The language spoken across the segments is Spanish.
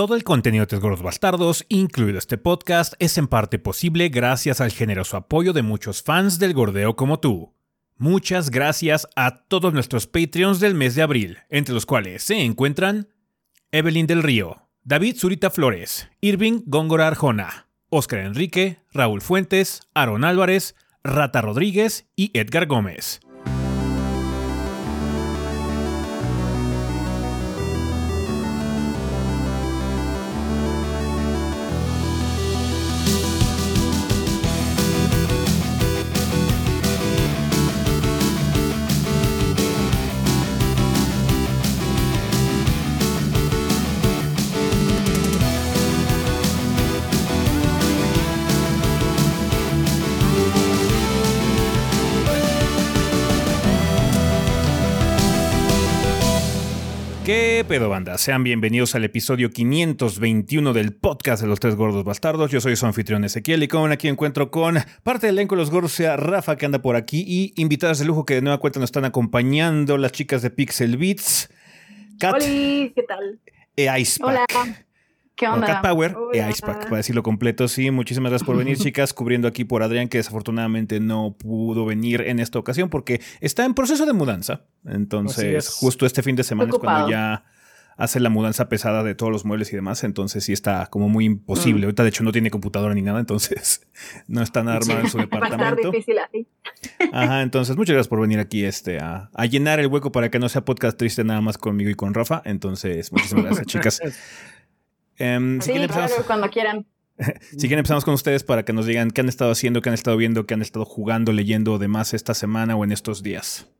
Todo el contenido de Gordos Bastardos, incluido este podcast, es en parte posible gracias al generoso apoyo de muchos fans del gordeo como tú. Muchas gracias a todos nuestros Patreons del mes de abril, entre los cuales se encuentran Evelyn del Río, David Zurita Flores, Irving Góngora Arjona, Oscar Enrique, Raúl Fuentes, Aaron Álvarez, Rata Rodríguez y Edgar Gómez. Pedo, banda? Sean bienvenidos al episodio 521 del podcast de los tres gordos bastardos. Yo soy su anfitrión Ezequiel y como aquí encuentro con parte del elenco de los gordos, sea Rafa que anda por aquí y invitadas de lujo que de nueva cuenta nos están acompañando, las chicas de Pixel Beats, Kat, Hola, ¿qué tal? E Icepack. Hola. ¿Qué onda? Cat Power e Icepack, para decirlo completo. Sí, muchísimas gracias por venir, chicas, cubriendo aquí por Adrián, que desafortunadamente no pudo venir en esta ocasión porque está en proceso de mudanza. Entonces, justo este fin de semana es cuando ya hace la mudanza pesada de todos los muebles y demás. Entonces, sí está como muy imposible. Mm. Ahorita, de hecho, no tiene computadora ni nada, entonces no está nada armado en su departamento. Va a estar difícil así. Ajá, entonces, muchas gracias por venir aquí este, a, a llenar el hueco para que no sea podcast triste nada más conmigo y con Rafa. Entonces, muchísimas gracias, chicas. Um, sí, claro, cuando quieran. si quieren empezamos con ustedes para que nos digan qué han estado haciendo, qué han estado viendo, qué han estado jugando, leyendo demás esta semana o en estos días.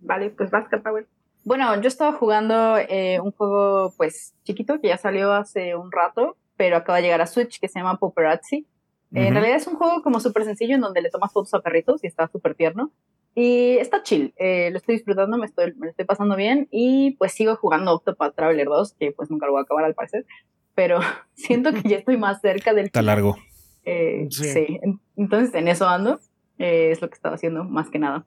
Vale, pues vas, Power. Bueno, yo estaba jugando eh, un juego pues chiquito que ya salió hace un rato, pero acaba de llegar a Switch que se llama Paparazzi. En realidad es un juego como súper sencillo en donde le tomas fotos a perritos y está súper tierno. Y está chill, eh, lo estoy disfrutando, me, estoy, me lo estoy pasando bien y pues sigo jugando Octopath Traveler 2, que pues nunca lo voy a acabar al parecer, pero siento que ya estoy más cerca del... Está largo. Eh, sí. entonces en eso ando, eh, es lo que estaba haciendo más que nada.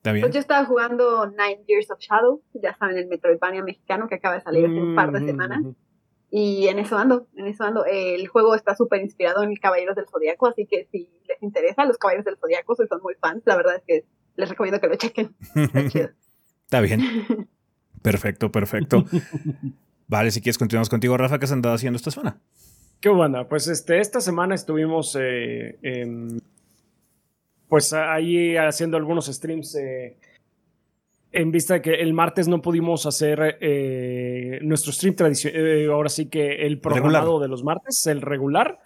¿Está bien? Pues yo estaba jugando Nine Years of Shadow, ya saben, el Metroidvania mexicano que acaba de salir hace un par de mm, semanas. Y en eso ando, en eso ando. El juego está súper inspirado en Caballeros del Zodíaco, así que si les interesa, los Caballeros del Zodíaco, si son muy fans, la verdad es que les recomiendo que lo chequen. Está, bien. Perfecto, perfecto. vale, si quieres continuamos contigo, Rafa, ¿qué has andado haciendo esta semana? Qué buena, pues este, esta semana estuvimos eh, pues ahí haciendo algunos streams eh, en vista de que el martes no pudimos hacer eh, nuestro stream tradicional, eh, ahora sí que el programado de los martes, el regular,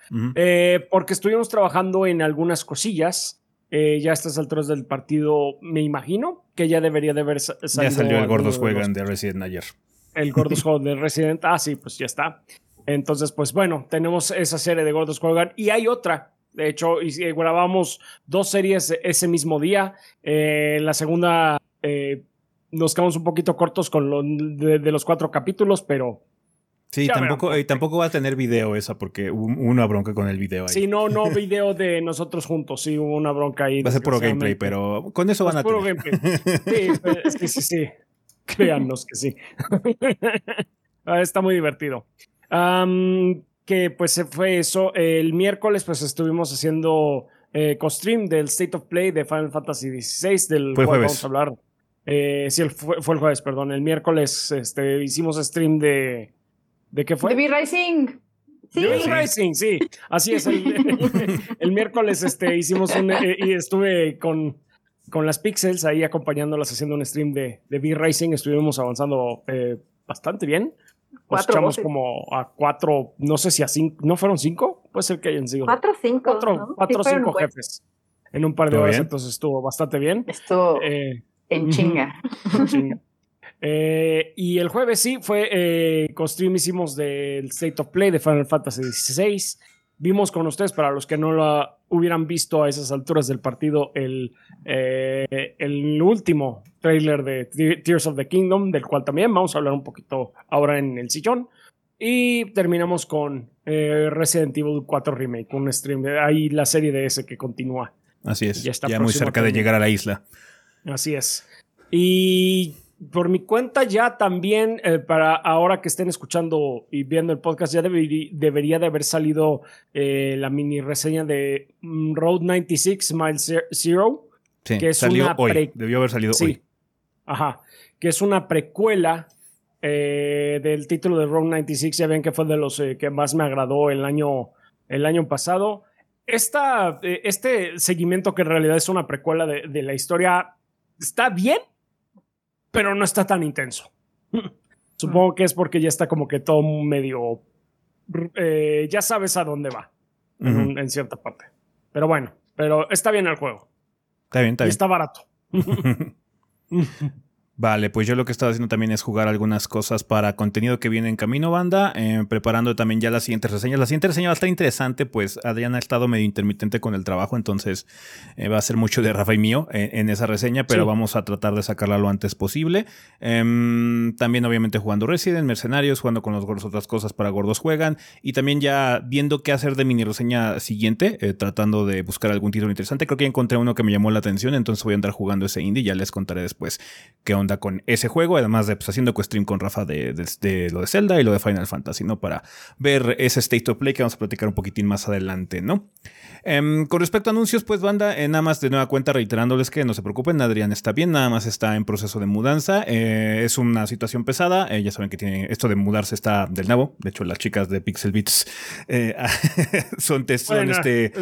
porque estuvimos trabajando en algunas cosillas. ya a estas alturas del partido, me imagino que ya debería de haber salido. Ya salió el Gordos Juegan de Resident ayer. El Gordos Juegan de Resident, ah, sí, pues ya está. Entonces, pues bueno, tenemos esa serie de Gordos Juegan y hay otra de hecho, y grabamos dos series ese mismo día. la segunda nos quedamos un poquito cortos con lo de, los cuatro capítulos, pero. Sí, tampoco, tampoco va a tener video esa porque hubo una bronca con el video ahí. Sí, no, no video de nosotros juntos, sí, hubo una bronca ahí. Va a ser puro gameplay, pero con eso van a puro tener. Gameplay. Sí, sí, sí, sí. Créannos que sí. Ah, está muy divertido. Que pues se fue eso. El miércoles pues estuvimos haciendo eh, co-stream del State of Play de Final Fantasy XVI, del cual vamos a hablar eh, sí, fue, el jueves, perdón. El miércoles este, hicimos stream de. ¿De qué fue? De B-Rising. Sí. Rising, sí. Así es. El, miércoles este, hicimos un. Eh, y estuve con, con las Pixels ahí acompañándolas haciendo un stream de, de B-Rising. Estuvimos avanzando eh, bastante bien. Nos echamos como a cuatro, no sé si a cinco, ¿no fueron cinco? Puede ser que hayan sido. Cuatro o cinco. Cuatro, cuatro cinco jefes en un par de horas, entonces estuvo bastante bien. Estuvo. En chinga. Eh, y el jueves sí, fue eh, con stream hicimos del State of Play de Final Fantasy XVI. Vimos con ustedes, para los que no lo hubieran visto a esas alturas del partido, el, eh, el último trailer de Tears of the Kingdom, del cual también vamos a hablar un poquito ahora en el sillón. Y terminamos con Resident Evil 4 Remake, un stream. Ahí la serie de ese que continúa. Así es, ya, está ya muy cerca de llegar a la isla. Así es. Y por mi cuenta ya también, eh, para ahora que estén escuchando y viendo el podcast, ya debería de haber salido eh, la mini reseña de mm, Road 96 Miles Zero. que es salió una hoy. Debió haber salido sí. hoy. Ajá. Que es una precuela eh, del título de Road 96. Ya ven que fue de los que más me agradó el año, el año pasado. Esta, este seguimiento, que en realidad es una precuela de, de la historia, está bien pero no está tan intenso. Supongo que es porque ya está como que todo medio... Eh, ya sabes a dónde va, en, cierta parte. Pero bueno, pero está bien el juego. Está bien, está bien. está barato. Vale, pues yo lo que he estado haciendo también es jugar algunas cosas para contenido que viene en camino, banda, eh, preparando también ya las siguientes reseñas. La siguiente reseña va a estar interesante, pues Adrián ha estado medio intermitente con el trabajo, entonces eh, va a ser mucho de Rafa y mío en, esa reseña, pero vamos a tratar de sacarla lo antes posible. Em, también obviamente jugando Resident, Mercenarios, jugando con los gordos otras cosas para gordos juegan, y también ya viendo qué hacer de mini reseña siguiente, eh, tratando de buscar algún título interesante. Creo que encontré uno que me llamó la atención, entonces voy a andar jugando ese indie, ya les contaré después qué onda con ese juego, además de pues, haciendo co-stream con Rafa de, lo de Zelda y lo de Final Fantasy, ¿no? Para ver ese state of play que vamos a platicar un poquitín más adelante, ¿no? Em, con respecto a anuncios, pues banda, eh, nada más de nueva cuenta reiterándoles que no se preocupen, Adrián está bien, nada más está en proceso de mudanza, eh, es una situación pesada, eh, ya saben que tiene esto de mudarse está del nuevo, de hecho las chicas de Pixel Beats son, este,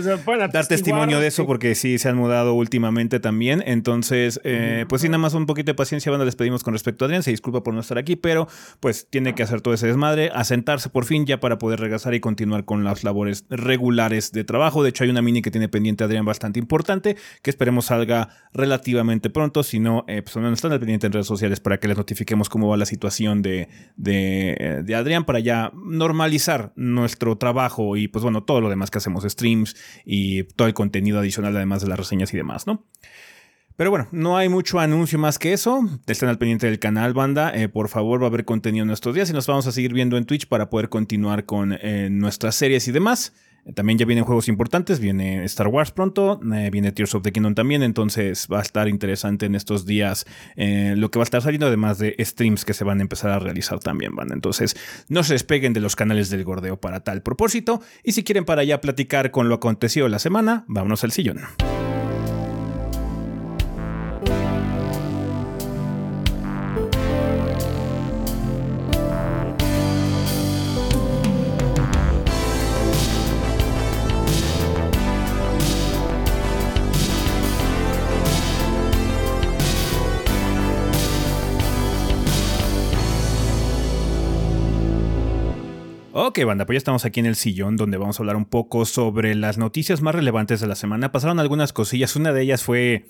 dar testimonio de eso porque sí se han mudado últimamente también, entonces pues sí, nada más un poquito de paciencia, banda, les pedimos con respecto a Adrián, se disculpa por no estar aquí, pero pues tiene que hacer todo ese desmadre, asentarse por fin ya para poder regresar y continuar con las labores regulares de trabajo, de hecho hay una mini que tiene pendiente Adrián bastante importante, que esperemos salga relativamente pronto. Si no, eh, pues no están al pendiente en redes sociales para que les notifiquemos cómo va la situación de, eh, de, Adrián para ya normalizar nuestro trabajo y pues bueno, todo lo demás que hacemos, streams y todo el contenido adicional además de las reseñas y demás, ¿no? Pero bueno, no hay mucho anuncio más que eso. Estén al pendiente del canal, banda. Eh, por favor, va a haber contenido en estos días y nos vamos a seguir viendo en Twitch para poder continuar con nuestras series y demás. También ya vienen juegos importantes, viene Star Wars pronto, eh, viene Tears of the Kingdom también, entonces va a estar interesante en estos días eh, lo que va a estar saliendo, además de streams que se van a empezar a realizar también, van. Entonces, no se despeguen de los canales del Gordeo para tal propósito, y si quieren para allá platicar con lo acontecido la semana, vámonos al sillón. Ok, banda, pues ya estamos aquí en el sillón donde vamos a hablar un poco sobre las noticias más relevantes de la semana. Pasaron algunas cosillas, una de ellas fue...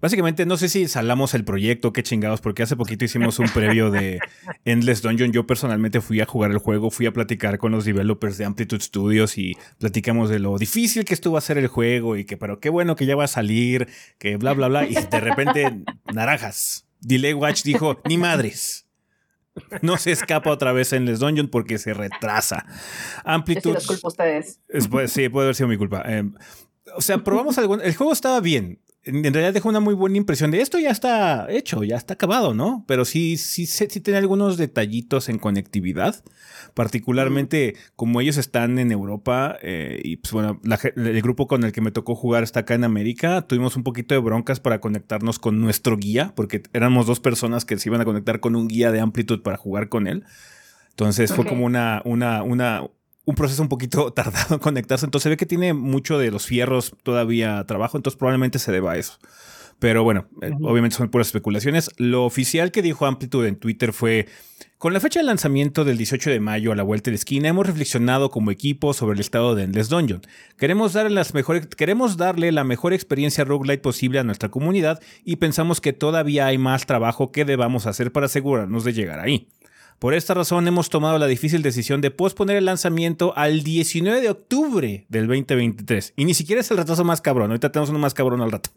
Básicamente, no sé si salamos el proyecto, qué chingados, porque hace poquito hicimos un previo de Endless Dungeon. Yo personalmente fui a jugar el juego, fui a platicar con los developers de Amplitude Studios y platicamos de lo difícil que estuvo hacer el juego y que, pero qué bueno que ya va a salir, que bla, bla, bla. Y de repente, naranjas. Delay Watch dijo, ni madres. No se escapa otra vez en Les Dungeon porque se retrasa. Amplitud. Sí, culpa ustedes. sí, puede haber sido mi culpa. Em, o sea, probamos. El juego estaba bien en realidad dejó una muy buena impresión de esto ya está hecho, ya está acabado, ¿no? Pero sí, sí, sí, tiene algunos detallitos en conectividad, particularmente como ellos están en Europa eh, y pues bueno, el grupo con el que me tocó jugar está acá en América, tuvimos un poquito de broncas para conectarnos con nuestro guía, porque éramos dos personas que se iban a conectar con un guía de amplitud para jugar con él. Entonces fue como una, una, una, un proceso un poquito tardado en conectarse. Entonces se ve que tiene mucho de los fierros todavía trabajo, entonces probablemente se deba a eso. Pero bueno, eh, obviamente son puras especulaciones. Lo oficial que dijo Amplitude en Twitter fue, con la fecha de lanzamiento del 18 de mayo a la vuelta de la esquina, hemos reflexionado como equipo sobre el estado de Endless Dungeon. Queremos darle, las mejores, queremos darle la mejor experiencia roguelite posible a nuestra comunidad y pensamos que todavía hay más trabajo que debamos hacer para asegurarnos de llegar ahí. Por esta razón hemos tomado la difícil decisión de posponer el lanzamiento al 19 de octubre del 2023. Y ni siquiera es el retraso más cabrón. Ahorita tenemos uno más cabrón al rato.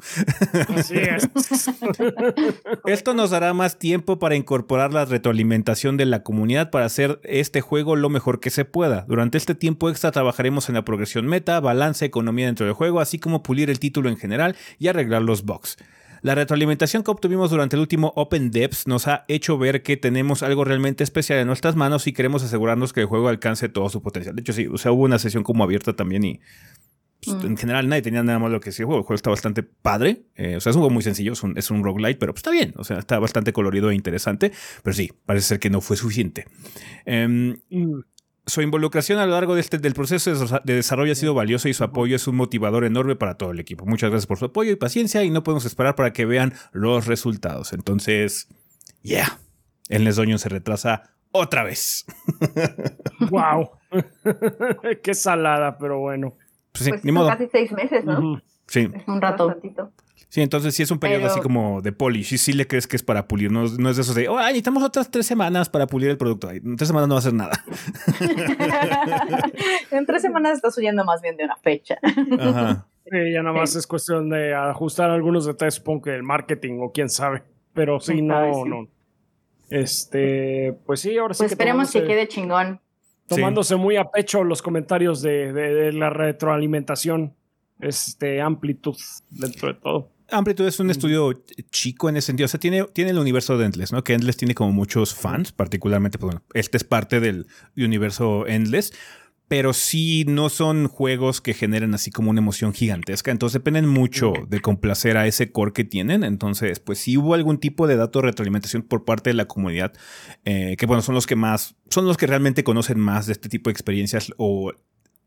Así es. Esto nos dará más tiempo para incorporar la retroalimentación de la comunidad para hacer este juego lo mejor que se pueda. Durante este tiempo extra trabajaremos en la progresión meta, balance, economía dentro del juego, así como pulir el título en general y arreglar los bugs. La retroalimentación que obtuvimos durante el último Open Depths nos ha hecho ver que tenemos algo realmente especial en nuestras manos y queremos asegurarnos que el juego alcance todo su potencial. De hecho, sí, o sea, hubo una sesión como abierta también y pues, mm. en general nadie tenía nada más lo que decir. El juego, el juego está bastante padre. Eh, o sea, es un juego muy sencillo, es un, es un roguelite, pero pues, está bien. O sea, está bastante colorido e interesante. Pero sí, parece ser que no fue suficiente. Em, mm. Su involucración a lo largo de este, del proceso de desarrollo ha sido valioso y su apoyo es un motivador enorme para todo el equipo. Muchas gracias por su apoyo y paciencia y no podemos esperar para que vean los resultados. Entonces, yeah, el Nesdoño se retrasa otra vez. ¡Wow! Qué salada, pero bueno. Pues, pues ni casi seis meses, ¿no? Sí. Es un rato. Sí, entonces sí es un periodo así como de polish. Y sí le crees que es para pulir. No, no es de esos de, oh, necesitamos otras tres semanas para pulir el producto. En tres semanas no va a hacer nada. en tres semanas estás huyendo más bien de una fecha. Ajá. ya nada más es cuestión de ajustar algunos detalles, supongo que el marketing o quién sabe. Pero sí, no, no. Este, pues sí, ahora sí. Pues esperemos que quede chingón tomándose muy a pecho los comentarios de, la retroalimentación, este, Amplitud, dentro de todo. Amplitud es un mm. estudio chico en ese sentido. O sea, tiene, tiene el universo de Endless, ¿no? Que Endless tiene como muchos fans, particularmente, pues bueno, este es parte del universo Endless pero sí no son juegos que generen así como una emoción gigantesca. Entonces dependen mucho de complacer a ese core que tienen. Entonces, pues si hubo algún tipo de dato de retroalimentación por parte de la comunidad, eh, que bueno, son los que más, son los que realmente conocen más de este tipo de experiencias o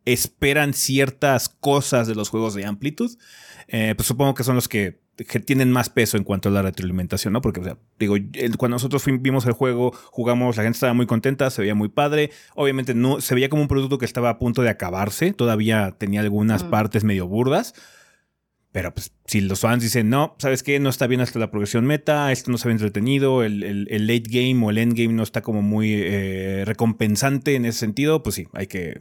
esperan ciertas cosas de los juegos de amplitud, eh, pues supongo que son los que que tienen más peso en cuanto a la retroalimentación, ¿no? Porque, o sea, digo, cuando nosotros vimos el juego, jugamos, la gente estaba muy contenta, se veía muy padre. Obviamente no, se veía como un producto que estaba a punto de acabarse, todavía tenía algunas partes medio burdas. Pero pues, si los fans dicen, no, ¿sabes qué? No está bien hasta la progresión meta, esto no se ve entretenido, el, el, late game o el end game no está como muy eh, recompensante en ese sentido, pues sí, hay que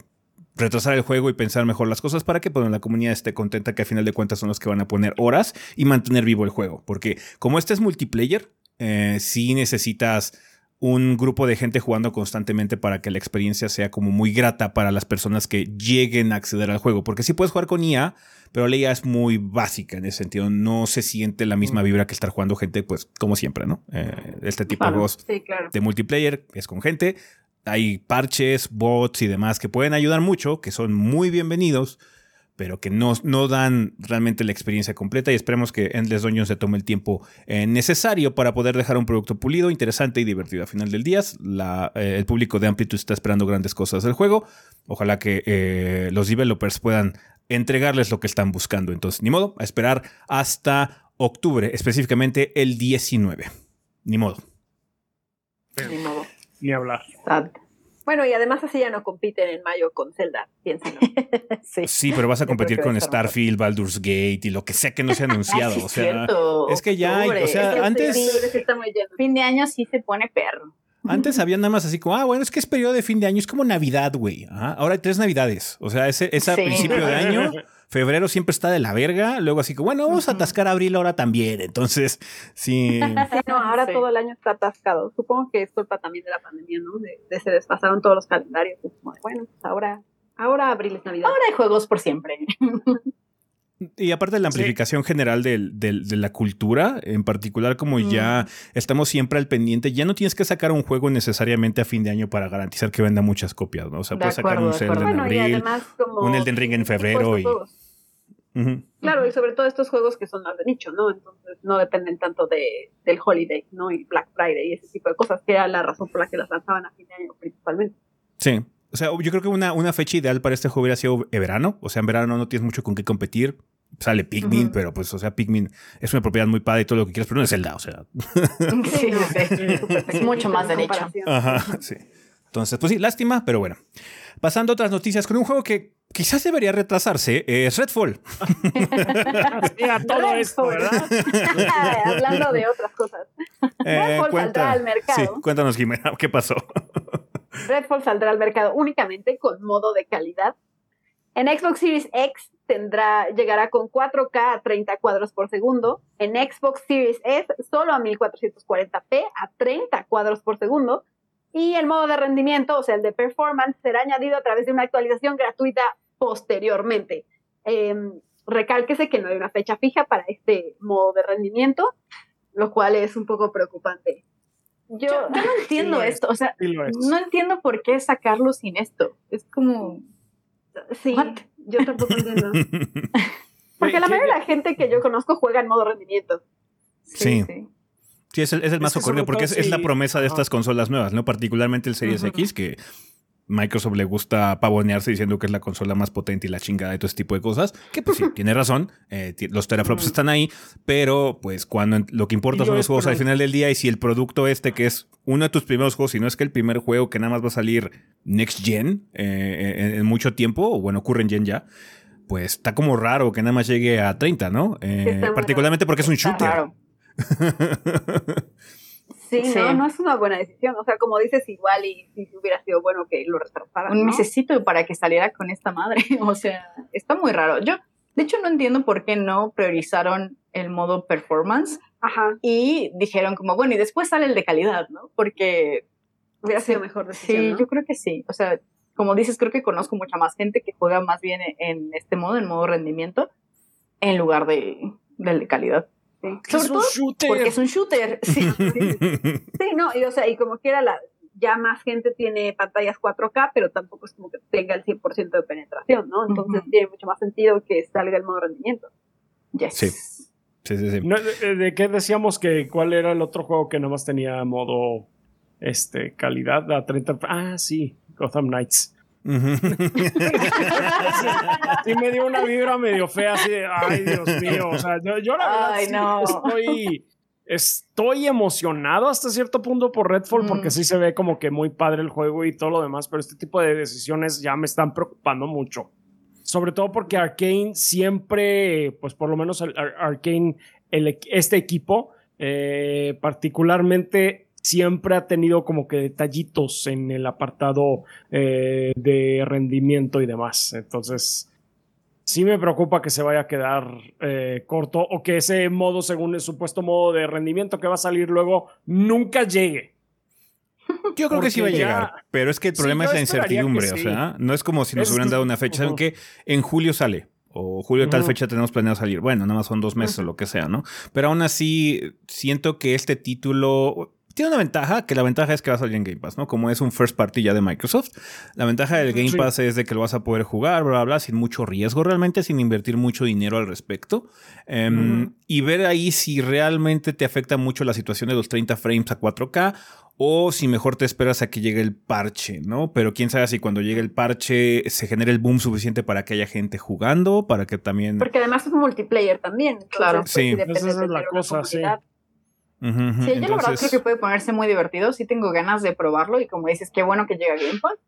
retrasar el juego y pensar mejor las cosas para que pues, la comunidad esté contenta que a final de cuentas son los que van a poner horas y mantener vivo el juego. Porque como este es multiplayer, eh, sí necesitas un grupo de gente jugando constantemente para que la experiencia sea como muy grata para las personas que lleguen a acceder al juego. Porque sí puedes jugar con IA, pero la IA es muy básica en ese sentido. No se siente la misma vibra que estar jugando gente, pues como siempre, ¿no? Eh, este tipo de juegos de multiplayer es con gente hay parches, bots y demás que pueden ayudar mucho, que son muy bienvenidos, pero que no, no dan realmente la experiencia completa y esperemos que Endless Dungeon se tome el tiempo eh, necesario para poder dejar un producto pulido, interesante y divertido. A final del día, eh, el público de Amplitude está esperando grandes cosas del juego. Ojalá que eh, los developers puedan entregarles lo que están buscando. Entonces, ni modo, a esperar hasta octubre, específicamente el 19. Ni modo. Ni modo. Ni hablar. Bueno, y además así ya no compiten en mayo con Zelda, piénsenlo. sí. pero vas a competir con Starfield, Baldur's Gate y lo que sea que no se ha anunciado. o sea, es que ya hay, o sea, antes... fin de año sí se pone perro. Antes había nada más así como, ah, bueno, es que es periodo de fin de año, es como Navidad, güey. Ahora hay tres Navidades. O sea, ese, es a principio de año febrero siempre está de la verga, luego así que, bueno, vamos a atascar abril ahora también, entonces, sí. sí no, ahora todo el año está atascado. Supongo que es culpa también de la pandemia, ¿no? De, se despasaron todos los calendarios. bueno, pues ahora, ahora abril es Navidad. Ahora hay juegos por siempre. Y aparte de la amplificación general de la cultura, en particular como ya estamos siempre al pendiente, ya no tienes que sacar un juego necesariamente a fin de año para garantizar que venda muchas copias, ¿no? O sea, puedes sacar un Zelda en abril, un Elden Ring en febrero y... Claro, y sobre todo estos juegos que son más de nicho, ¿no? Entonces no dependen tanto de, del Holiday, ¿no? Y Black Friday y ese tipo de cosas, que era la razón por la que las lanzaban a fin de año principalmente. Sí. O sea, yo creo que una, una fecha ideal para este juego hubiera sido verano. O sea, en verano no tienes mucho con qué competir. Sale Pikmin, pero pues, o sea, Pikmin es una propiedad muy padre y todo lo que quieras, pero no es Zelda, o sea. Sí, es mucho más de nicho. Ajá, sí. Entonces, pues sí, lástima, pero bueno. Pasando a otras noticias con un juego que quizás debería retrasarse, es Redfall. todo esto, ¿verdad? Hablando de otras cosas. Eh, Redfall saldrá al mercado. Sí, cuéntanos, Jimena, ¿qué pasó? Redfall saldrá al mercado únicamente con modo de calidad. En Xbox Series X llegará con 4K a 30 cuadros por segundo. En Xbox Series S solo a 1440p a 30 cuadros por segundo. Y el modo de rendimiento, o sea, el de performance, será añadido a través de una actualización gratuita posteriormente. Em, recálquese que no hay una fecha fija para este modo de rendimiento, lo cual es un poco preocupante. Yo, no entiendo esto, o sea, no entiendo por qué sacarlo sin esto. Es como... Sí, yo tampoco entiendo. Porque la mayoría de la gente que yo conozco juega en modo rendimiento. Sí. sí. es el, más ocurrido porque es, la promesa de estas consolas nuevas, ¿no? Particularmente el Series X, que Microsoft le gusta pavonearse diciendo que es la consola más potente y la chingada de todo este tipo de cosas. Que pues sí, tiene razón. Eh, los teraflops están ahí, pero pues cuando lo que importa son los juegos al final del día y si el producto este que es uno de tus primeros juegos, si no es que el primer juego que nada más va a salir next gen eh, en, mucho tiempo, o bueno, ocurre en gen ya, pues está como raro que nada más llegue a 30, ¿no? Eh, particularmente porque es un shooter. Sí, No, no es una buena decisión. O sea, como dices, igual y si hubiera sido bueno que lo retrasaran. Un necesito para que saliera con esta madre. o sea, está muy raro. Yo, de hecho, no entiendo por qué no priorizaron el modo performance. Ajá. Y dijeron como, bueno, y después sale el de calidad, ¿no? Porque... Hubiera sido mejor decisión, Sí, yo creo que sí. O sea, como dices, creo que conozco mucha más gente que juega más bien en este modo, en modo rendimiento, en lugar de, del de calidad. Sobre todo porque es un shooter. Sí, sí, no, y, o sea, y como quiera, la, ya más gente tiene pantallas 4K, pero tampoco es como que tenga el 100% de penetración, ¿no? Entonces tiene mucho más sentido que salga el modo rendimiento. Yes. Sí. Sí, sí, sí. de, qué decíamos que cuál era el otro juego que nomás tenía modo este calidad a 30? Ah, sí, Gotham Knights. sí, me dio una vibra medio fea, así de, ay, Dios mío. O sea, yo, la verdad estoy, estoy emocionado hasta cierto punto por Redfall, porque mm. sí se ve como que muy padre el juego y todo lo demás, pero este tipo de decisiones ya me están preocupando mucho. Sobre todo porque Arkane siempre, pues por lo menos Arkane, el, este equipo, eh, particularmente siempre ha tenido como que detallitos en el apartado eh, de rendimiento y demás. Entonces, sí me preocupa que se vaya a quedar eh, corto o que ese modo, según el supuesto modo de rendimiento que va a salir luego, nunca llegue. Yo creo que sí va a llegar, pero es que el problema es la incertidumbre, o sea, no es como si nos hubieran dado una fecha, ¿saben que En julio sale, o julio tal fecha tenemos planeado salir. Bueno, nada más son dos meses o lo que sea, ¿no? Pero aún así, siento que este título, tiene una ventaja, que la ventaja es que va a salir en Game Pass, ¿no? Como es un first party ya de Microsoft. La ventaja del Game Pass es de que lo vas a poder jugar, bla, bla, bla, sin mucho riesgo realmente, sin invertir mucho dinero al respecto. Em, y ver ahí si realmente te afecta mucho la situación de los 30 frames a 4K o si mejor te esperas a que llegue el parche, ¿no? Pero quién sabe si cuando llegue el parche se genere el boom suficiente para que haya gente jugando, para que también... Porque además es un multiplayer también. claro, pues, sí. Esa es la cosa, sí sí, yo la verdad creo que puede ponerse muy divertido. Sí tengo ganas de probarlo y como dices, qué bueno que llega Game Pass.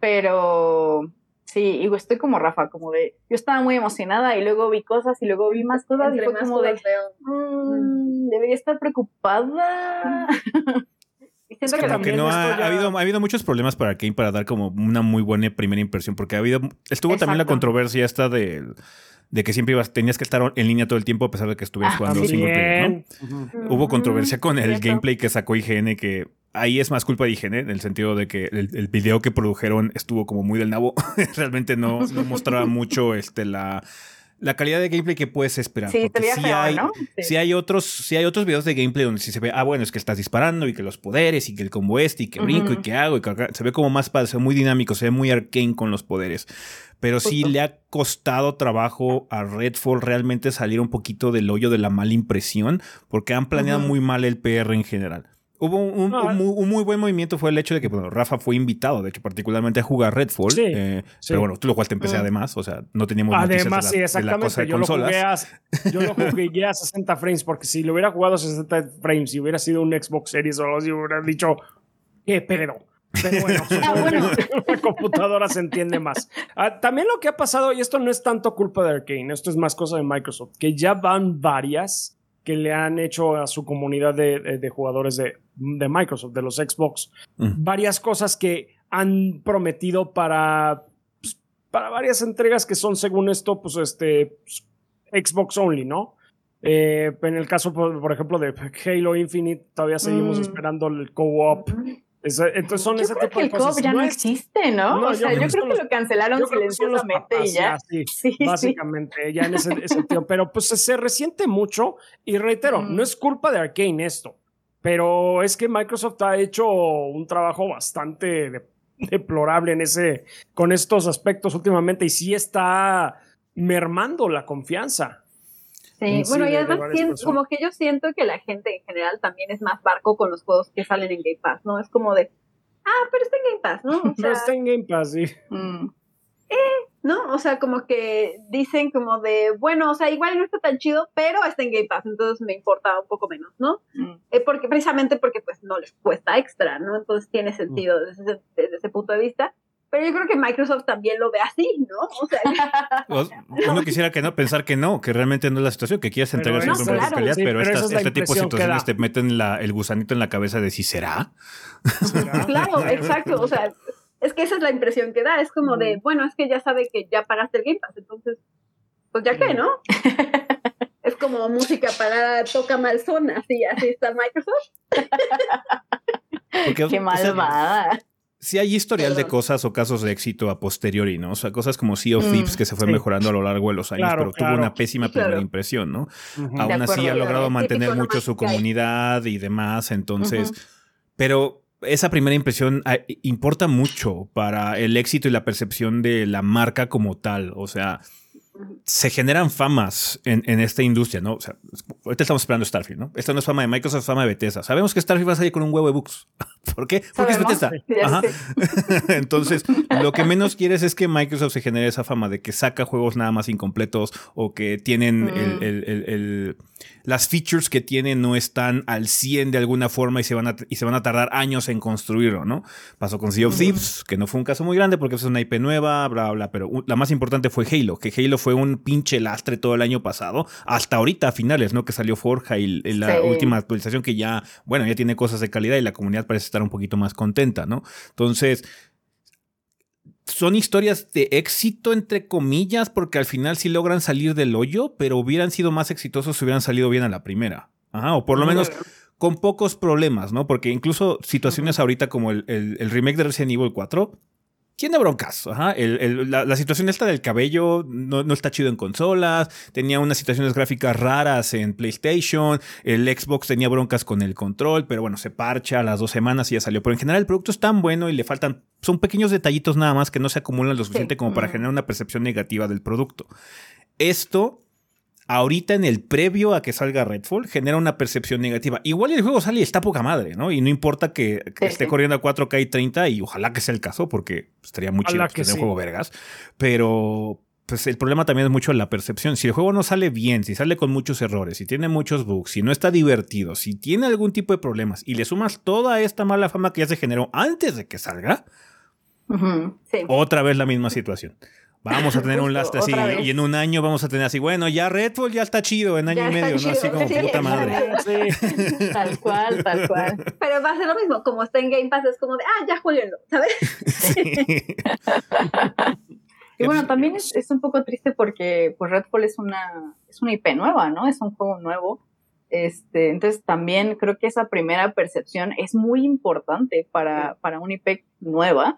Pero sí, estoy como Rafa, como de, yo estaba muy emocionada y luego vi cosas y luego vi más cosas y fue como de, mm, debería estar preocupada. Es que, no ha, habido, ha habido muchos problemas para Kane para dar como una muy buena primera impresión, porque ha habido, estuvo también la controversia esta de de que siempre ibas, tenías que estar en línea todo el tiempo a pesar de que estuvieras ah, jugando single player, ¿no? Hubo controversia con el gameplay que sacó IGN, que ahí es más culpa de IGN, en el sentido de que el, video que produjeron estuvo como muy del nabo. Realmente no, no mostraba mucho este, la la calidad de gameplay que puedes esperar. Sí, porque si hay, si hay otros, si hay otros videos de gameplay donde sí se ve, ah, bueno, es que estás disparando y que los poderes y que el combo este y que brinco y que hago y se ve como más padre, se ve muy dinámico, se ve muy arcane con los poderes. Pero sí le ha costado trabajo a Redfall realmente salir un poquito del hoyo de la mala impresión, porque han planeado muy mal el PR en general. Hubo un, muy buen movimiento fue el hecho de que bueno, Rafa fue invitado, de hecho, particularmente a jugar Redfall. Sí, eh, Pero bueno, tú lo jugaste en PC además, o sea, no teníamos Además, sí, exactamente. yo, Lo jugué a, yo lo jugué a 60 frames, porque si lo hubiera jugado a 60 frames y hubiera sido un Xbox Series o algo así, hubiera dicho, qué pedo. Pero bueno, ah, la computadora se entiende más. Ah, también lo que ha pasado, y esto no es tanto culpa de Arkane, esto es más cosa de Microsoft, que ya van varias que le han hecho a su comunidad de, jugadores de, Microsoft, de los Xbox, varias cosas que han prometido para, pues, para varias entregas que son, según esto, pues este, pues, Xbox only, ¿no? Eh, en el caso, por, ejemplo, de Halo Infinite, todavía seguimos mm. esperando el co-op. entonces son yo ese creo tipo que de cosas. el COP ya no, existe, ¿no? o sea, yo, creo que lo cancelaron silenciosamente y ya. sí, básicamente, ya en ese, sentido. Pero pues se resiente mucho y reitero, no es culpa de Arkane esto, pero es que Microsoft ha hecho un trabajo bastante deplorable en ese, con estos aspectos últimamente y sí está mermando la confianza. Sí, bueno, y además como que yo siento que la gente en general también es más barco con los juegos que salen en Game Pass, ¿no? Es como de, ah, pero está en Game Pass, ¿no? O pero está en Game Pass, sí. Mm. Eh, ¿no? O sea, como que dicen como de, bueno, o sea, igual no está tan chido, pero está en Game Pass, entonces me importa un poco menos, ¿no? Mm. Eh, porque, precisamente porque pues no les cuesta extra, ¿no? Entonces tiene sentido desde ese punto de vista. Pero yo creo que Microsoft también lo ve así, ¿no? O sea, uno quisiera que no, pensar que no, que realmente no es la situación, que quieres entregar no, claro, calidad, pero, este tipo de situaciones te meten la, el gusanito en la cabeza de si será. Claro, exacto. O sea, es que esa es la impresión que da. Es como de, bueno, es que ya sabe que ya pagaste el Game Pass, entonces, pues ya qué, ¿no? es como música para toca malzona, así, así está Microsoft. Qué malvada si hay historial de cosas o casos de éxito a posteriori, ¿no? O sea, cosas como Sea of Thieves mm, que se fue mejorando a lo largo de los años, pero tuvo una pésima primera impresión, ¿no? Aún así ha logrado mantener mucho su comunidad y demás, entonces, pero esa primera impresión ah, importa mucho para el éxito y la percepción de la marca como tal, o sea, se generan famas en, esta industria, ¿no? O sea, ahorita estamos esperando Starfield, ¿no? Esta no es fama de Microsoft, es fama de Bethesda. Sabemos que Starfield va a salir con un huevo de books. ¿Por qué? Porque es Bethesda. Entonces, lo que menos quieres es que Microsoft se genere esa fama de que saca juegos nada más incompletos o que tienen el, mm. Las features que tienen no están al 100 de alguna forma y se van a, y se van a tardar años en construirlo, ¿no? Pasó con Sea of Thieves, que no fue un caso muy grande porque es una IP nueva, bla, bla, pero la más importante fue Halo, que Halo fue un pinche lastre todo el año pasado, hasta ahorita a finales, ¿no? Que salió Forja y, la última actualización que ya, bueno, ya tiene cosas de calidad y la comunidad parece estar un poquito más contenta, ¿no? Entonces, son historias de éxito, entre comillas, porque al final sí logran salir del hoyo, pero hubieran sido más exitosos si hubieran salido bien a la primera. Ajá, o por lo menos con pocos problemas, ¿no? Porque incluso situaciones ahorita como el, el remake de Resident Evil 4 tiene broncas. Ajá. la, situación esta del cabello no, no, está chido en consolas. Tenía unas situaciones gráficas raras en PlayStation. El Xbox tenía broncas con el control, pero bueno, se parcha a las dos semanas y ya salió. Pero en general el producto es tan bueno y le faltan. Son pequeños detallitos nada más que no se acumulan lo suficiente como para generar una percepción negativa del producto. Esto ahorita en el previo a que salga Redfall genera una percepción negativa. Igual el juego sale y está poca madre, ¿no? Y no importa que, esté corriendo a 4K y 30 y ojalá que sea el caso porque estaría muy chido que sea un juego vergas. Pero pues el problema también es mucho la percepción. Si el juego no sale bien, si sale con muchos errores, si tiene muchos bugs, si no está divertido, si tiene algún tipo de problemas y le sumas toda esta mala fama que ya se generó antes de que salga, otra vez la misma situación. Vamos a tener un lastre así y en un año vamos a tener así, bueno, ya Redfall ya está chido en año y medio, ¿no? Así como puta madre. Tal cual, tal cual. Pero va a ser lo mismo, como está en Game Pass es como de, ah, ya jueguenlo, ¿sabes? y bueno, también es, es, un poco triste porque pues Redfall es una, es una IP nueva, ¿no? Es un juego nuevo. Este, entonces también creo que esa primera percepción es muy importante para, para una IP nueva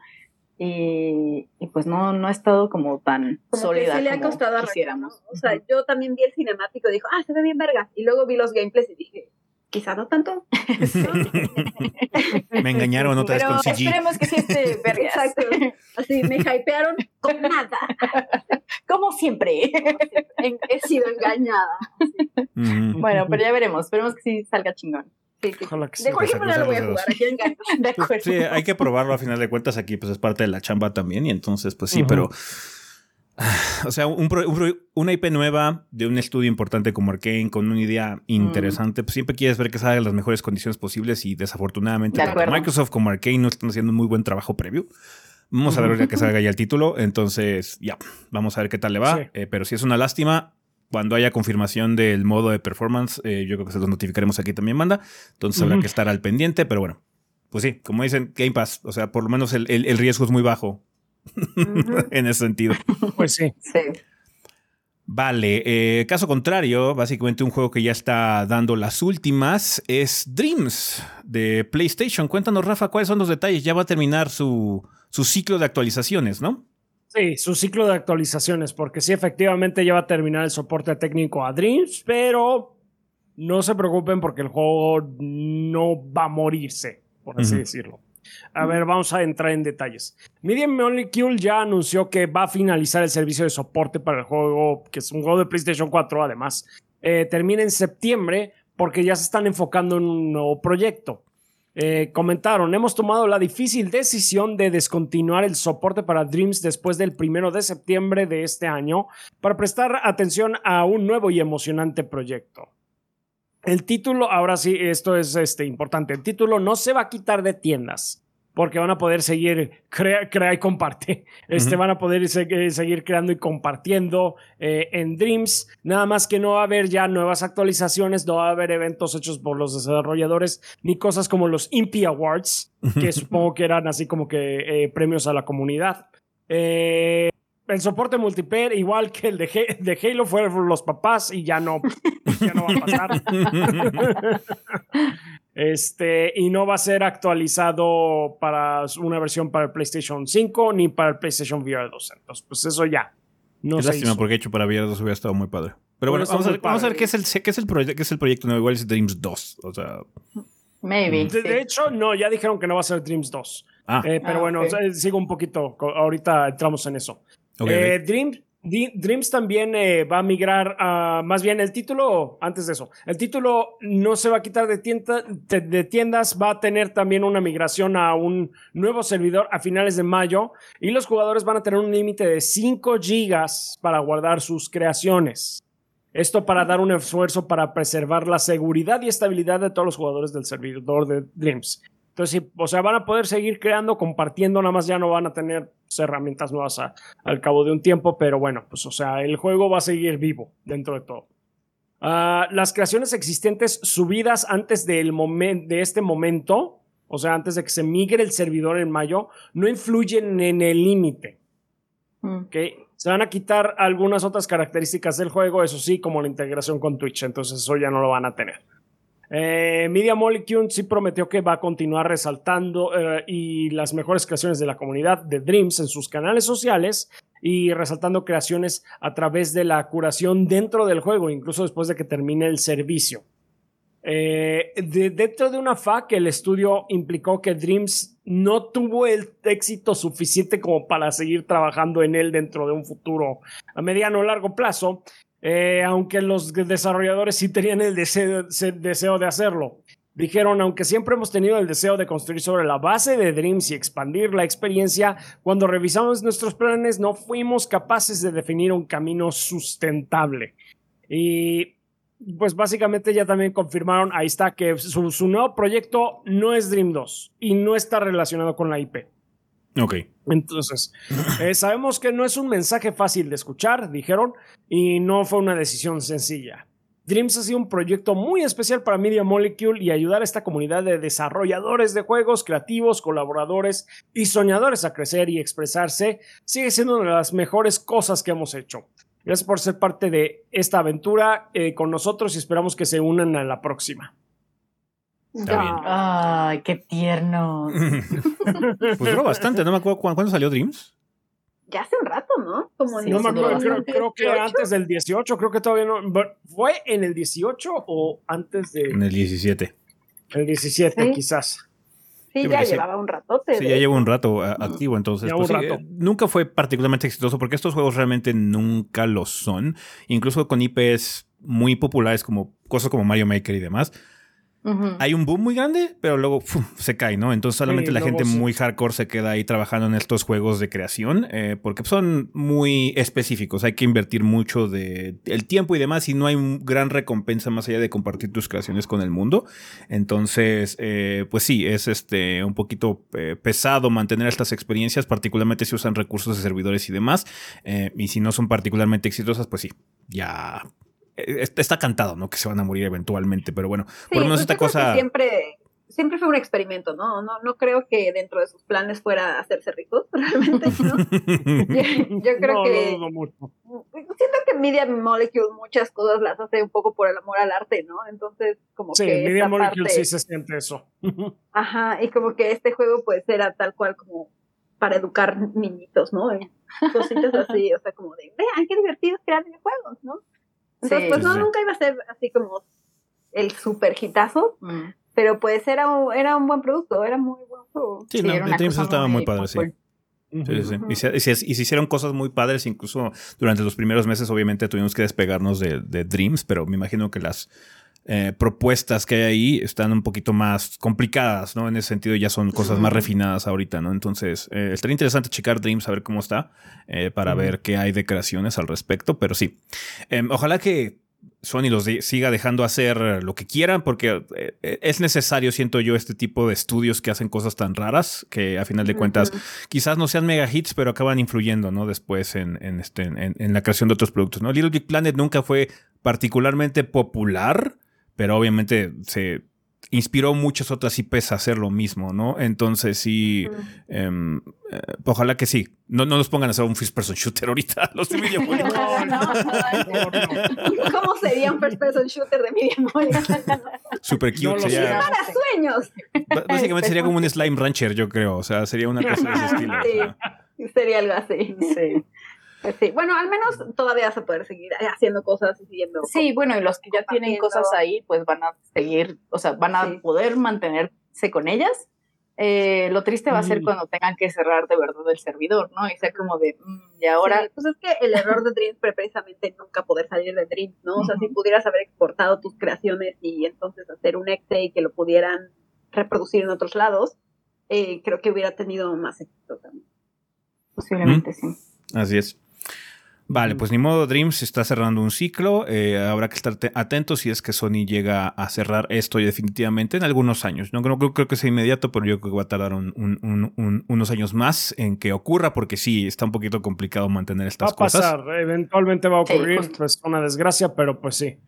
y, pues no, no ha estado como tan sólida. Que le ha costado quisiéramos. O sea, yo también vi el cinemático y dijo, ah, se ve bien verga. Y luego vi los gameplays y dije, quizá no tanto. me engañaron otra vez con CG. Esperemos que sí esté verga. Exacto. Así me hypearon con nada. Como siempre. He sido engañada. Bueno, pero ya veremos. Esperemos que sí salga chingón. Sí, hay que probarlo a final de cuentas aquí, pues es parte de la chamba también. Y entonces, pues sí, pero. O sea, un, una IP nueva de un estudio importante como Arkane con una idea interesante, pues siempre quieres ver que salga en las mejores condiciones posibles y desafortunadamente tanto Microsoft como Arkane no están haciendo un muy buen trabajo previo. Vamos a ver ya que salga ya el título, entonces ya, vamos a ver qué tal le va, eh, pero si es una lástima, cuando haya confirmación del modo de performance, eh, yo creo que se lo notificaremos aquí también, manda. Entonces habrá que estar al pendiente, pero bueno, pues sí, como dicen, Game Pass, o sea, por lo menos el, riesgo es muy bajo en ese sentido. Pues sí. Sí. Vale, eh, caso contrario, básicamente un juego que ya está dando las últimas es Dreams de PlayStation. Cuéntanos, Rafa, cuáles son los detalles. Ya va a terminar su, su ciclo de actualizaciones, ¿no? Sí, su ciclo de actualizaciones, porque sí, efectivamente ya va a terminar el soporte técnico a Dreams, pero no se preocupen porque el juego no va a morirse, por así decirlo. A ver, vamos a entrar en detalles. Media Molecule ya anunció que va a finalizar el servicio de soporte para el juego, que es un juego de PlayStation 4 además. Eh, termina en septiembre porque ya se están enfocando en un nuevo proyecto. Eh, comentaron, hemos tomado la difícil decisión de descontinuar el soporte para Dreams después del primero de septiembre de este año para prestar atención a un nuevo y emocionante proyecto. El título, ahora sí, esto es este, importante. El título no se va a quitar de tiendas porque van a poder seguir crea, y comparte. Este, Van a poder seguir creando y compartiendo eh, en Dreams. Nada más que no va a haber ya nuevas actualizaciones, no va a haber eventos hechos por los desarrolladores, ni cosas como los Impi Awards, que supongo que eran así como que eh, premios a la comunidad. Eh, el soporte multiplayer, igual que el de, de, Halo, fueron los papás y ya no, ya no va a pasar. este, y no va a ser actualizado para una versión para el PlayStation 5 ni para el PlayStation VR 2. Entonces, pues eso ya. No es lástima porque hecho para VR 2 hubiera estado muy padre. Pero bueno, vamos, a ver, vamos, a ver, qué es el, qué es el, proyecto, qué es el proyecto nuevo. Igual es Dreams 2. O sea. Maybe. De, hecho, no, ya dijeron que no va a ser Dreams 2. Ah. Eh, pero ah, bueno, sigo un poquito. Ahorita entramos en eso. Eh, Dreams también eh, va a migrar a, más bien el título, antes de eso, el título no se va a quitar de, de, tiendas, va a tener también una migración a un nuevo servidor a finales de mayo y los jugadores van a tener un límite de 5 gigas para guardar sus creaciones. Esto para dar un esfuerzo para preservar la seguridad y estabilidad de todos los jugadores del servidor de Dreams. Entonces, o sea, van a poder seguir creando, compartiendo, nada más ya no van a tener pues, herramientas nuevas al cabo de un tiempo, pero bueno, pues o sea, el juego va a seguir vivo dentro de todo. Ah, las creaciones existentes subidas antes del de este momento, o sea, antes de que se migre el servidor en mayo, no influyen en el límite. Mm. Se van a quitar algunas otras características del juego, eso sí, como la integración con Twitch, entonces eso ya no lo van a tener. Eh, Media Molecule sí prometió que va a continuar resaltando eh, y las mejores creaciones de la comunidad de Dreams en sus canales sociales y resaltando creaciones a través de la curación dentro del juego, incluso después de que termine el servicio. Eh, dentro de una FAQ, el estudio implicó que Dreams no tuvo el éxito suficiente como para seguir trabajando en él dentro de un futuro a mediano o largo plazo eh, aunque los desarrolladores sí tenían el deseo, de hacerlo. Dijeron, aunque siempre hemos tenido el deseo de construir sobre la base de Dreams y expandir la experiencia, cuando revisamos nuestros planes no fuimos capaces de definir un camino sustentable. Y pues básicamente ya también confirmaron, ahí está, que su, su nuevo proyecto no es Dream 2 y no está relacionado con la IP. Ok. Entonces, eh, sabemos que no es un mensaje fácil de escuchar, dijeron, y no fue una decisión sencilla. Dreams ha sido un proyecto muy especial para Media Molecule y ayudar a esta comunidad de desarrolladores de juegos, creativos, colaboradores y soñadores a crecer y expresarse sigue siendo una de las mejores cosas que hemos hecho. Gracias por ser parte de esta aventura eh, con nosotros y esperamos que se unan a la próxima. Ay, qué tierno. pues duró bastante, no me acuerdo cuándo, salió Dreams. Ya hace un rato, ¿no? Como no me acuerdo, creo, que antes del 18, creo que todavía no. ¿Fue en el 18 o antes de.? En el 17. El 17, quizás. Sí, ya llevaba un ratote. Sí, ya lleva un rato activo, entonces. Pues, eh, nunca fue particularmente exitoso porque estos juegos realmente nunca lo son. Incluso con IPs muy populares como cosas como Mario Maker y demás hay un boom muy grande, pero luego se cae, ¿no? Entonces solamente la gente muy hardcore se queda ahí trabajando en estos juegos de creación, eh, porque son muy específicos. Hay que invertir mucho de el tiempo y demás, y no hay un gran recompensa más allá de compartir tus creaciones con el mundo. Entonces, eh, pues sí, es este un poquito eh, pesado mantener estas experiencias, particularmente si usan recursos de servidores y demás. y si no son particularmente exitosas, pues sí, ya está cantado, ¿no? Que se van a morir eventualmente, pero bueno, por lo menos esta cosa... Siempre, siempre fue un experimento, ¿no? ¿no? No creo que dentro de sus planes fuera hacerse ricos, realmente, ¿no? yo, creo que... Siento que Media Molecule muchas cosas las hace un poco por el amor al arte, ¿no? Entonces, como sí, que. Media Molecule sí se siente eso. Ajá, y como que este juego pues era tal cual como para educar niñitos, ¿no? Cositas así, o sea, como de, vean qué divertido crear videojuegos, ¿no? Entonces, pues no, nunca iba a ser así como el super hitazo, mm. pero pues era un, era un buen producto, era muy buen juego. Sí, no, el estaba muy, padre, sí. Sí, sí, Y, se, y, se, hicieron cosas muy padres, incluso durante los primeros meses obviamente tuvimos que despegarnos de, de Dreams, pero me imagino que las eh, propuestas que hay ahí están un poquito más complicadas, ¿no? En ese sentido ya son cosas más refinadas ahorita, ¿no? Entonces, eh, estaría interesante checar Dreams, a ver cómo está, eh, para ver qué hay de creaciones al respecto, pero sí. Em, ojalá que Sony los siga dejando hacer lo que quieran, porque eh, es necesario, siento yo, este tipo de estudios que hacen cosas tan raras, que a final de cuentas quizás no sean mega hits, pero acaban influyendo, ¿no? Después en, este, en, la creación de otros productos, ¿no? Little Big Planet nunca fue particularmente popular, pero obviamente se inspiró muchas otras IPs a hacer lo mismo, ¿no? Entonces sí, em, eh, ojalá que sí. No, no nos pongan a hacer un first person shooter ahorita, los de Medium no, ¿Cómo sería un first person shooter de Medium Super cute. sería, para sueños. Básicamente sería como un slime rancher, yo creo. O sea, sería una cosa de ese estilo. Sí, sería algo así. Sí. Sí, bueno, al menos todavía se puede seguir haciendo cosas y siguiendo. Sí, bueno, y los que ya tienen cosas ahí, pues van a seguir, o sea, van a poder mantenerse con ellas. Eh, lo triste va a ser cuando tengan que cerrar de verdad el servidor, ¿no? Y sea como de, mm, y ahora. pues es que el error de Dreams fue precisamente nunca poder salir de Dreams, ¿no? O sea, si pudieras haber exportado tus creaciones y entonces hacer un exe y que lo pudieran reproducir en otros lados, eh, creo que hubiera tenido más éxito también. Posiblemente sí. Así es. Vale, pues ni modo, Dreams está cerrando un ciclo. Eh, habrá que estar atentos si es que Sony llega a cerrar esto y definitivamente en algunos años. No creo, creo, que sea inmediato, pero yo creo que va a tardar unos años más en que ocurra, porque sí, está un poquito complicado mantener estas cosas. Va a pasar, eventualmente va a ocurrir, pues una desgracia, pero pues sí.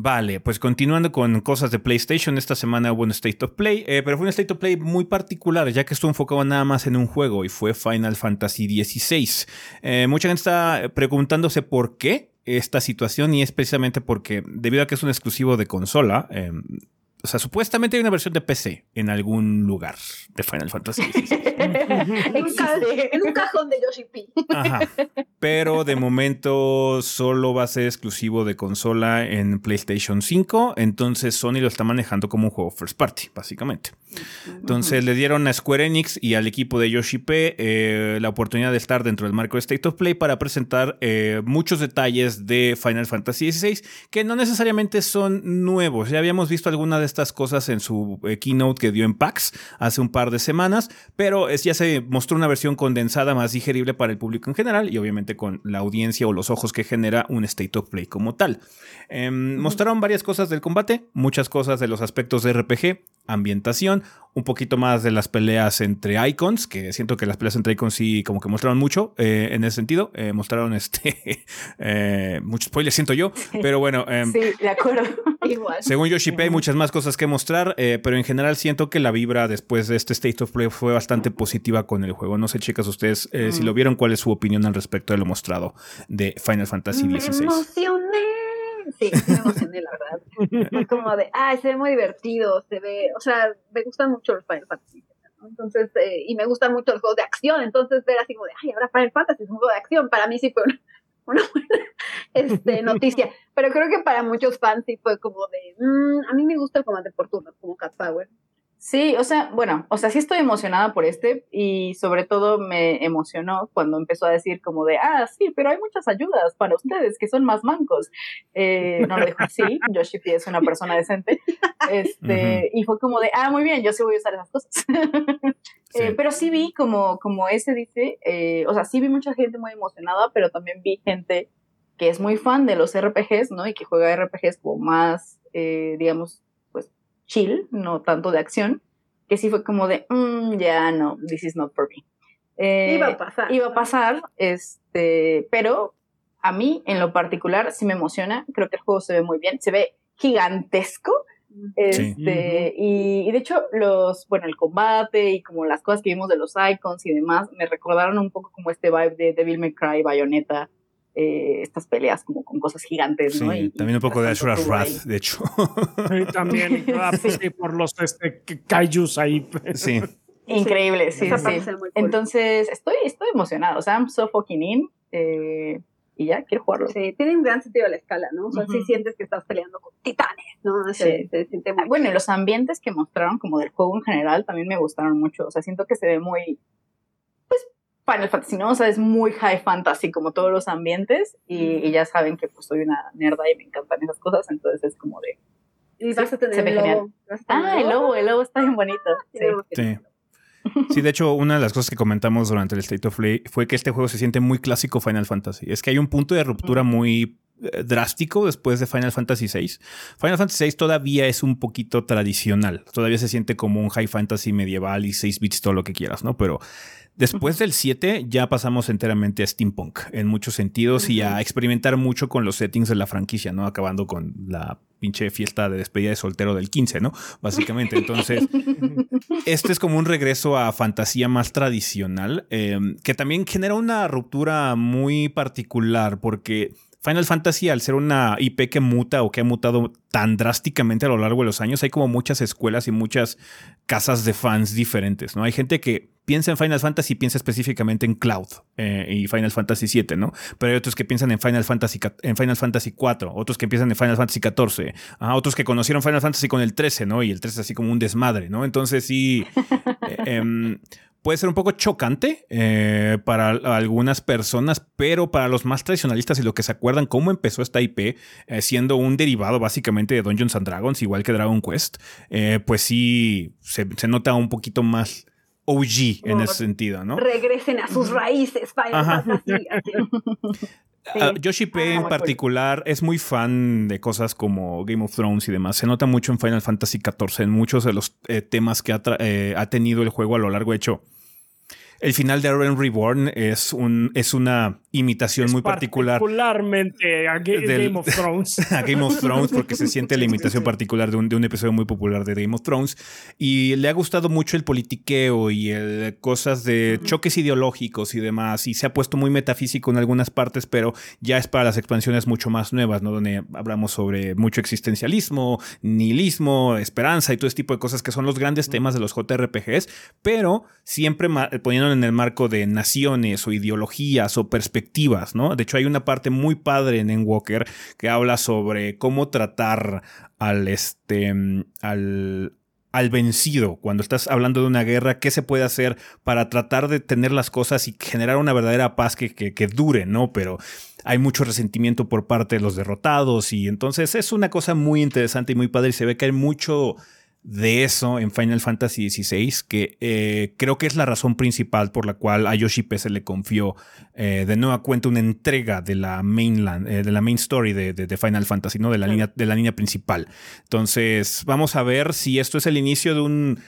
Vale, pues continuando con cosas de PlayStation, esta semana hubo un State of Play, eh, pero fue un State of Play muy particular, ya que estuvo enfocado nada más en un juego y fue Final Fantasy XVI. Eh, mucha gente está preguntándose por qué esta situación y es precisamente porque debido a que es un exclusivo de consola, em, o sea, supuestamente hay una versión de PC en algún lugar de Final Fantasy. en, un cajón de Yoshi P. Ajá. Pero de momento solo va a ser exclusivo de consola en PlayStation 5. Entonces Sony lo está manejando como un juego first party, básicamente. Entonces le dieron a Square Enix y al equipo de Yoshi P eh, la oportunidad de estar dentro del marco de State of Play para presentar eh, muchos detalles de Final Fantasy XVI que no necesariamente son nuevos. Ya habíamos visto alguna de estas cosas en su eh, keynote que dio en PAX hace un par de semanas, pero es, ya se mostró una versión condensada más digerible para el público en general y obviamente con la audiencia o los ojos que genera un State of Play como tal. Em, mostraron varias cosas del combate, muchas cosas de los aspectos de RPG, ambientación, un poquito más de las peleas entre icons, que siento que las peleas entre icons sí como que mostraron mucho eh, en ese sentido, eh, mostraron este eh, mucho spoiler siento yo, pero bueno. Em, sí, de acuerdo. Igual. Según Yoshi hay muchas más cosas que mostrar, pero en general siento que la vibra después de este State of Play fue bastante positiva con el juego. No sé, chicas, ustedes si lo vieron, ¿cuál es su opinión al respecto de lo mostrado de Final Fantasy XVI? Me emocioné. Sí, me emocioné, la verdad. como de, ah, se ve muy divertido, se ve, o sea, me gustan mucho los Final Fantasy. Entonces, eh, y me gustan mucho los juegos de acción, entonces ver así como de, ay, ahora Final Fantasy es un juego de acción, para mí sí fue una, una buena este, noticia. Pero creo que para muchos fans sí fue como de, mm, a mí me gusta el combate por turnos, como Cat Power. Sí, o sea, bueno, o sea, sí estoy emocionada por este y sobre todo me emocionó cuando empezó a decir como de, ah, sí, pero hay muchas ayudas para ustedes que son más mancos. Eh, no lo dijo así, Yoshi es una persona decente. Este, Y fue como de, ah, muy bien, yo sí voy a usar esas cosas. Eh, pero sí vi como, como ese dice, eh, o sea, sí vi mucha gente muy emocionada, pero también vi gente que es muy fan de los RPGs, ¿no? Y que juega RPGs como más, digamos, chill, no tanto de acción, que sí fue como de, mm, ya no, this is not for me. Eh, iba a pasar. Iba a pasar, este, pero a mí en lo particular sí me emociona, creo que el juego se ve muy bien, se ve gigantesco. Este, y, de hecho, los, bueno, el combate y como las cosas que vimos de los icons y demás, me recordaron un poco como este vibe de Devil May Cry, Bayonetta, eh, estas peleas como con cosas gigantes, ¿no? Y, también un poco de Ashura's Wrath, de hecho. también, por los este, kaijus ahí. Sí. Increíble, sí, sí. Entonces, estoy, estoy emocionado. O sea, I'm so fucking in. Eh, y ya, quiero jugarlo. Sí, tiene un gran sentido de la escala, ¿no? O sea, sí sientes que estás peleando con titanes, ¿no? sí. se siente muy bueno, y los ambientes que mostraron como del juego en general también me gustaron mucho. O sea, siento que se ve muy, pues, Final Fantasy, ¿no? O sea, es muy high fantasy como todos los ambientes y, ya saben que pues soy una nerda y me encantan esas cosas, entonces es como de... Y vas a tener el lobo. Ah, el lobo, el lobo está bien bonito. sí. sí. Sí, de hecho, una de las cosas que comentamos durante el State of Play fue que este juego se siente muy clásico Final Fantasy. Es que hay un punto de ruptura muy drástico después de Final Fantasy VI. Final Fantasy VI todavía es un poquito tradicional. Todavía se siente como un high fantasy medieval y 6 bits, todo lo que quieras, ¿no? Pero Después del 7 ya pasamos enteramente a steampunk en muchos sentidos y a experimentar mucho con los settings de la franquicia, ¿no? Acabando con la pinche fiesta de despedida de soltero del 15, ¿no? Básicamente. Entonces, este es como un regreso a fantasía más tradicional, em, que también genera una ruptura muy particular porque Final Fantasy, al ser una IP que muta o que ha mutado tan drásticamente a lo largo de los años, hay como muchas escuelas y muchas casas de fans diferentes, ¿no? Hay gente que piensa en Final Fantasy y piensa específicamente en Cloud eh, y Final Fantasy VII, ¿no? Pero hay otros que piensan en Final Fantasy, en Final Fantasy IV, otros que piensan en Final Fantasy XIV, otros que conocieron Final Fantasy con el 13, ¿no? Y el 13 es así como un desmadre, ¿no? Entonces sí... Eh, em, puede ser un poco chocante eh, para algunas personas, pero para los más tradicionalistas y lo que se acuerdan cómo empezó esta IP, siendo un derivado básicamente de Dungeons and Dragons, igual que Dragon Quest, pues sí se, se, nota un poquito más OG en ese sentido, ¿no? Regresen a sus raíces, Uh, Yoshi P en particular es muy fan de cosas como Game of Thrones y demás. Se nota mucho en Final Fantasy XIV, en muchos de los eh, temas que ha, eh, ha, tenido el juego a lo largo. De hecho, el final de Aaron Reborn es, un, es una imitación muy particular. Particularmente a, Game of Thrones. a Game of Thrones, porque se siente la imitación particular de un, de un, episodio muy popular de Game of Thrones. Y le ha gustado mucho el politiqueo y el, cosas de choques ideológicos y demás. Y se ha puesto muy metafísico en algunas partes, pero ya es para las expansiones mucho más nuevas, ¿no? Donde hablamos sobre mucho existencialismo, nihilismo, esperanza y todo ese tipo de cosas que son los grandes temas de los JRPGs, pero siempre poniendo en el marco de naciones o ideologías o perspectivas, ¿no? De hecho, hay una parte muy padre en Walker que habla sobre cómo tratar al, este, al, al vencido, cuando estás hablando de una guerra, qué se puede hacer para tratar de tener las cosas y generar una verdadera paz que, que, que, dure, ¿no? Pero hay mucho resentimiento por parte de los derrotados y entonces es una cosa muy interesante y muy padre y se ve que hay mucho de eso en Final Fantasy XVI, que eh, creo que es la razón principal por la cual a Yoshi P se le confió eh, de nueva cuenta una entrega de la mainland, eh, de la main story de, Final Fantasy, ¿no? De la, línea, de la línea principal. Entonces, vamos a ver si esto es el inicio de un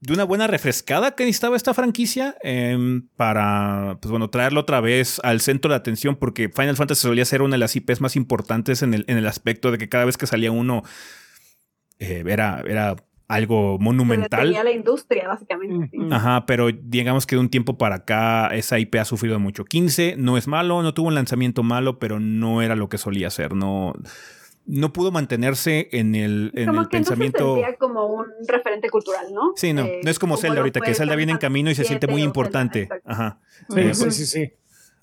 de una buena refrescada que necesitaba esta franquicia em, para, pues bueno, traerlo otra vez al centro de atención porque Final Fantasy solía ser una de las IPs más importantes en el, en el aspecto de que cada vez que salía uno eh, era, era algo monumental. Tenía la industria, básicamente. Ajá, pero digamos que de un tiempo para acá esa IP ha sufrido mucho. 15 no es malo, no tuvo un lanzamiento malo, pero no era lo que solía ser. No, no pudo mantenerse en el, en el pensamiento. No se como un referente cultural, ¿no? Sí, no. Eh, no es como Zelda ahorita, que Zelda viene en camino y se siente muy importante. Ajá. Sí, sí, sí, sí.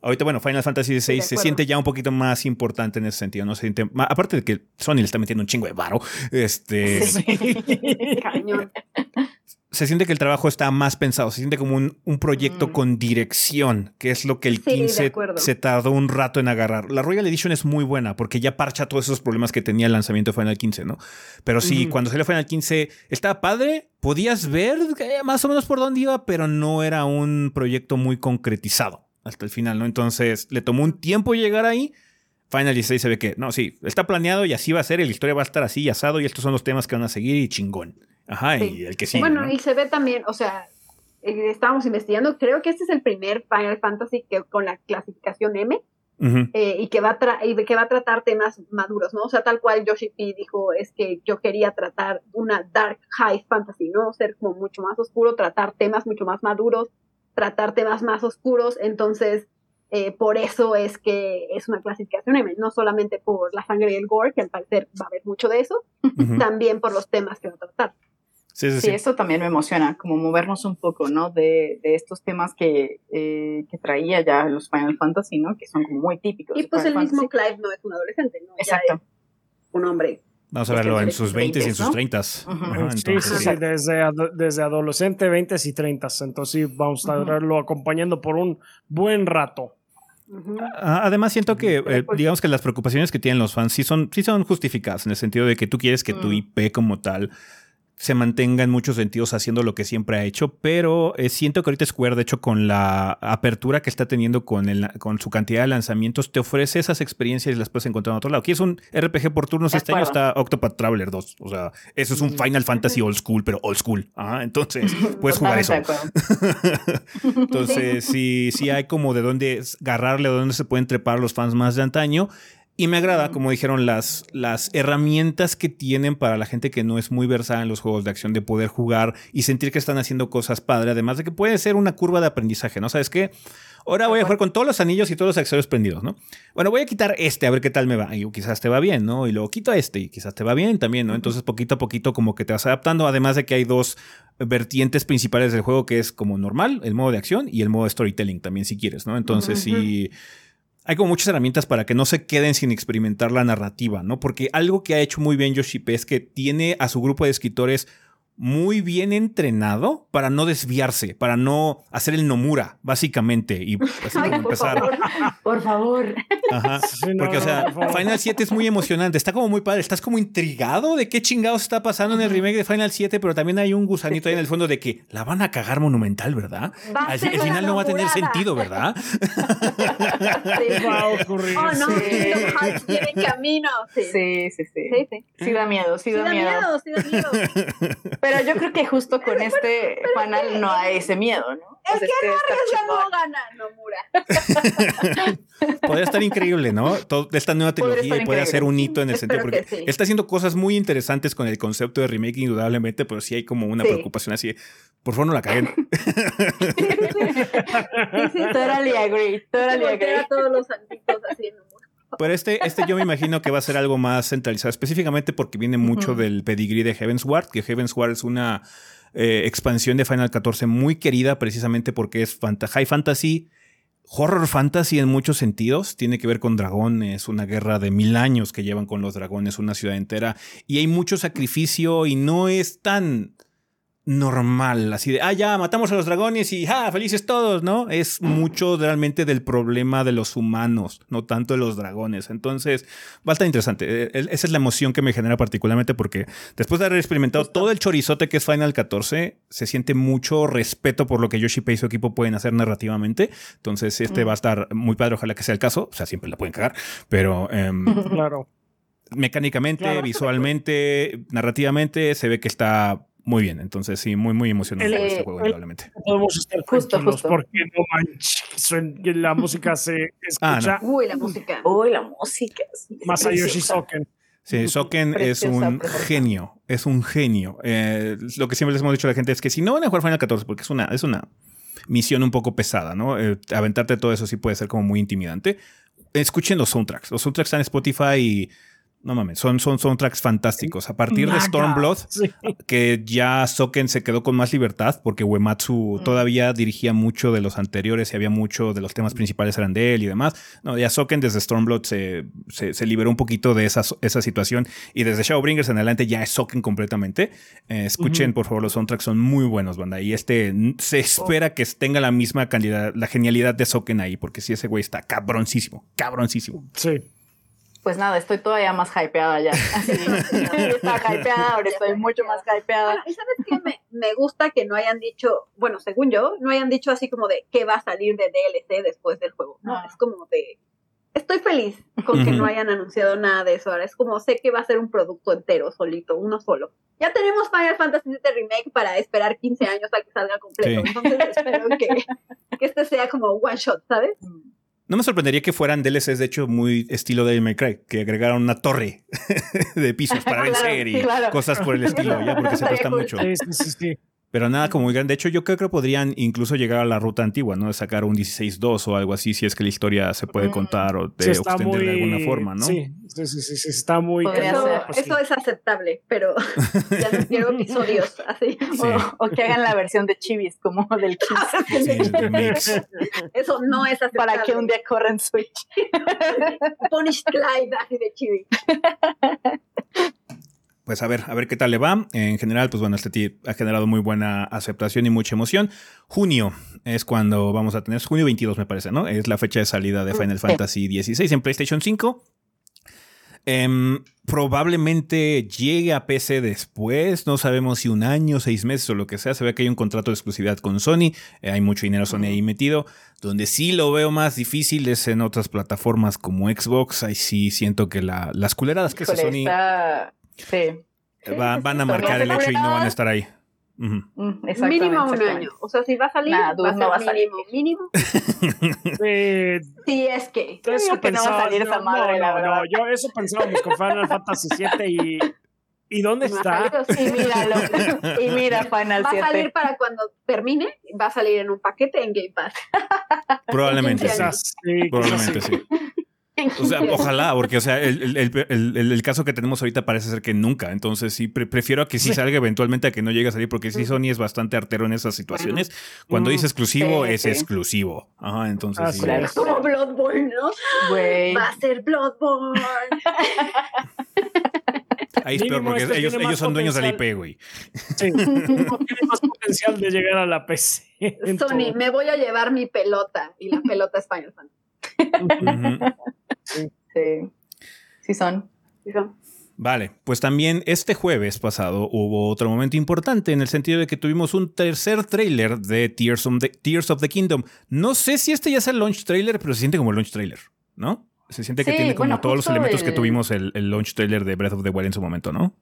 Ahorita, bueno, Final Fantasy XVI se siente ya un poquito más importante en ese sentido, ¿no? Se siente, aparte de que Sony le está metiendo un chingo de varo, este... se siente que el trabajo está más pensado, se siente como un, proyecto mm. con dirección, que es lo que el 15 se tardó un rato en agarrar. La Royal Edition es muy buena porque ya parcha todos esos problemas que tenía el lanzamiento de Final 15, ¿no? Pero sí, cuando salió Final 15 estaba padre, podías ver más o menos por dónde iba, pero no era un proyecto muy concretizado hasta el final, ¿no? Entonces le tomó un tiempo llegar ahí. Final 16 se ve que, no, sí, está planeado y así va a ser, la historia va a estar así y asado y estos son los temas que van a seguir y chingón. Ajá, y el que sigue. Bueno, y se ve también, o sea, eh, estábamos investigando, creo que este es el primer Final Fantasy que con la clasificación M. Eh, y, que va a y que va a tratar temas maduros, ¿no? O sea, tal cual Yoshi P dijo, es que yo quería tratar una dark high fantasy, ¿no? Ser como mucho más oscuro, tratar temas mucho más maduros, tratar temas más oscuros, entonces Eh, por eso es que es una clasificación M, no solamente por la sangre y el gore, que al parecer va a haber mucho de eso, también por los temas que va a tratar. Sí, sí, sí, eso también me emociona, como movernos un poco, ¿no? De, de estos temas que, eh, que traía ya los Final Fantasy, ¿no? Que son como muy típicos. Y pues el mismo Clive no es un adolescente, ¿no? Exacto. un hombre Vamos a verlo en sus 20 y en sus 30. sí, sí, desde, desde adolescente, 20 y 30. Entonces sí, vamos a verlo acompañando por un buen rato. Además, siento que, eh, pues digamos que las preocupaciones que tienen los fans sí son, sí son justificadas, en el sentido de que tú quieres que tu IP como tal se mantenga en muchos sentidos haciendo lo que siempre ha hecho, pero eh, siento que ahorita Square, de hecho, con la apertura que está teniendo con, el, con su cantidad de lanzamientos, te ofrece esas experiencias y las puedes encontrar en otro lado. Aquí es un RPG por turnos, este año está Octopath Traveler 2, o sea, eso es un mm. Final Fantasy old school, pero old school. Entonces, puedes jugar eso. entonces, sí, sí hay como de dónde agarrarle, de dónde se pueden trepar los fans más de antaño. Y me agrada, como dijeron, las, las herramientas que tienen para la gente que no es muy versada en los juegos de acción de poder jugar y sentir que están haciendo cosas padres. Además de que puede ser una curva de aprendizaje, ¿no? ¿Sabes qué? Ahora voy a jugar con todos los anillos y todos los accesorios prendidos, ¿no? Bueno, voy a quitar este a ver qué tal me va. Y quizás te va bien, ¿no? Y luego quito este y quizás te va bien también, ¿no? Entonces poquito a poquito como que te vas adaptando. Además de que hay dos vertientes principales del juego que es como normal, el modo de acción y el modo de storytelling también si quieres, ¿no? Entonces sí hay como muchas herramientas para que no se queden sin experimentar la narrativa, ¿no? Porque algo que ha hecho muy bien Yoshipe es que tiene a su grupo de escritores muy bien entrenado para no desviarse, para no hacer el Nomura, básicamente. Y así como empezar. Por favor. Ajá. Porque, o sea, Final 7 es muy emocionante. Está como muy padre. Estás como intrigado de qué chingados está pasando en el remake de Final 7, pero también hay un gusanito ahí en el fondo de que la van a cagar monumental, ¿verdad? Al, el final no va a tener sentido, ¿verdad? Sí. Va a ocurrir. Oh, no, sí. los camino. Sí. Sí, sí, sí. Sí, da miedo, sí, da, miedo. Sí da miedo, sí da miedo. Pero yo creo que justo con este panel no hay ese miedo, ¿no? Es que no arriesga no gana, Nomura. Podría estar increíble, ¿no? Toda esta nueva trilogía puede ser un hito en el sentido, porque él está haciendo cosas muy interesantes con el concepto de remake, indudablemente, pero sí hay como una preocupación así. Por favor, no la caguen. totally agree, totally agree. todos los santitos así en pero este, este yo me imagino que va a ser algo más centralizado, específicamente porque viene mucho del pedigree de Heavensward, que Heavensward es una eh, expansión de Final 14 muy querida precisamente porque es high fantasy, horror fantasy en muchos sentidos. Tiene que ver con dragones, una guerra de mil años que llevan con los dragones, una ciudad entera. Y hay mucho sacrificio y no es tan normal, así de, ah, ya, matamos a los dragones y, ah, felices todos, ¿no? Es mucho realmente del problema de los humanos, no tanto de los dragones. Entonces, va a estar interesante. E, esa es la emoción que me genera particularmente porque después de haber experimentado todo el chorizote que es Final 14, se siente mucho respeto por lo que Yoshi y su equipo pueden hacer narrativamente. Entonces, este va a estar muy padre, ojalá que sea el caso. O sea, siempre la pueden cagar, pero... Em, claro. Mecánicamente, visualmente, narrativamente, se ve que está muy bien. Entonces, sí, muy, muy emocionante este juego, indudablemente. Podemos estar justo, justo. porque no manches, la música se ah, escucha. Uy, la música. Uy, la música. Masayoshi Soken. Sí, Soken es un genio, es un genio. Eh, lo que siempre les hemos dicho a la gente es que si no van a jugar Final 14, porque es una, es una misión un poco pesada, ¿no? Eh, aventarte todo eso sí puede ser como muy intimidante. Escuchen los soundtracks. Los soundtracks están en Spotify y no mames, son, son, son tracks fantásticos. A partir de Stormblood, que ya Soken se quedó con más libertad, porque Uematsu mm. todavía dirigía mucho de los anteriores y había mucho de los temas principales eran de él y demás. No, ya Soken desde Stormblood se, se, liberó un poquito de esa, esa situación y desde Shadowbringers en adelante ya es Soken completamente. Eh, escuchen, por favor, los soundtracks son muy buenos, banda. Y este se espera que tenga la misma calidad, la genialidad de Soken ahí, porque si ese güey está cabroncísimo, cabroncísimo. Sí pues nada, estoy todavía más hypeada ya. Así, estaba hypeada, ahora estoy mucho más hypeada. y sabes qué me, me, gusta que no hayan dicho, bueno, según yo, no hayan dicho así como de qué va a salir de DLC después del juego. No, es como de, estoy feliz con que no hayan anunciado nada de eso. Ahora es como sé que va a ser un producto entero, solito, uno solo. Ya tenemos Final Fantasy VII Remake para esperar 15 años a que salga completo. Entonces espero que, que este sea como one shot, ¿sabes? Mm. No me sorprendería que fueran DLCs, de hecho, muy estilo de May Cry, que agregaron una torre de pisos para vencer y cosas por el estilo, ya, porque se presta mucho. Sí, sí, sí. Pero nada como muy grande. De hecho, yo creo que podrían incluso llegar a la ruta antigua, ¿no? De sacar un 16-2 o algo así, si es que la historia se puede mm. contar o de extender de alguna forma, ¿no? Sí, sí, sí, sí, está muy... Eso, pues eso es aceptable, pero ya no quiero episodios así. O, que hagan la versión de Chivis, como del Kiss. eso no es aceptable. Para que un día corran Switch. Punish Clyde así de Chivis pues a ver, a ver qué tal le va. En general, pues bueno, este tip ha generado muy buena aceptación y mucha emoción. Junio es cuando vamos a tener, junio 22 me parece, ¿no? Es la fecha de salida de Final Fantasy XVI en PlayStation 5. Em, probablemente llegue a PC después, no sabemos si un año, seis meses o lo que sea. Se ve que hay un contrato de exclusividad con Sony, eh, hay mucho dinero Sony ahí metido. Donde sí lo veo más difícil es en otras plataformas como Xbox. Ahí sí siento que las culeradas que hace Sony. Sí. van a marcar el hecho y no van a estar ahí. Mm, mínimo un año. O sea, si va a salir, va, a ser mínimo. Mínimo. eh, sí, es que. Eso que no va a salir esa madre, no, no, yo eso pensábamos con Final Fantasy VII y. ¿Y dónde está? Y míralo. y mira Final 7. Va a salir para cuando termine, va a salir en un paquete en Game Pass. Probablemente. sí, Probablemente sí. O sea, ojalá, porque o sea, el, caso que tenemos ahorita parece ser que nunca. Entonces sí, prefiero a que sí salga eventualmente a que no llegue a salir, porque sí Sony es bastante artero en esas situaciones. Cuando dice exclusivo, es exclusivo. Ajá, entonces ah, sí. Es como Bloodborne, ¿no? Va a ser Bloodborne. Ahí es peor porque este ellos, ellos son dueños del IP, güey. Sí, tiene más potencial de llegar a la PC. Sony, me voy a llevar mi pelota y la pelota es Final Fantasy sí. sí. son. Vale, pues también este jueves pasado hubo otro momento importante en el sentido de que tuvimos un tercer trailer de Tears of the, Tears of the Kingdom. No sé si este ya es el launch trailer, pero se siente como el launch trailer, ¿no? Se siente que tiene como todos los elementos que tuvimos el, el, launch trailer de Breath of the Wild en su momento, ¿no?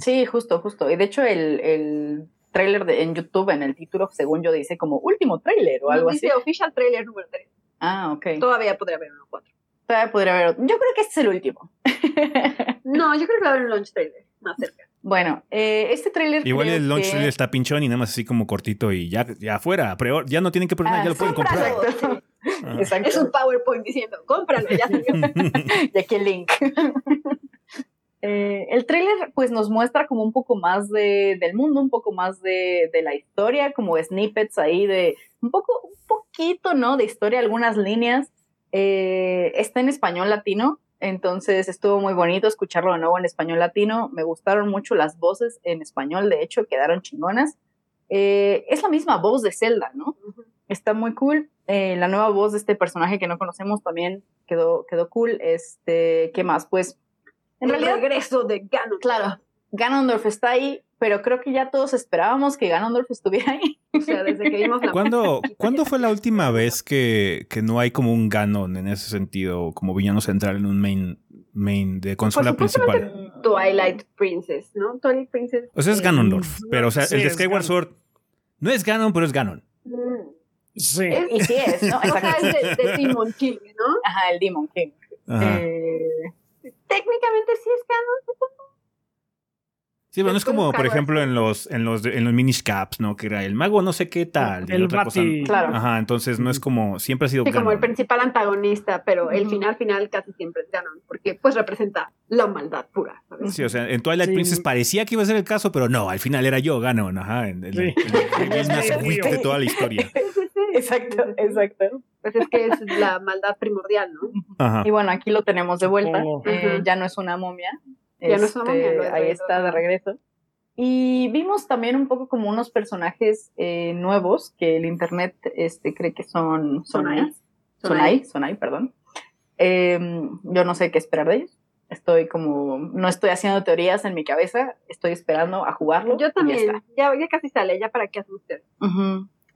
Sí, justo, justo. Y de hecho el, el trailer de, en YouTube, en el título, según yo, dice como último trailer o algo así. Dice official trailer número 3. Ah, ok. Todavía podría haber uno cuatro. Todavía podría haber otro. Yo creo que este es el último. no, yo creo que va a haber un launch trailer más cerca. Bueno, eh, este trailer. Igual el launch trailer está pinchón y nada más así como cortito y ya, ya afuera. ya no tienen que poner nada, ya lo pueden comprar. Exacto. Es un PowerPoint diciendo, cómpralo, ya y aquí el link. Eh, el tráiler pues nos muestra como un poco más de, del mundo, un poco más de, de, la historia, como snippets ahí de un poco, poquito, ¿no? De historia, algunas líneas. Eh, está en español latino, entonces estuvo muy bonito escucharlo de nuevo en español latino. Me gustaron mucho las voces en español, de hecho, quedaron chingonas. Eh, es la misma voz de Zelda, ¿no? Está muy cool. la nueva voz de este personaje que no conocemos también quedó, quedó cool. Este, ¿qué más? Pues en el realidad, regreso de Ganondorf. Claro, Ganondorf está ahí, pero creo que ya todos esperábamos que Ganondorf estuviera ahí. O sea, desde que vimos la ¿Cuándo, ¿Cuándo fue la última vez que, que, no hay como un Ganon en ese sentido, como villano central en un main, main de consola principal? Twilight Princess, ¿no? Twilight Princess. O sea, es Ganondorf, pero o sea, el de Skyward Sword no es Ganon, pero es Ganon. Mm. Sí. y sí es, ¿no? O sea, es de, de, Demon King, ¿no? Ajá, el Demon King. Eh, técnicamente sí es canon. Sí, bueno, es como, por ejemplo, en los, en los, en los mini caps, ¿no? Que era el mago no sé qué tal. El otra cosa. Claro. Ajá, entonces no es como, siempre ha sido sí, como el principal antagonista, pero el final final casi siempre es Ganon, porque pues representa la maldad pura. Sí, o sea, en Twilight Princess parecía que iba a ser el caso, pero no, al final era yo Ganon, ajá. El, el, de toda la historia. exacto, exacto. Pues es que es la maldad primordial, ¿no? Ajá. Y bueno, aquí lo tenemos de vuelta. Oh. Eh, ya no es una momia, ya no este, ahí está de regreso. Y vimos también un poco como unos personajes eh, nuevos que el internet este, cree que son Sonai. Sonai, Sonai, perdón. Em, yo no sé qué esperar de ellos. Estoy como, no estoy haciendo teorías en mi cabeza, estoy esperando a jugarlo. Yo también, ya, ya, casi sale, ya para que asusten.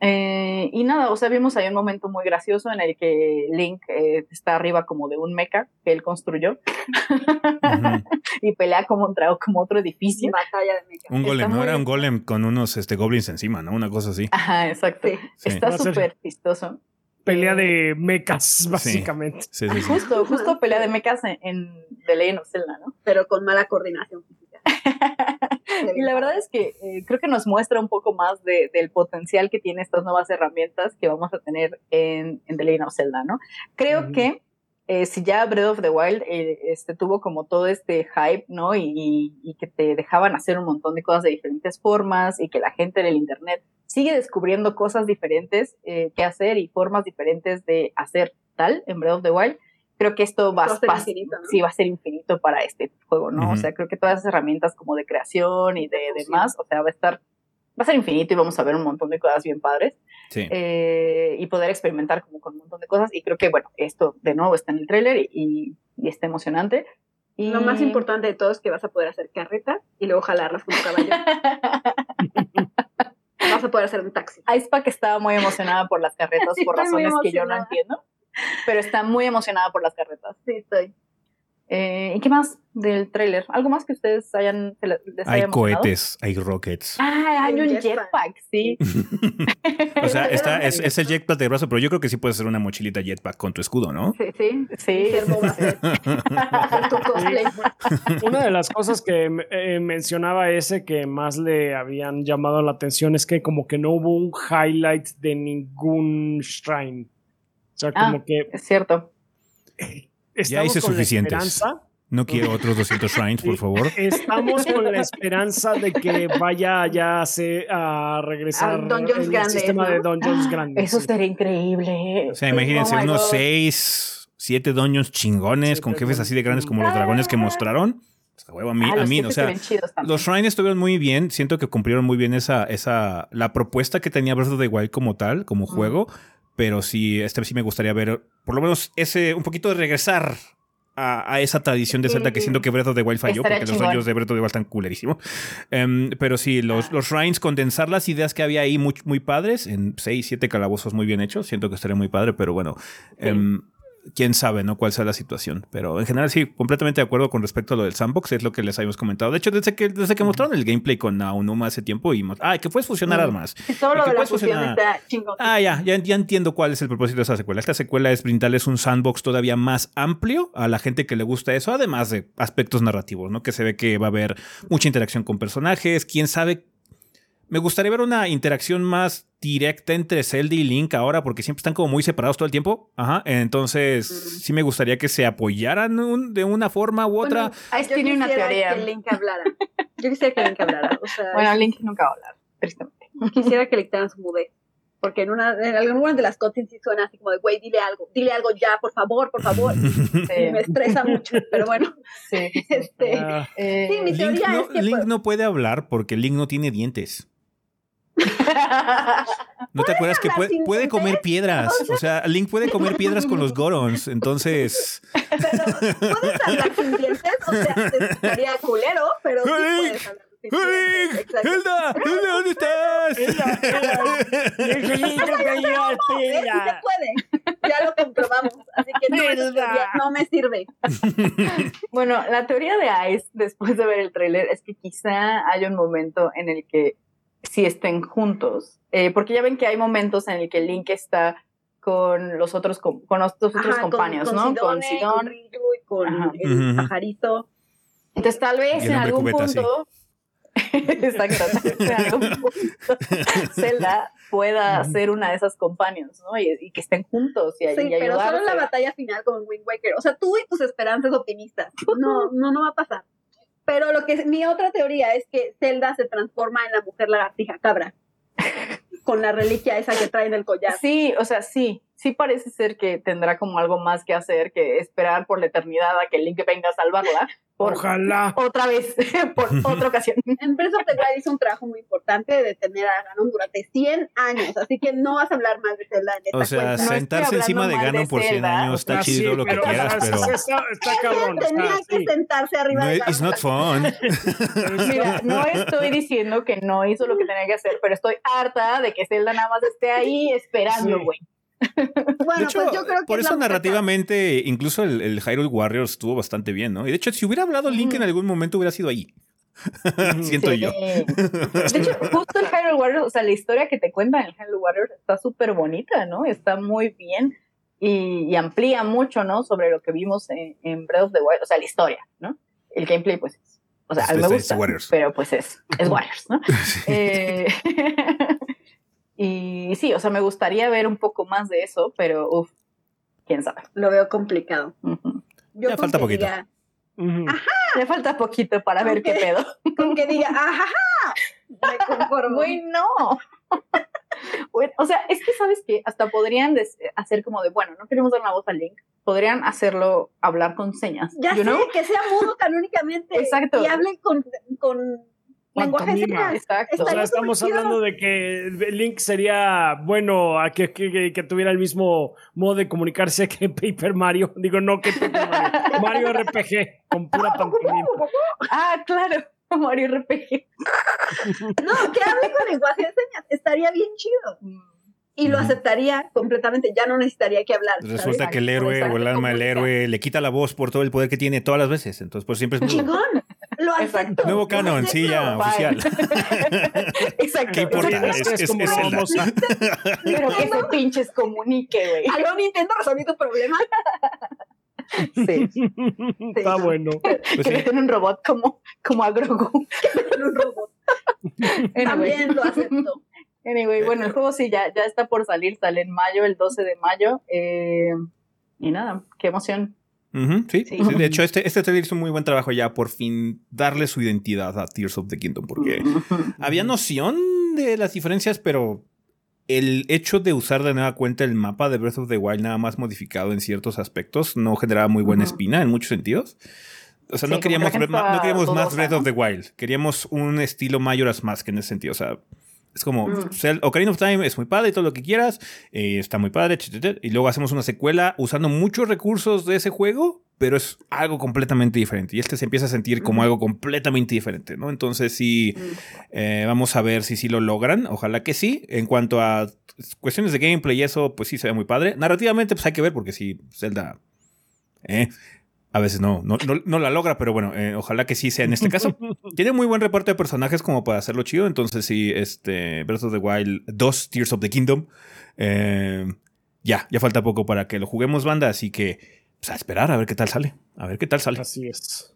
Eh, y nada, o sea, vimos ahí un momento muy gracioso en el que Link eh, está arriba como de un mecha que él construyó y pelea como, como otro edificio. Batalla de mecha. Un golem, no era un golem con unos este, goblins encima, ¿no? Una cosa así. Ajá, exacto. Está súper chistoso. Pelea eh, de mechas, básicamente. Sí, sí, justo, justo pelea de mechas en, en The Legend of Zelda, ¿no? Pero con mala coordinación física. y la verdad es que eh, creo que nos muestra un poco más de, del potencial que tiene estas nuevas herramientas que vamos a tener en, en The Legend of Zelda, ¿no? Creo que eh, si ya Breath of the Wild eh, este, tuvo como todo este hype, ¿no? Y, y, que te dejaban hacer un montón de cosas de diferentes formas y que la gente del Internet sigue descubriendo cosas diferentes eh, que hacer y formas diferentes de hacer tal en Breath of the Wild creo que esto va, a ser infinito, sí, va a ser infinito para este juego, ¿no? O sea, creo que todas esas herramientas como de creación y de demás, o sea, va a estar, va a ser infinito y vamos a ver un montón de cosas bien padres. Sí. Eh, y poder experimentar como con un montón de cosas. Y creo que, bueno, esto de nuevo está en el tráiler y, y, está emocionante. Y... Lo más importante de todo es que vas a poder hacer carreta y luego jalarlas con tu caballo. vas a poder hacer un taxi. Icepack estaba muy emocionada por las carretas por razones que yo no entiendo pero está muy emocionada por las carretas. Sí, estoy. Eh, ¿Y qué más del tráiler? ¿Algo más que ustedes hayan les Hay cohetes, hay rockets. Ah, hay un jetpack, sí. o sea, está, es, es, el jetpack de brazo, pero yo creo que sí puedes hacer una mochilita jetpack con tu escudo, ¿no? Sí, sí, sí. una de las cosas que eh, mencionaba ese que más le habían llamado la atención es que como que no hubo un highlight de ningún shrine. O sea, como ah, que. Es cierto. Ya hice suficientes. No quiero otros 200 shrines, por favor. Estamos con la esperanza de que vaya ya a, regresar el sistema de Dungeons grandes. Eso sería increíble. O sea, imagínense oh unos 6, 7 dungeons chingones con jefes así de grandes como los dragones que mostraron. a mí, ah, a mí o sea, los shrines estuvieron muy bien. Siento que cumplieron muy bien esa, esa, la propuesta que tenía Breath of the Wild como tal, como juego pero sí, este sí me gustaría ver por lo menos ese, un poquito de regresar a, esa tradición de Zelda que siento que Breath of the Wild falló, porque los rollos de Breath of the Wild están culerísimos. Em, pero sí, los, los Shrines, condensar las ideas que había ahí muy, muy padres, en 6, 7 calabozos muy bien hechos, siento que estaría muy padre, pero bueno. Em, quién sabe, ¿no? Cuál sea la situación. Pero en general sí, completamente de acuerdo con respecto a lo del sandbox, es lo que les habíamos comentado. De hecho, desde que, desde que mostraron el gameplay con Aonuma hace tiempo y... Ah, que puedes fusionar armas. todo lo de la fusión está chingón. Ah, ya, ya, ya, entiendo cuál es el propósito de esa secuela. Esta secuela es brindarles un sandbox todavía más amplio a la gente que le gusta eso, además de aspectos narrativos, ¿no? Que se ve que va a haber mucha interacción con personajes, quién sabe me gustaría ver una interacción más directa entre Zelda y Link ahora, porque siempre están como muy separados todo el tiempo. Ajá. Entonces, sí me gustaría que se apoyaran de una forma u otra. ahí tiene una teoría. Que Link hablara. Yo quisiera que Link hablara. bueno, Link nunca va a hablar, tristemente. Quisiera que le quitaran su mudez. Porque en una, en alguna de las cutscenes sí suena así como de, güey, dile algo, dile algo ya, por favor, por favor. Me estresa mucho, pero bueno. Sí, este, ah. sí mi teoría Link es que. Link pues no puede hablar porque Link no tiene dientes. ¿No te acuerdas que puede, puede comer piedras? O sea, Link puede comer piedras con los Gorons, entonces. puedes hablar sin dientes, o sea, sería culero, pero sí puedes hablar. ¡Link! ¡Hilda! ¡Hilda, dónde estás! ¡Hilda! se puede. Ya lo comprobamos. Así que no, no me sirve. Bueno, la teoría de Ice, después de ver el tráiler, es que quizá haya un momento en el que si estén juntos. Eh, porque ya ven que hay momentos en el que Link está con los otros, con, los otros compañeros, ¿no? con Sidon. Con con el pajarito. Entonces tal vez en algún punto... Exacto, en algún punto Zelda pueda ser una de esas compañeros, ¿no? Y, que estén juntos y, sí, pero solo la batalla final con Wind Waker. O sea, tú y tus esperanzas optimistas. No, no, no va a pasar. Pero lo que mi otra teoría es que Zelda se transforma en la mujer lagartija cabra. con la reliquia esa que trae en el collar. Sí, o sea, sí, sí parece ser que tendrá como algo más que hacer que esperar por la eternidad a que Link venga a salvarla. Ojalá. Otra vez, por otra ocasión. En Breath of the Wild hizo un trabajo muy importante de tener a Ganon durante 100 años, así que no vas a hablar más de Zelda en esta O sea, sentarse encima de Ganon por 100 años está chido lo que quieras, pero... Está, cabrón. Tenía que sentarse arriba no, de It's not fun. Mira, no estoy diciendo que no hizo lo que tenía que hacer, pero estoy harta de que Zelda nada más esté ahí esperando, güey. Bueno, de hecho, pues yo creo que por eso narrativamente, incluso el, el, Hyrule Warriors estuvo bastante bien, ¿no? Y de hecho, si hubiera hablado Link en algún momento, hubiera sido ahí. Siento yo. De hecho, justo el Hyrule Warriors, o sea, la historia que te cuentan en el Hyrule Warriors está súper bonita, ¿no? Está muy bien y, amplía mucho, ¿no? Sobre lo que vimos en, Breath of the Wild, o sea, la historia, ¿no? El gameplay, pues, O sea, a mí me gusta, pero pues es, es Warriors, ¿no? Eh, y sí, o sea, me gustaría ver un poco más de eso, pero uff, quién sabe. Lo veo complicado. ya falta poquito. Ajá. Le falta poquito para ver qué pedo. Con que diga, ajá, me conformo. Uy, no. o sea, es que sabes que hasta podrían hacer como de, bueno, no queremos dar una voz al Link, podrían hacerlo hablar con señas. Ya sé, que sea mudo canónicamente. Exacto. Y hable con, con lenguaje de señas. Exacto. O sea, estamos hablando de que Link sería bueno a que, que, tuviera el mismo modo de comunicarse que Paper Mario. Digo, no que Paper Mario. Mario RPG con pura pantomima. ah, claro. Mario RPG. no, que hable con lenguaje de señas. Estaría bien chido. Y lo aceptaría completamente, ya no necesitaría que hablar. Resulta que el héroe o el alma del héroe le quita la voz por todo el poder que tiene todas las veces. Entonces, pues siempre es Chingón. Lo acepto. Nuevo canon, sí, ya, oficial. Exacto. ¿Qué importa? Es, es, es, Pero que se pinches comunique, güey. Algo Nintendo resolvió tu problema. Sí. Está bueno. Pues que sí. un robot como, como a Grogu. Que un robot. También lo acepto. Anyway, bueno, el juego sí ya, ya está por salir, sale en mayo, el 12 de mayo. Eh, y nada, qué emoción. Sí. Sí. de hecho, este, este trailer hizo un muy buen trabajo ya por fin darle su identidad a Tears of the Kingdom, porque había noción de las diferencias, pero el hecho de usar de nueva cuenta el mapa de Breath of the Wild nada más modificado en ciertos aspectos no generaba muy buena espina en muchos sentidos. O sea, no, queríamos, no queríamos más Breath of the Wild, queríamos un estilo Majora's Mask en ese sentido. O sea, es como, Ocarina of Time es muy padre y todo lo que quieras, eh, está muy padre, y luego hacemos una secuela usando muchos recursos de ese juego, pero es algo completamente diferente. Y este se empieza a sentir como algo completamente diferente, ¿no? Entonces sí, eh, vamos a ver si sí lo logran, ojalá que sí. En cuanto a cuestiones de gameplay y eso, pues sí se ve muy padre. Narrativamente, pues hay que ver, porque sí, Zelda... Eh, a veces no, no, no, la logra, pero bueno, eh, ojalá que sí sea en este caso. Tiene muy buen reparto de personajes como para hacerlo chido, entonces sí, este Breath of the Wild 2, Tears of the Kingdom. Eh, ya, ya falta poco para que lo juguemos banda, así que pues, a esperar a ver qué tal sale. A ver qué tal sale. Así es.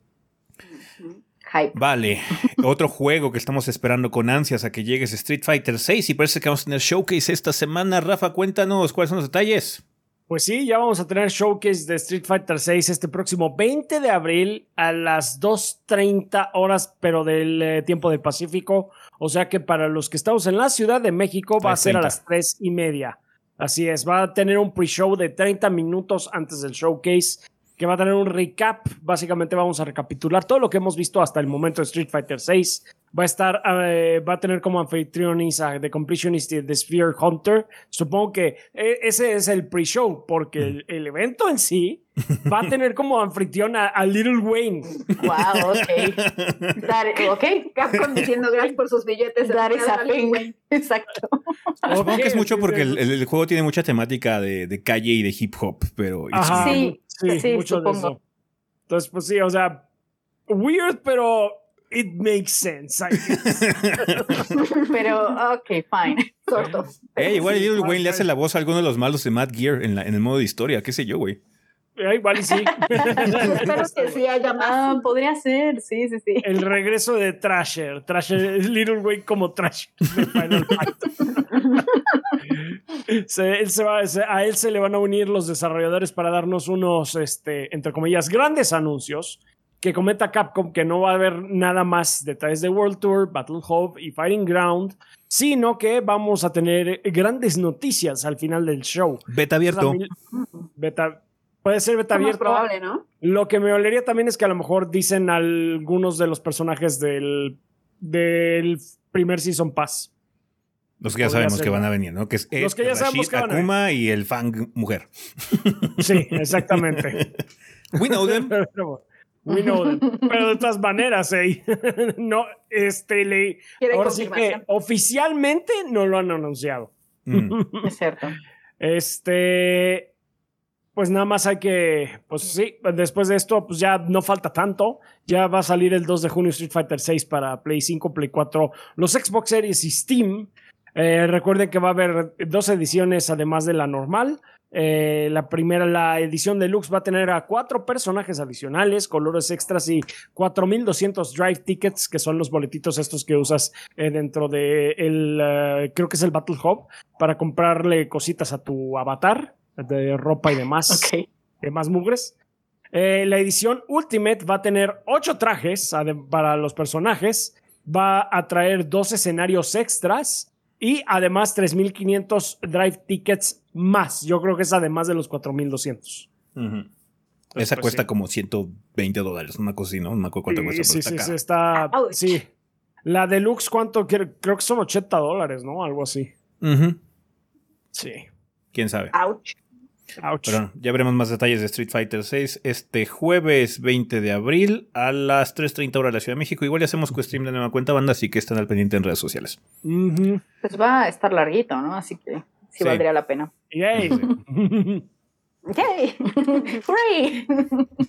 Vale, otro juego que estamos esperando con ansias a que llegue es Street Fighter 6 y parece que vamos a tener showcase esta semana. Rafa, cuéntanos cuáles son los detalles. Pues sí, ya vamos a tener showcase de Street Fighter 6 este próximo 20 de abril a las 2.30 horas, pero del eh, tiempo del Pacífico. O sea que para los que estamos en la Ciudad de México va a ser a las 3 y media. Así es, va a tener un pre-show de 30 minutos antes del showcase que va a tener un recap. Básicamente vamos a recapitular todo lo que hemos visto hasta el momento de Street Fighter 6 va a estar, eh, va a tener como anfitriones a The Completionist y The Sphere Hunter. Supongo que eh, ese es el pre-show, porque el, evento en sí va a tener como anfitrión a, Little Wayne. Wow, ok. That, ok, Capcom diciendo gracias por sus billetes. That is a thing. Exacto. Supongo que es mucho porque el, juego tiene mucha temática de, de, calle y de hip hop, pero... sí, sí, mucho supongo. de eso. Entonces, pues sí, o sea, weird, pero it makes sense. Pero, ok, fine. Corto. igual Little Wayne le hace la voz a alguno de los malos de Matt Gear en, en el modo de historia, qué sé yo, güey. Eh, igual y sí. Espero que sí haya más. Ah, podría ser, sí, sí, sí. El regreso de Trasher. Trasher, Little Wayne como Trasher a él se le van a unir los desarrolladores para darnos unos, este, entre comillas, grandes anuncios que comenta Capcom que no va a haber nada más detalles de World Tour, Battle Hub y Fighting Ground, sino que vamos a tener grandes noticias al final del show. Beta abierto. beta, puede ser beta abierto. probable, ¿no? Lo que me olería también es que a lo mejor dicen algunos de los personajes del, del primer Season Pass. Los que ya sabemos que van a venir, ¿no? Que es los que ya sabemos que van Akuma y el Fang mujer. Sí, exactamente. We know them. Pero de todas maneras, eh, no, este, le, ahora sí que oficialmente no lo han anunciado. Mm. Es cierto. Este, pues nada más hay que, pues sí, después de esto, pues ya no falta tanto. Ya va a salir el 2 de junio Street Fighter 6 para Play 5, Play 4, los Xbox Series y Steam. Eh, recuerden que va a haber dos ediciones además de la normal. Eh, la primera, la edición deluxe va a tener a cuatro personajes adicionales, colores extras y 4200 drive tickets, que son los boletitos estos que usas eh, dentro de el, creo que es el Battle Hub, para comprarle cositas a tu avatar de ropa y demás, demás mugres. la edición Ultimate va a tener ocho trajes para los personajes, va a traer dos escenarios extras y además 3.500 drive tickets más. Yo creo que es además de los 4.200. Esa pues cuesta como 120 dólares, una cosa así, ¿no? No me acuerdo cuánto cuesta. Sí, sí, sí, está. Sí. La deluxe, ¿cuánto? Creo que son 80 dólares, ¿no? Algo así. Sí. ¿Quién sabe? Ouch. Pero ya veremos más detalles de Street Fighter 6 este jueves 20 de abril a las 3.30 horas de la Ciudad de México. Igual ya hacemos stream de nueva cuenta banda, así que están al pendiente en redes sociales. Pues va a estar larguito, ¿no? Así que sí, valdría la pena. Yay. Yay.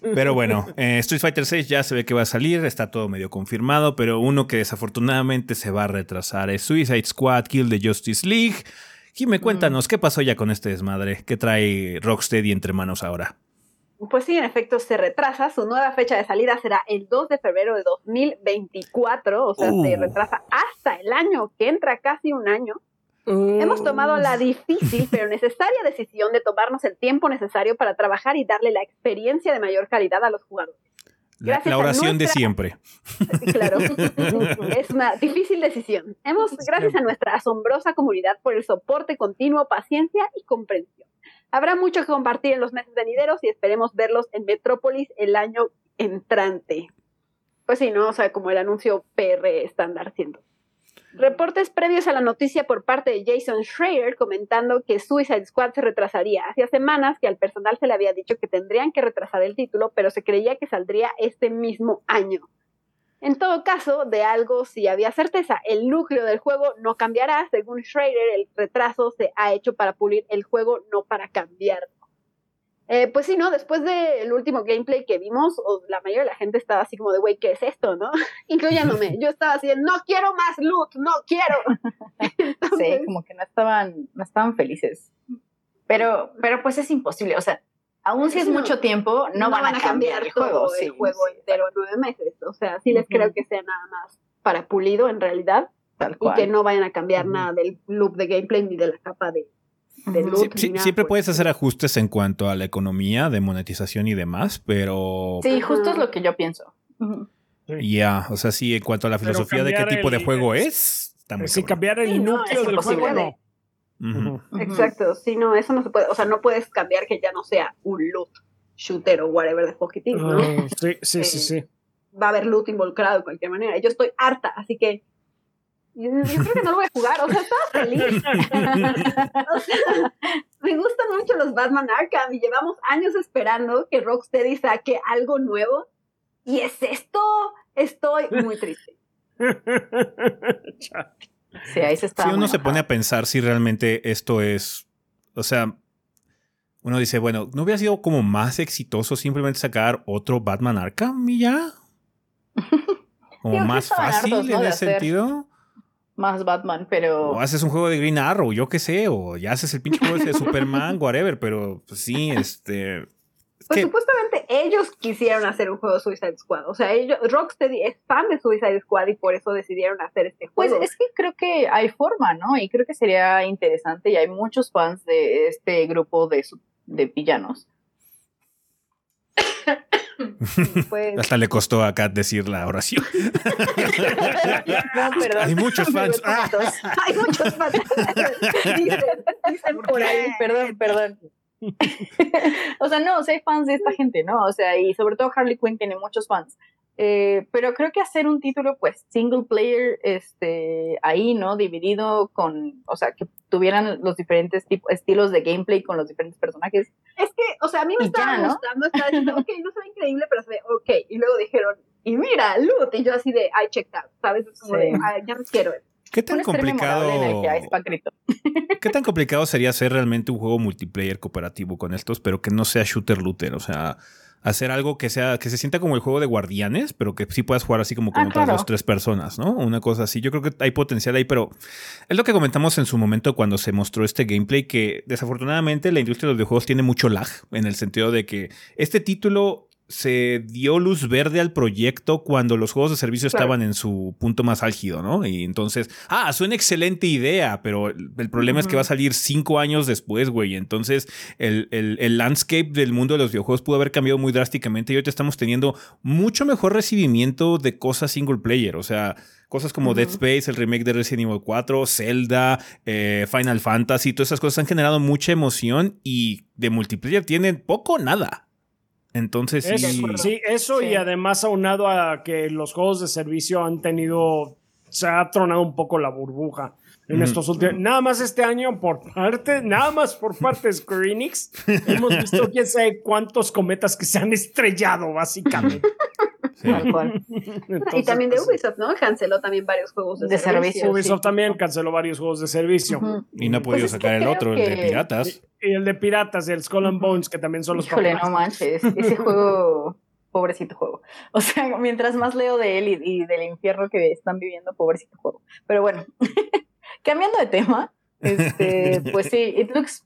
pero bueno, eh, Street Fighter 6 ya se ve que va a salir, está todo medio confirmado, pero uno que desafortunadamente se va a retrasar es Suicide Squad Kill the Justice League. Jime, cuéntanos, ¿qué pasó ya con este desmadre? ¿Qué trae Rocksteady entre manos ahora? Pues sí, en efecto se retrasa. Su nueva fecha de salida será el 2 de febrero de 2024, o sea, se uh. retrasa hasta el año que entra, casi un año. Hemos tomado la difícil pero necesaria decisión de tomarnos el tiempo necesario para trabajar y darle la experiencia de mayor calidad a los jugadores. La, oración de siempre. Claro, es una difícil decisión. Hemos, gracias a nuestra asombrosa comunidad por el soporte continuo, paciencia y comprensión. Habrá mucho que compartir en los meses venideros y esperemos verlos en Metrópolis el año entrante. Pues sí, ¿no? O sea, como el anuncio PR estándar siendo. Reportes previos a la noticia por parte de Jason Schreier comentando que Suicide Squad se retrasaría. Hacía semanas que al personal se le había dicho que tendrían que retrasar el título, pero se creía que saldría este mismo año. En todo caso, de algo sí había certeza, el núcleo del juego no cambiará. Según Schreier, el retraso se ha hecho para pulir el juego, no para cambiarlo. Eh, pues sí, ¿no? Después del último gameplay que vimos, la mayoría de la gente estaba así como de, güey, ¿qué es esto, no? Incluyéndome. Yo estaba así, no quiero más loot, no quiero. Sí, como que no estaban, no estaban felices. Pero, pero pues es imposible, o sea, aún si es mucho tiempo, no, van, a cambiar, el juego. el juego entero en nueve meses. O sea, sí les creo que sea nada más para pulido en realidad. Y que no vayan a cambiar nada del loop de gameplay ni de la capa de, siempre puedes hacer ajustes en cuanto a la economía de monetización y demás, pero... Sí, justo es lo que yo pienso. Ya, o sea, sí, en cuanto a la filosofía de qué tipo de juego es, Si cambiar el núcleo del juego, Exacto, sí, no, eso no se puede, o sea, no puedes cambiar que ya no sea un loot shooter o whatever de Pocket ¿no? Ah, sí, sí, sí, sí. Va a haber loot involucrado de cualquier manera. Yo estoy harta, así que yo, creo que no lo voy a jugar, o sea, estaba feliz. me gustan mucho los Batman Arkham y llevamos años esperando que Rocksteady saque algo nuevo. Y es esto, estoy muy triste. sí, ahí se está. Si uno se pone a pensar si realmente esto es, o sea, uno dice, bueno, ¿no hubiera sido como más exitoso simplemente sacar otro Batman Arkham y ya? Como más fácil en ese sentido más Batman, pero. O haces un juego de Green Arrow, yo qué sé, o ya haces el pinche juego de Superman, whatever, pero pues, sí, este. Pues supuestamente ellos quisieron hacer un juego de Suicide Squad. O sea, ellos, Rocksteady es fan de Suicide Squad y por eso decidieron hacer este pues, juego. Pues es que creo que hay forma, ¿no? Y creo que sería interesante y hay muchos fans de este grupo de, de villanos. Pues Hasta le costó a Kat decir la oración. Hay muchos fans. Ah. Hay muchos fans. dicen, por ahí. Perdón, perdón. o sea, no, o hay fans de esta gente, ¿no? O sea, y sobre todo Harley Quinn tiene muchos fans. Eh, pero creo que hacer un título, pues, single player, este, ahí, ¿no? Dividido con, o sea, que tuvieran los diferentes tipos, estilos de gameplay con los diferentes personajes. Es que, o sea, a mí me estaba gustando, estaba diciendo, ok, no se ve increíble, pero se ve ok. Y luego dijeron, y mira, loot, y yo así de, I checked out, ¿sabes? como de, ya no quiero ¿Qué tan complicado? ¿Qué tan complicado sería hacer realmente un juego multiplayer cooperativo con estos, pero que no sea shooter looter? O sea, hacer algo que sea que se sienta como el juego de guardianes, pero que sí puedas jugar así como con ah, otras dos tres personas, ¿no? Una cosa así. Yo creo que hay potencial ahí, pero es lo que comentamos en su momento cuando se mostró este gameplay que desafortunadamente la industria de los videojuegos tiene mucho lag en el sentido de que este título se dio luz verde al proyecto cuando los juegos de servicio estaban en su punto más álgido, ¿no? Y entonces, ah, es una excelente idea, pero el, problema es que va a salir cinco años después, güey. Entonces, el, el, landscape del mundo de los videojuegos pudo haber cambiado muy drásticamente y ahorita estamos teniendo mucho mejor recibimiento de cosas single player, o sea... Cosas como Dead Space, el remake de Resident Evil 4, Zelda, eh, Final Fantasy, todas esas cosas han generado mucha emoción y de multiplayer tienen poco o nada. Entonces sí. sí, eso y además aunado a que los juegos de servicio han tenido, se ha tronado un poco la burbuja en estos últimos. Nada más este año por parte, nada más por parte de Square Enix, hemos visto quién sabe cuántos cometas que se han estrellado, básicamente. y también de pues, Ubisoft, ¿no? Canceló también varios juegos de, servicio. Ubisoft también canceló varios juegos de servicio. Y no ha podido pues sacar el otro, el de piratas. Y el de piratas, el Skull and Bones, que también son los Híjole, no manches, ese juego pobrecito juego. O sea, mientras más leo de él y, del infierno que están viviendo, pobrecito juego. Pero bueno, cambiando de tema, este, pues sí, it looks.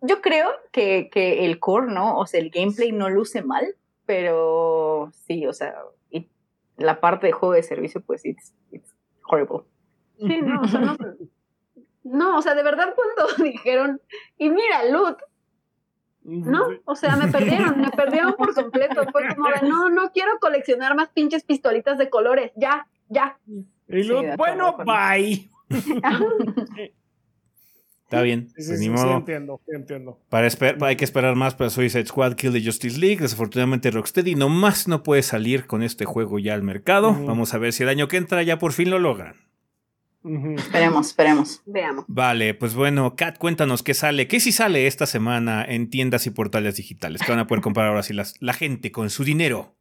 Yo creo que, que, el core, ¿no? O sea, el gameplay no luce mal, pero sí, o sea, la parte de juego de servicio, pues it's, it's horrible. Sí, no, o sea, no, no, o sea, de verdad cuando dijeron, y mira, loot, no, o sea, me perdieron, me perdieron por completo. Fue como de, no, no quiero coleccionar más pinches pistolitas de colores, ya, ya. Y loot, bueno, bye. Está bien. Sí, sí, pues entiendo, entiendo. Para hay que esperar más para Suicide Squad Kill the Justice League. Desafortunadamente Rocksteady nomás no puede salir con este juego ya al mercado. Vamos a ver si el año que entra ya por fin lo logran. Esperemos, esperemos. Veamos. Vale, pues bueno, Kat, cuéntanos qué sale, qué sí sale esta semana en tiendas y portales digitales, que van a poder comprar ahora sí la gente con su dinero.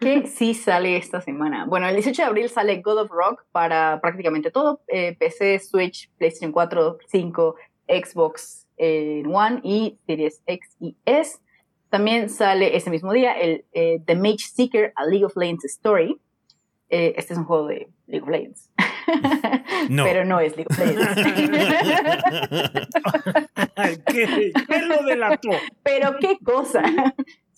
¿Qué sí sale esta semana? Bueno, el 18 de abril sale God of Rock para prácticamente todo, eh, PC, Switch, PlayStation 4, 5, Xbox eh, One y Series X y S. También sale ese mismo día el eh, The Mage Seeker, a League of Legends Story. este es un juego de League of Legends. No. Pero no es League of Legends. ¿Qué, ¿Qué lo delató? Pero qué cosa.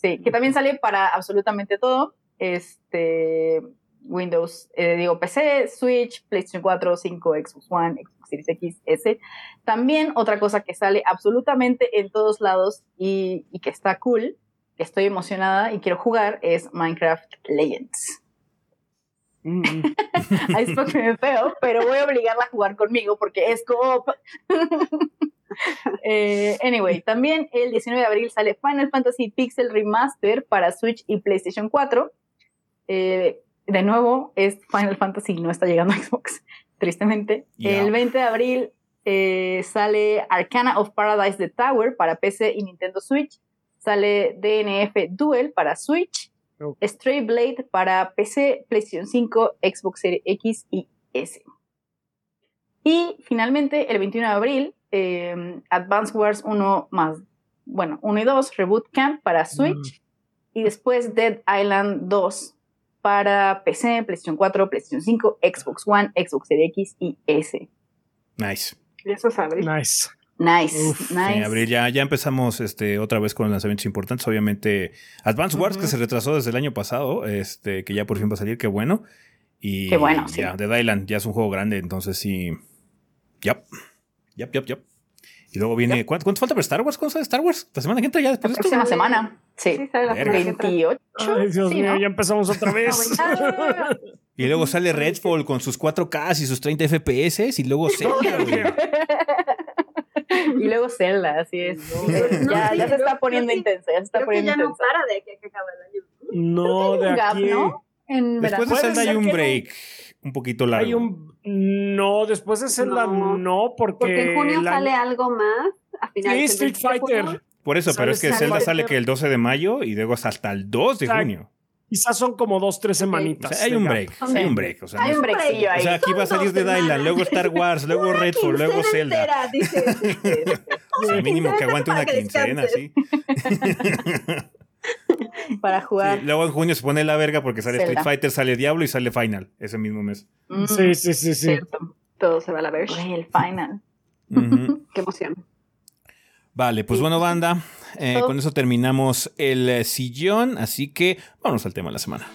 Sí, que también sale para absolutamente todo. Este, Windows, eh, digo, PC, Switch, PlayStation 4, 5, Xbox One, Xbox Series X, S. También otra cosa que sale absolutamente en todos lados y, que está cool, que estoy emocionada y quiero jugar, es Minecraft Legends. Mm. Ahí es me feo, pero voy a obligarla a jugar conmigo porque es co Eh, anyway, también el 19 de abril sale Final Fantasy Pixel Remaster para Switch y PlayStation 4. Eh, de nuevo, es Final Fantasy, no está llegando a Xbox, tristemente. El 20 de abril eh, sale Arcana of Paradise The Tower para PC y Nintendo Switch. Sale DNF Duel para Switch. Stray Blade para PC, PlayStation 5, Xbox Series X y S. Y finalmente, el 21 de abril, eh, Advance Wars 1 más, bueno, 1 y 2, Reboot Camp para Switch. Y después Dead Island 2 para PC, PlayStation 4, PlayStation 5, Xbox One, Xbox Series X y S. Nice. eso es abril. Nice. Nice, nice. abril ya, ya empezamos este, otra vez con lanzamientos importantes. Obviamente, Advance Wars, que se retrasó desde el año pasado, este, que ya por fin va a salir, qué bueno. Y qué bueno, ya, Dead Island ya es un juego grande, entonces sí. Yep. Yep, yep, yep. Y luego viene. ¿cuánto, falta para Star Wars? ¿Cuándo sale Star Wars? ¿La semana que entra ya después de esto? La próxima semana. Sí. sí sale la 28. Ay, Dios mío, ya empezamos otra vez. y luego sale Redfall con sus 4K y sus 30 FPS. Y luego Zelda, Y luego Zelda, así es. ya, ya se está poniendo intensa. Ya se está poniendo que ya no para de aquí a que acabe el año. No, de aquí. ¿no? Después de Zelda hay un break un poquito largo. Hay un. No, después de Zelda no, no porque. Porque en junio sale algo más. A sí, Street Fighter. Por eso, pero es que Zelda sale que el 12 de mayo y luego hasta el 2 de junio. Quizás son como dos, tres semanitas. hay un break. hay un break. O sea, hay un break. O sea, aquí va a salir de Dylan, luego Star Wars, luego Redfall, luego Zelda. o mínimo que aguante una quincena, sí. Para jugar. luego en junio se pone la verga porque sale Street Fighter, sale Diablo y sale Final ese mismo mes. Mm, sí, sí, sí, sí. Todo se va a la verga. El Final. Qué emoción. Vale, pues bueno, banda, eh, con eso terminamos el eh, sillón, así que vamos al tema de la semana.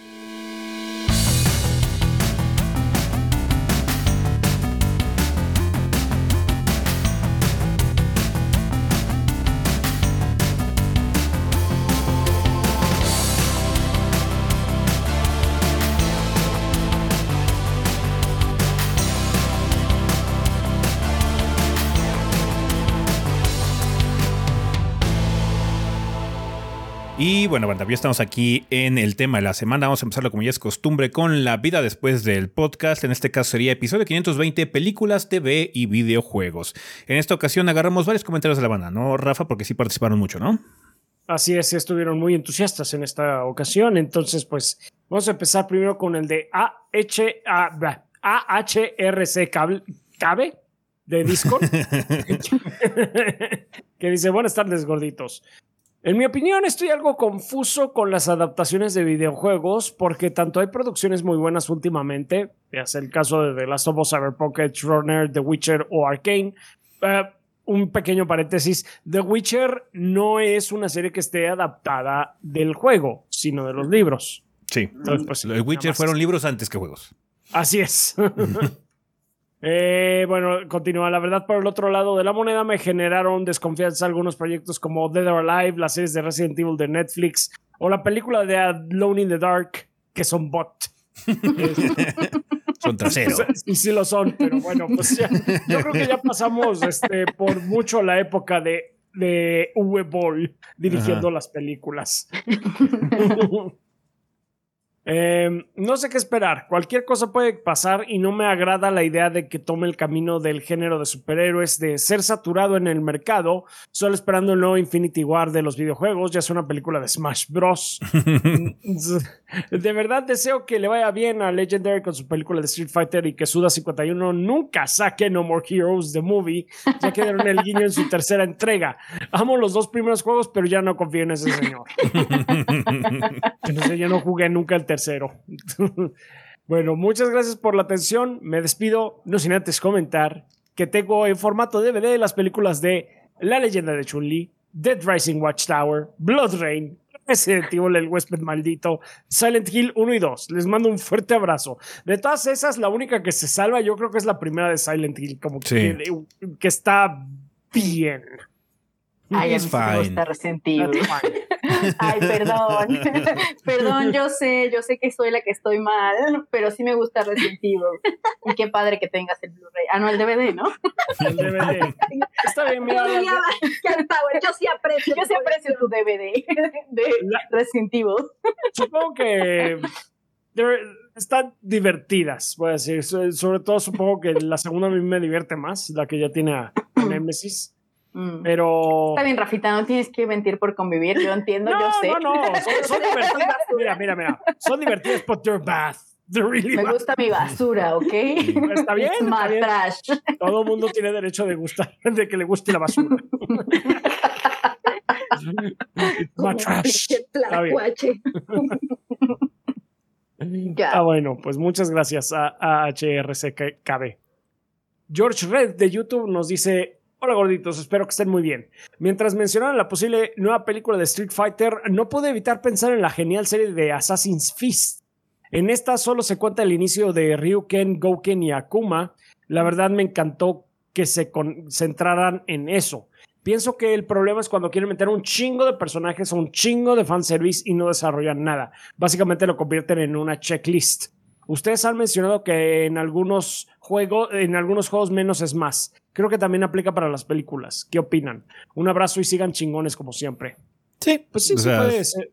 Y bueno, banda, ya estamos aquí en el tema de la semana. Vamos a empezarlo como ya es costumbre con la vida después del podcast. En este caso sería episodio 520, películas, TV y videojuegos. En esta ocasión agarramos varios comentarios de la banda, ¿no, Rafa? Porque sí participaron mucho, ¿no? Así es, estuvieron muy entusiastas en esta ocasión. Entonces, pues vamos a empezar primero con el de AH, AHRC Cabe de Discord. que dice, buenas tardes, gorditos. En mi opinión, estoy algo confuso con las adaptaciones de videojuegos porque tanto hay producciones muy buenas últimamente, ya sea el caso de The Last of Us, Cyberpunk, Edge Runner, The Witcher o Arkane. Eh, un pequeño paréntesis, The Witcher no es una serie que esté adaptada del juego, sino de los libros. Sí, pues, The Witcher fueron libros antes que juegos. Así es. Eh, bueno, continúa. La verdad, por el otro lado de la moneda me generaron desconfianza algunos proyectos como Dead or Alive, las series de Resident Evil de Netflix o la película de Alone in the Dark, que son bot. son traseros. Sí, sí lo son, pero bueno, pues ya, yo creo que ya pasamos este, por mucho la época de, de Uwe Boll dirigiendo las películas. Em, no sé qué esperar. Cualquier cosa puede pasar y no me agrada la idea de que tome el camino del género de superhéroes, de ser saturado en el mercado, solo esperando el nuevo Infinity War de los videojuegos, ya sea una película de Smash Bros. de verdad deseo que le vaya bien a Legendary con su película de Street Fighter y que Suda 51 nunca saque No More Heroes the Movie, ya que dieron el guiño en su tercera entrega. Amo los dos primeros juegos, pero ya no confío en ese señor. no sé, yo no jugué nunca el tercero cero. bueno, muchas gracias por la atención. Me despido, no sin antes comentar que tengo en formato DVD las películas de La leyenda de Chun-Li, Dead Rising Watchtower, Blood Rain, Resident Evil, El huésped maldito, Silent Hill 1 y 2. Les mando un fuerte abrazo. De todas esas, la única que se salva yo creo que es la primera de Silent Hill, como que, que está bien. Ay, es está resentido. Ay, perdón. perdón, yo sé, yo sé que soy la que estoy mal, pero sí me gusta resentido. Y qué padre que tengas el Blu-ray. Ah, no, el DVD, ¿no? El DVD. Está bien, mira. Yo sí aprecio. Yo sí aprecio tu DVD de resentido. Supongo que están divertidas, voy a decir. Sobre todo supongo que la segunda a mí me divierte más, la que ya tiene a Nemesis. Mm. Pero. Está bien, Rafita, no tienes que mentir por convivir. Yo entiendo, yo sé. No, no, son, divertidas. mira, mira, mira. Son divertidas, but they're bad. Really Me gusta mi basura, ¿ok? Está bien. Está bien. trash. Todo el mundo tiene derecho de gustar, de que le guste la basura. trash. Está bien. Ah, bueno, pues muchas gracias a, a HRCKB. George Red de YouTube nos dice: Hola gorditos, espero que estén muy bien. Mientras mencionaban la posible nueva película de Street Fighter, no pude evitar pensar en la genial serie de Assassin's Fist. En esta solo se cuenta el inicio de Ryuken, Gouken y Akuma. La verdad me encantó que se concentraran en eso. Pienso que el problema es cuando quieren meter un chingo de personajes o un chingo de fanservice y no desarrollan nada. Básicamente lo convierten en una checklist. Ustedes han mencionado que en algunos juegos, en algunos juegos menos es más. Creo que también aplica para las películas. ¿Qué opinan? Un abrazo y sigan chingones como siempre. Sí, pues sí, sí puede ser.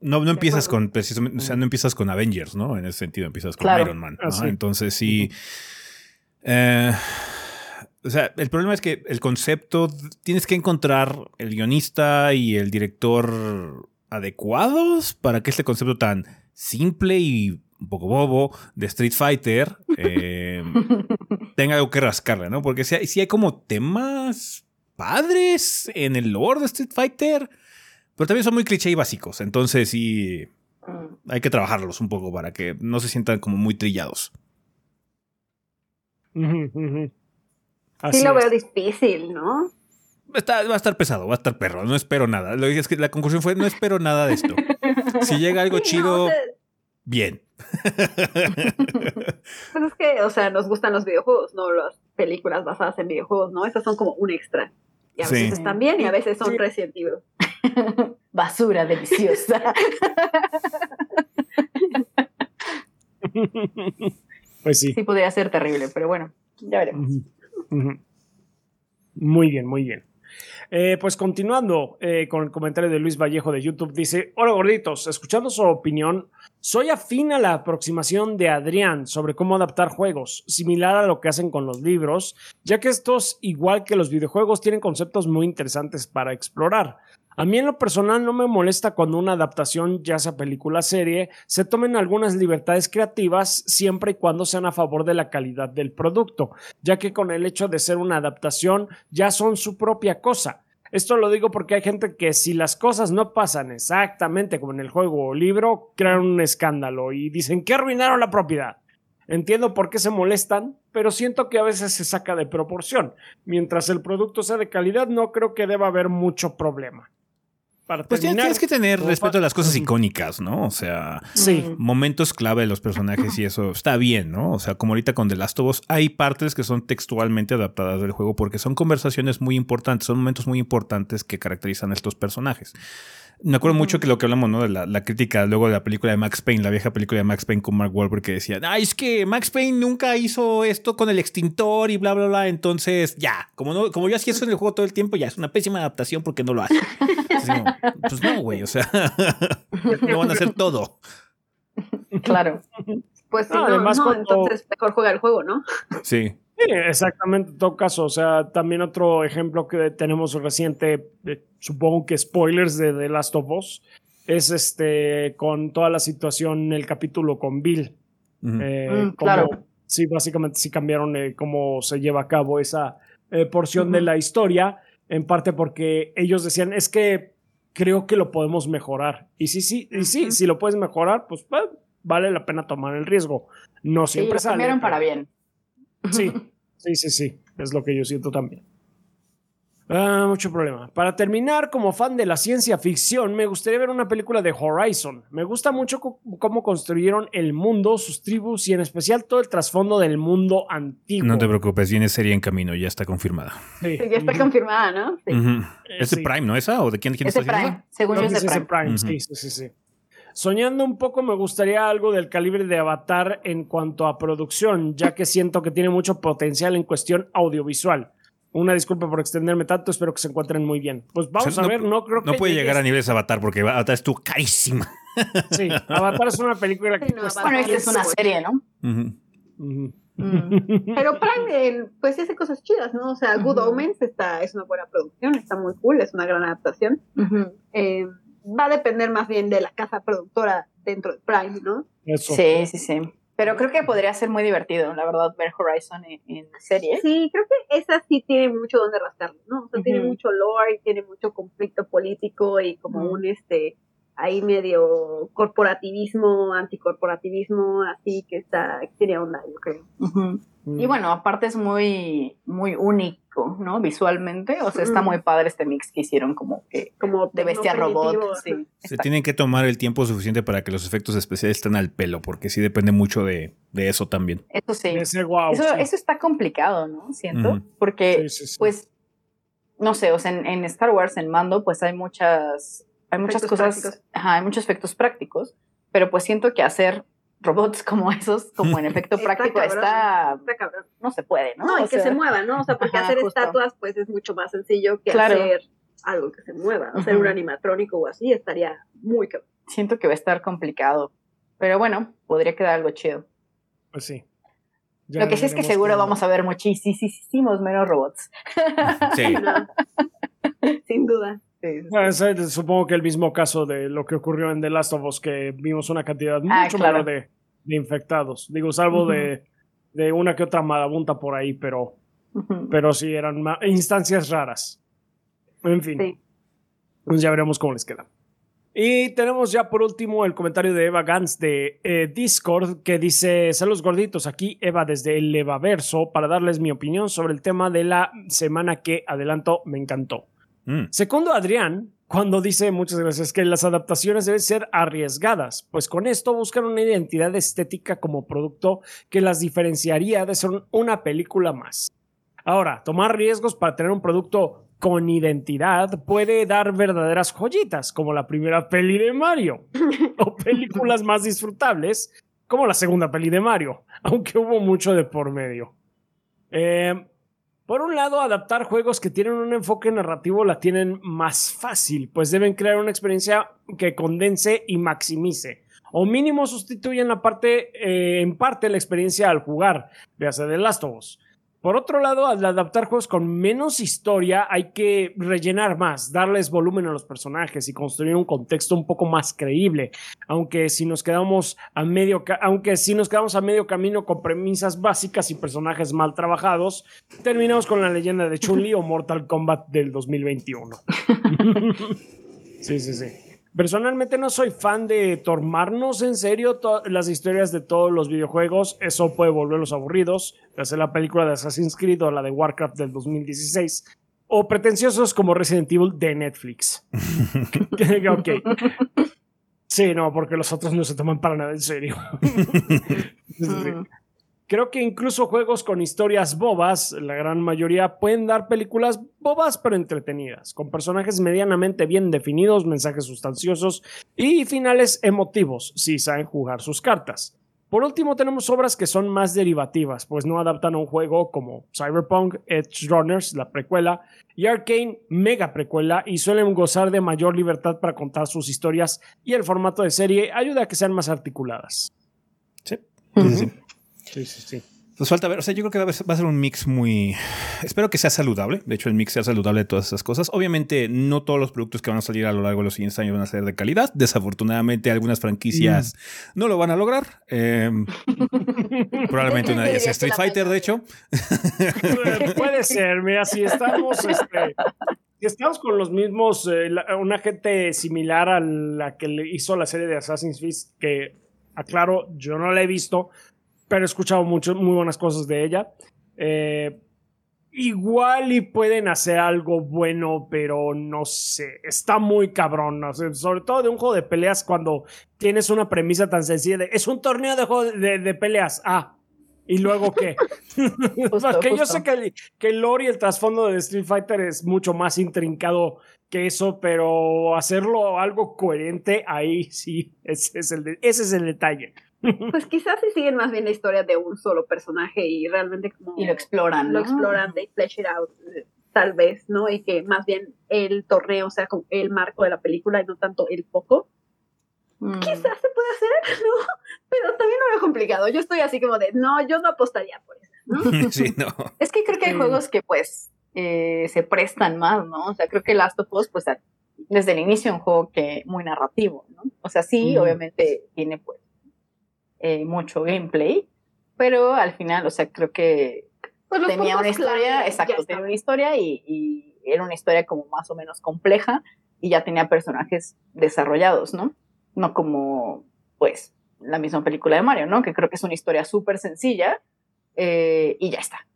No, no empiezas con precisamente, o sea, no empiezas con Avengers, ¿no? En ese sentido, empiezas con Iron Man. ¿no? Ah, Entonces sí. Eh, o sea, el problema es que el concepto tienes que encontrar el guionista y el director adecuados para que este concepto tan simple y un poco bobo de Street Fighter eh, tenga algo que rascarle, ¿no? Porque si hay, si hay como temas padres en el lore de Street Fighter, pero también son muy cliché y básicos. Entonces sí mm. hay que trabajarlos un poco para que no se sientan como muy trillados. sí lo veo difícil, ¿no? va a estar pesado, va a estar perro. No espero nada. Lo que es que la conclusión fue: no espero nada de esto. Si llega algo chido, bien. pues es que, o sea, nos gustan los videojuegos, no las películas basadas en videojuegos, ¿no? Estas son como un extra. Y a veces están bien y a veces son sí. Basura deliciosa. pues sí. Sí, podría ser terrible, pero bueno, ya veremos. Muy bien, muy bien. Eh, pues continuando eh, con el comentario de Luis Vallejo de YouTube, dice, hola gorditos, escuchando su opinión, soy afín a la aproximación de Adrián sobre cómo adaptar juegos, similar a lo que hacen con los libros, ya que estos, igual que los videojuegos, tienen conceptos muy interesantes para explorar. A mí en lo personal no me molesta cuando una adaptación, ya sea película serie, se tomen algunas libertades creativas siempre y cuando sean a favor de la calidad del producto, ya que con el hecho de ser una adaptación ya son su propia cosa. Esto lo digo porque hay gente que si las cosas no pasan exactamente como en el juego o libro, crean un escándalo y dicen que arruinaron la propiedad. Entiendo por qué se molestan, pero siento que a veces se saca de proporción. Mientras el producto sea de calidad, no creo que deba haber mucho problema pues tienes que tener respeto a las cosas icónicas, ¿no? O sea, momentos clave de los personajes y eso está bien, ¿no? O sea, como ahorita con The Last of Us, hay partes que son textualmente adaptadas del juego porque son conversaciones muy importantes, son momentos muy importantes que caracterizan a estos personajes. Me acuerdo mucho que lo que hablamos, ¿no? De la, crítica luego de la película de Max Payne, la vieja película de Max Payne con Mark Wahlberg que decía, ay, es que Max Payne nunca hizo esto con el extintor y bla, bla, bla. Entonces, ya, como, no, como yo hacía eso en el juego todo el tiempo, ya es una pésima adaptación porque no lo hace. pues no, güey, o sea, no van a hacer todo. Claro. Pues sí, además entonces mejor juega el juego, ¿no? Sí. Sí, exactamente, en todo caso. O sea, también otro ejemplo que tenemos reciente, supongo que spoilers de The Last of Us, es este con toda la situación, el capítulo con Bill. Eh, mm, claro. Sí, básicamente sí cambiaron eh, cómo se lleva a cabo esa eh, porción de la historia, en parte porque ellos decían, es que creo que lo podemos mejorar. Y sí, sí, y sí, si lo puedes mejorar, pues, vale la pena tomar el riesgo. No siempre sí, lo cambiaron para bien. Sí, sí, sí, sí, es lo que yo siento también. Ah, mucho problema. Para terminar, como fan de la ciencia ficción, me gustaría ver una película de Horizon. Me gusta mucho cómo construyeron el mundo, sus tribus y en especial todo el trasfondo del mundo antiguo. No te preocupes, viene serie en camino, ya está confirmada. Sí, ya está confirmada, ¿no? Sí. ¿Es de Prime, no esa? ¿O de quién, quién es está Prime, según yo es de Prime. Sí, sí, sí, sí. Soñando un poco me gustaría algo del calibre de Avatar en cuanto a producción, ya que siento que tiene mucho potencial en cuestión audiovisual. Una disculpa por extenderme tanto, espero que se encuentren muy bien. Pues vamos a ver, no creo que. No puede llegar a niveles Avatar porque Avatar es tu carísima. Sí, Avatar es una película que. bueno, esta es una serie, ¿no? Mm. Pero Prime, pues hace cosas chidas, ¿no? O sea, Good Omens está, es una buena producción, está muy cool, es una gran adaptación va a depender más bien de la casa productora dentro de Prime, ¿no? Sí, sí, sí. Pero creo que podría ser muy divertido, la verdad, ver Horizon en, la serie. Sí, creo que esa sí tiene mucho donde rascarlo, ¿no? O sea, tiene mucho lore, tiene mucho conflicto político y como un, este, ahí medio corporativismo, anticorporativismo, así que está, tiene onda, yo creo. Y bueno, aparte es muy, muy único, ¿no? Visualmente, o sea, está muy padre este mix que hicieron como que como de bestia robot. Se tienen que tomar el tiempo suficiente para que los efectos especiales estén al pelo, porque sí depende mucho de, eso también. Eso sí. eso, eso, está complicado, ¿no? Siento, porque pues no sé, o sea, en, en, Star Wars, en Mando, pues hay muchas hay muchas cosas, hay muchos efectos prácticos, pero pues siento que hacer robots como esos, como en efecto práctico, está, no se puede, ¿no? No, y que se muevan, ¿no? O sea, porque hacer estatuas pues es mucho más sencillo que hacer algo que se mueva. Hacer un animatrónico o así estaría muy Siento que va a estar complicado, pero bueno, podría quedar algo chido. Pues sí. Lo que sí es que seguro vamos a ver muchísimos menos robots. Sí. Sin duda. Supongo que el mismo caso de lo que ocurrió en The Last of Us, que vimos una cantidad ah, mucho menor de, infectados. Digo, salvo de, de, una que otra marabunta por ahí, pero, pero sí eran instancias raras. En fin. Pues ya veremos cómo les queda. Y tenemos ya por último el comentario de Eva Gans de eh, Discord que dice, saludos gorditos, aquí Eva desde el Evaverso para darles mi opinión sobre el tema de la semana que adelanto, me encantó. Mm. Segundo Adrián, cuando dice muchas gracias que las adaptaciones deben ser arriesgadas, pues con esto buscan una identidad estética como producto que las diferenciaría de ser una película más. Ahora, tomar riesgos para tener un producto con identidad puede dar verdaderas joyitas, como la primera peli de Mario, o películas más disfrutables, como la segunda peli de Mario, aunque hubo mucho de por medio. Eh, por un lado, adaptar juegos que tienen un enfoque narrativo la tienen más fácil, pues deben crear una experiencia que condense y maximice, o mínimo sustituyen la parte, eh, en parte la experiencia al jugar, véase de Last of Us. Por otro lado, al adaptar juegos con menos historia, hay que rellenar más, darles volumen a los personajes y construir un contexto un poco más creíble. Aunque si nos quedamos a medio, aunque si nos quedamos a medio camino con premisas básicas y personajes mal trabajados, terminamos con la leyenda de Chun-Li o Mortal Kombat del 2021. sí, sí, sí. Personalmente no soy fan de tomarnos en serio las historias de todos los videojuegos. Eso puede volverlos aburridos. Hacer la película de Assassin's Creed o la de Warcraft del 2016. O pretenciosos como Resident Evil de Netflix. ok. Sí, no, porque los otros no se toman para nada en serio. Mm. Creo que incluso juegos con historias bobas, la gran mayoría, pueden dar películas bobas pero entretenidas, con personajes medianamente bien definidos, mensajes sustanciosos y finales emotivos, si saben jugar sus cartas. Por último, tenemos obras que son más derivativas, pues no adaptan a un juego como Cyberpunk, Edge Runners, la precuela, y Arkane, mega precuela, y suelen gozar de mayor libertad para contar sus historias, y el formato de serie ayuda a que sean más articuladas. Sí. sí. Sí, sí, sí. Nos falta ver, o sea, yo creo que va a, ser un mix muy... Espero que sea saludable, de hecho el mix sea saludable de todas esas cosas. Obviamente no todos los productos que van a salir a lo largo de los siguientes años van a ser de calidad. Desafortunadamente algunas franquicias mm. no lo van a lograr. Em, probablemente una de ellas Street Fighter, de hecho. Puede ser, mira, si estamos... Este, si estamos con los mismos, eh, una gente similar a la que le hizo la serie de Assassin's Creed, que aclaro, yo no la he visto, pero he escuchado mucho, muy buenas cosas de ella. Eh, igual y pueden hacer algo bueno, pero no sé, está muy cabrón, sobre todo de un juego de peleas cuando tienes una premisa tan sencilla de es un torneo de, juego de, peleas, ah, ¿y luego qué? Porque yo sé que el, que el lore y el trasfondo de Street Fighter es mucho más intrincado que eso, pero hacerlo algo coherente, ahí sí, ese es el, ese es el detalle. Pues quizás si siguen más bien la historia de un solo personaje y realmente como... Y lo exploran. Lo exploran, de flesh it out, tal vez, ¿no? Y que más bien el torneo sea como el marco de la película y no tanto el foco. Mm. Quizás se puede hacer, ¿no? Pero también lo veo complicado. Yo estoy así como de, no, yo no apostaría por eso, ¿no? sí, no. Es que creo que hay juegos que pues eh, se prestan más, ¿no? O sea, creo que Last of Us, pues desde el inicio un juego que muy narrativo, ¿no? O sea, sí, obviamente tiene pues eh, mucho gameplay, pero al final, o sea, creo que pues tenía una historia, exacto, tenía una historia y, era una historia como más o menos compleja y ya tenía personajes desarrollados, ¿no? No como, pues, la misma película de Mario, ¿no? Que creo que es una historia súper sencilla eh, y ya está.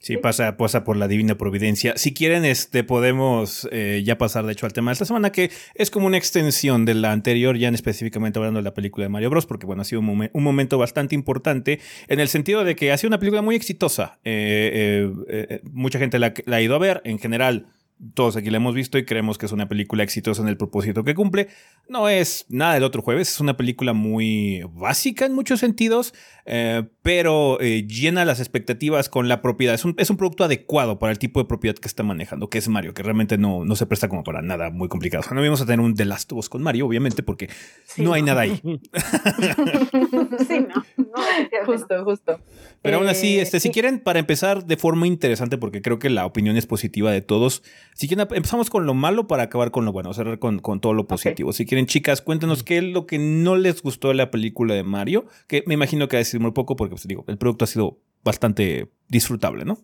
Sí, pasa, pasa por la divina providencia. Si quieren, este, podemos eh, ya pasar, de hecho, al tema de esta semana, que es como una extensión de la anterior, ya en específicamente hablando de la película de Mario Bros, porque bueno, ha sido un, un momento bastante importante en el sentido de que ha sido una película muy exitosa. Eh, eh, mucha gente la, la ha ido a ver, en general todos aquí la hemos visto y creemos que es una película exitosa en el propósito que cumple. No es nada del otro jueves, es una película muy básica en muchos sentidos, eh, pero eh, llena las expectativas con la propiedad. Es un, es un, producto adecuado para el tipo de propiedad que está manejando, que es Mario, que realmente no, no se presta como para nada muy complicado. no vamos a tener un The Last of Us con Mario, obviamente, porque no hay nada ahí. sí, no. justo, justo. Pero aún así, eh, este, si quieren, para empezar de forma interesante, porque creo que la opinión es positiva de todos, Si quieren, empezamos con lo malo para acabar con lo bueno, cerrar con, todo lo positivo. Si quieren, chicas, cuéntenos qué es lo que no les gustó de la película de Mario, que me imagino que va a decir muy poco porque, pues digo, el producto ha sido bastante disfrutable, ¿no?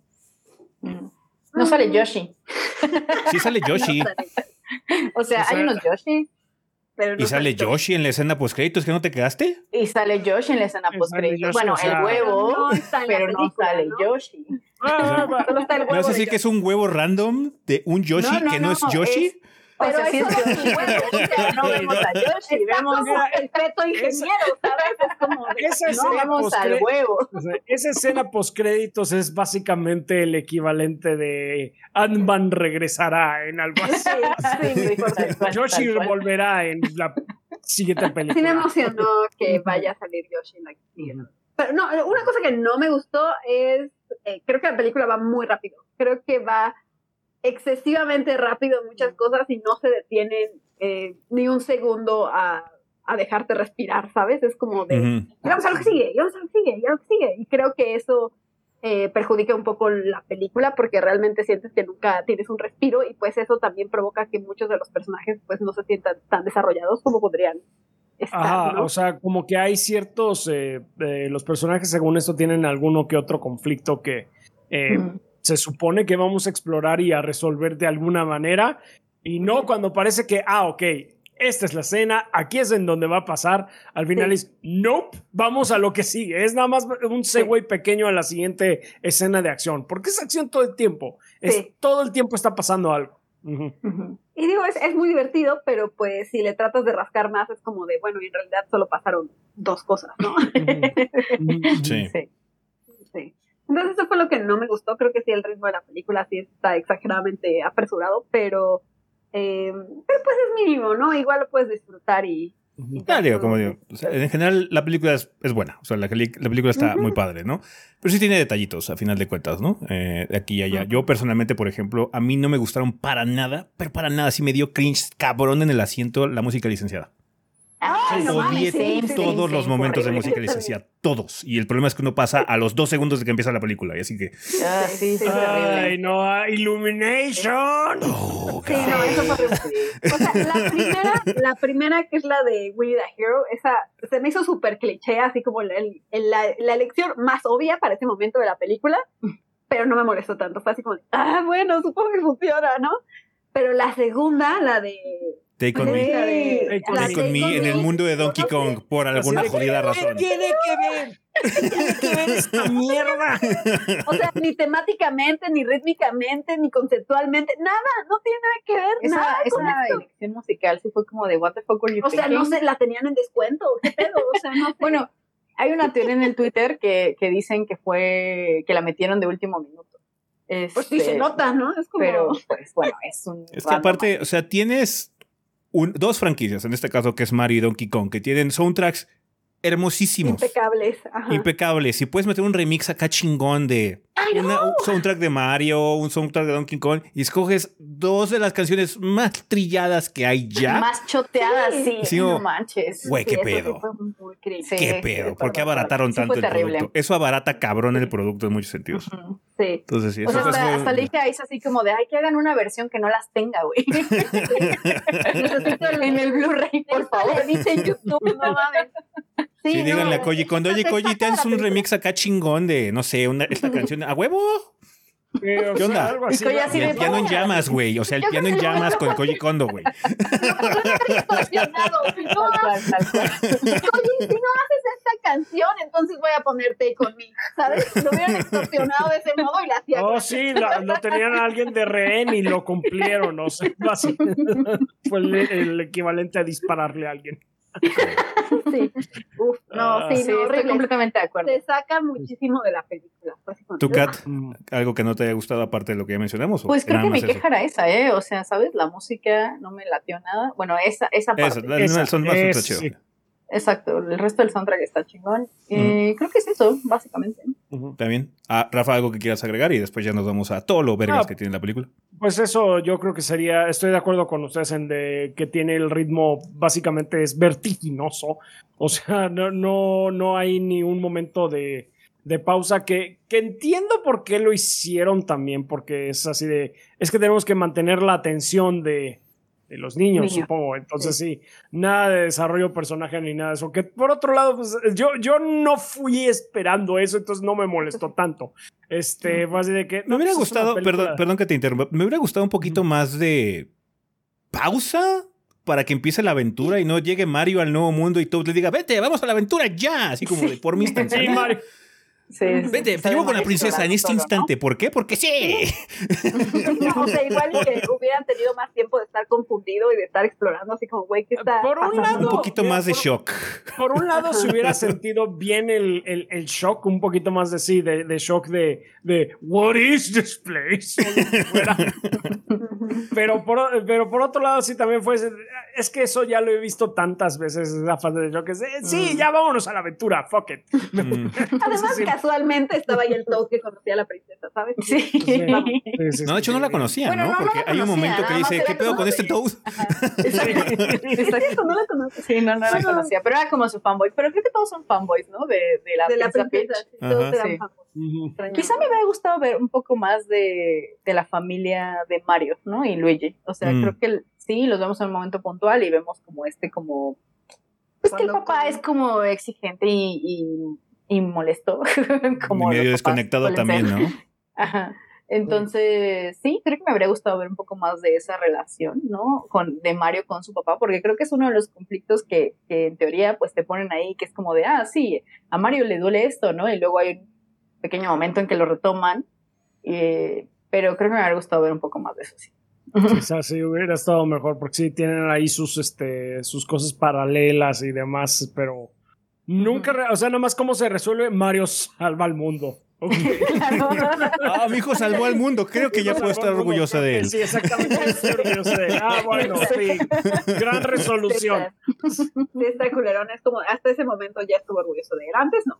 Mm. No sale Yoshi. Sí sale Yoshi. o sea, hay unos Yoshi. ¿Y sale Yoshi en la escena post créditos que no te quedaste? Y sale Yoshi en la escena post créditos. Bueno, el huevo, pero no sale Yoshi. Ah, ¿No es así que es un huevo random de un Yoshi que no, es Yoshi? pero eso es huevo, no vemos a Yoshi, vemos el feto ingeniero, ¿sabes? Esa no vemos al huevo. esa escena postcréditos es básicamente el equivalente de Ant-Man regresará en algo así. Sí, Yoshi volverá en la siguiente película. Sí me emocionó que vaya a salir Yoshi en la Pero no, una cosa que no me gustó es, eh, creo que la película va muy rápido. Creo que va excesivamente rápido muchas cosas y no se detienen eh, ni un segundo a, dejarte respirar, ¿sabes? Es como de, vamos a lo que sigue, vamos a lo que sigue, y a lo que sigue. Y creo que eso eh, perjudica un poco la película porque realmente sientes que nunca tienes un respiro y pues eso también provoca que muchos de los personajes pues no se sientan tan desarrollados como podrían. Estar, Ajá, o sea, como que hay ciertos, eh, los personajes según esto tienen alguno que otro conflicto que se supone que vamos a explorar y a resolver de alguna manera. Y no cuando parece que, ah, ok, esta es la escena, aquí es en donde va a pasar. Al final es, nope, vamos a lo que sigue. Es nada más un segue pequeño a la siguiente escena de acción. Porque es acción todo el tiempo. Es, Todo el tiempo está pasando algo. Y digo, es, es, muy divertido, pero pues si le tratas de rascar más es como de, bueno, en realidad solo pasaron dos cosas, ¿no? sí. sí. Entonces eso fue lo que no me gustó. Creo que sí, el ritmo de la película sí está exageradamente apresurado, pero, eh, pues es mínimo, ¿no? Igual lo puedes disfrutar y... digo, como digo, en general la película es, buena, o sea, la, película está muy padre, ¿no? Pero sí tiene detallitos, a final de cuentas, ¿no? Eh, de aquí y allá. Yo personalmente, por ejemplo, a mí no me gustaron para nada, pero para nada, sí me dio cringe cabrón en el asiento la música licenciada. Ay, todos los momentos de música licenciada, todos. Y el problema es que uno pasa a los dos segundos de que empieza la película, y así que. Ah, sí, sí, Ay, no, Illumination. Oh, sí, no, eso fue O sea, la primera, la primera que es la de We the Hero, esa se me hizo súper cliché, así como la, la, elección más obvia para ese momento de la película, pero no me molestó tanto. Fue así como, ah, bueno, supongo que funciona, ¿no? Pero la segunda, la de Take on Me. Take, on Me en el mundo de Donkey Kong por alguna jodida razón. ¿Qué tiene que ver? ¿Qué tiene que ver esta mierda? O sea, ni temáticamente, ni rítmicamente, ni conceptualmente, nada, no tiene nada que ver. Esa, nada esa elección musical sí fue como de what the fuck were you O sea, no sé, la tenían en descuento, ¿qué pedo? O sea, no sé. Bueno, hay una teoría en el Twitter que, que dicen que fue, que la metieron de último minuto. pues sí se este, nota, ¿no? Es como... Pero, pues, bueno, es un... Es que aparte, o sea, tienes dos franquicias, en este caso que es Mario y Donkey Kong, que tienen soundtracks hermosísimos. Impecables. Impecables. Si puedes meter un remix acá chingón de un soundtrack de Mario, un soundtrack de Donkey Kong, y escoges dos de las canciones más trilladas que hay ya. Más choteadas, sí. no manches. Güey, qué pedo. qué pedo. ¿Por qué abarataron tanto el producto? Eso abarata cabrón el producto en muchos sentidos. Sí. Entonces, sí. O sea, hasta, hasta le dije a así como de, ay, que hagan una versión que no las tenga, güey. en el Blu-ray, por favor. Dice YouTube, no mames. Sí, díganle a Koji Kondo, oye, Koji, te haces un remix acá chingón de, no sé, una, esta canción, ¿a huevo? ¿Qué onda? el piano en llamas, güey. O sea, el piano en llamas con Koji Kondo, güey. si no haces esta canción, entonces voy a ponerte conmigo, ¿sabes? Lo hubieran extorsionado de ese modo y la hacían. Oh, sí, lo, tenían a alguien de rehén y lo cumplieron, no sé. Fue el equivalente a dispararle a alguien sí. Uf, no, ah, sí, no, estoy completamente de acuerdo. Se saca muchísimo de la película. ¿Tu Cat? ¿Algo que no te haya gustado aparte de lo que ya mencionamos? Pues creo que mi queja era esa, ¿eh? O sea, ¿sabes? La música no me latió nada. Bueno, esa, esa parte. Esa, esa, son más es, Exacto, el resto del soundtrack está chingón. Eh, creo que es eso, básicamente. Bien. Ah, Rafa, algo que quieras agregar y después ya nos vamos a todo lo vergas ah, que tiene la película. Pues eso yo creo que sería, estoy de acuerdo con ustedes en de que tiene el ritmo, básicamente es vertiginoso. O sea, no, no, no hay ni un momento de, de pausa que, que entiendo por qué lo hicieron también, porque es así de, es que tenemos que mantener la atención de, de los niños, supongo. Entonces sí. nada de desarrollo de personaje ni nada de eso. Que por otro lado, pues yo, yo no fui esperando eso, entonces no me molestó tanto. Este, fue así de que... Me hubiera pues, gustado, perdón, perdón que te interrumpa, me hubiera gustado un poquito más de pausa para que empiece la aventura y no llegue Mario al nuevo mundo y todo le diga, vete, vamos a la aventura ya, así como de por mi instancia. Sí, Vete, te llevo con la princesa en este instante. ¿Por qué? Porque sí. o sea, igual que hubieran tenido más tiempo de estar confundido y de estar explorando, así como, güey, ¿qué está por un lado, Un poquito más de shock. Por un lado, se hubiera sentido bien el, el, el, shock, un poquito más de sí, de, de shock de, de, ¿What is this place? pero, por, pero por otro lado, sí también fue. Es que eso ya lo he visto tantas veces, la fase de shock. sí, mm. ya vámonos a la aventura, fuck it. Mm. Además, casualmente estaba ahí el Toad que conocía a la princesa, ¿sabes? Sí. no, de hecho no la conocía, ¿no? Porque hay un momento que dice, ¿qué pedo con este Toad? Exacto. no la conocía. Sí, no, no la conocía, pero era como su fanboy. Pero creo que todos son fanboys, ¿no? De, de la, de la princesa. Todos eran fanboys. Quizá me hubiera gustado ver un poco más de, de la familia de Mario, ¿no? Y Luigi. O sea, mm. creo que sí, los vemos en un momento puntual y vemos como este como... Pues que el papá es como exigente y y molesto. como y medio desconectado también, ¿no? Ajá. Entonces, sí, creo que me habría gustado ver un poco más de esa relación, ¿no? Con, de Mario con su papá, porque creo que es uno de los conflictos que, que en teoría pues te ponen ahí, que es como de, ah, sí, a Mario le duele esto, ¿no? Y luego hay un pequeño momento en que lo retoman, eh, pero creo que me habría gustado ver un poco más de eso, sí. Quizás sí hubiera estado mejor, porque sí tienen ahí sus, este, sus cosas paralelas y demás, pero Nunca, o sea, nomás cómo se resuelve, Mario salva al mundo. ah, mi hijo salvó al mundo. Creo que ya puedo estar orgullosa de él. Sí, exactamente. de él. Ah, bueno, sí. Gran resolución. Sí, está culerón. Es como, hasta ese momento ya estuvo orgulloso de él. Antes no.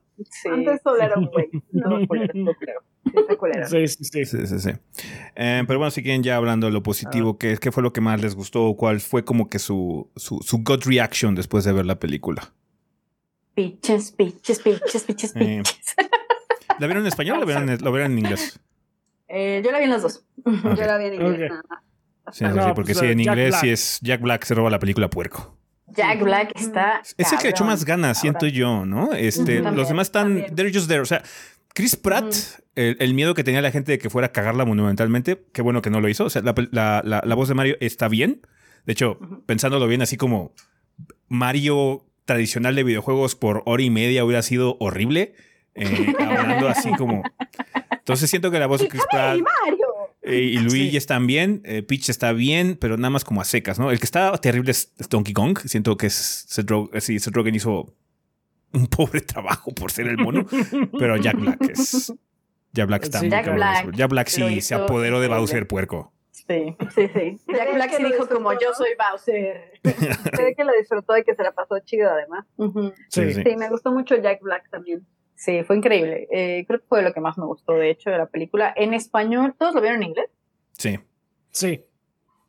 Antes solo era un güey. No, culero. Sí, sí, sí. sí, sí, sí. Eh, pero bueno, si quieren ya hablando de lo positivo, ah. ¿qué, ¿qué, fue lo que más les gustó cuál fue como que su, su, su gut reaction después de ver la película? Piches, piches, piches, piches, piches. ¿La vieron en español o la vieron, en, en inglés? Eh, yo la vi en las dos. Yo la vi en inglés. Sí, sí, porque si en inglés sí es Jack Black se roba la película puerco. Jack Black está. Es el que le echó más ganas, siento yo, ¿no? Este, los demás están. They're just there. O sea, Chris Pratt, el, miedo que tenía la gente de que fuera a cagarla monumentalmente, qué bueno que no lo hizo. O sea, la, la, la voz de Mario está bien. De hecho, pensándolo bien, así como Mario tradicional de videojuegos por hora y media hubiera sido horrible. Eh, hablando así como. Entonces siento que la voz de Chris Pratt eh, y Luigi están bien, eh, Peach está bien, pero nada más como a secas, ¿no? El que está terrible es Donkey Kong. Siento que es Seth, Rogen, hizo un pobre trabajo por ser el mono, pero Jack Black es. Jack Black está muy Jack Black, Jack Black sí se apoderó de Bowser puerco. Sí, sí, sí. Jack Black sí dijo como yo soy Bowser. Creo que lo disfrutó y que se la pasó chido además. sí, sí. me gustó mucho Jack Black también. Sí, fue increíble. Eh, creo que fue lo que más me gustó, de hecho, de la película. En español, ¿todos lo vieron en inglés? Sí. Sí.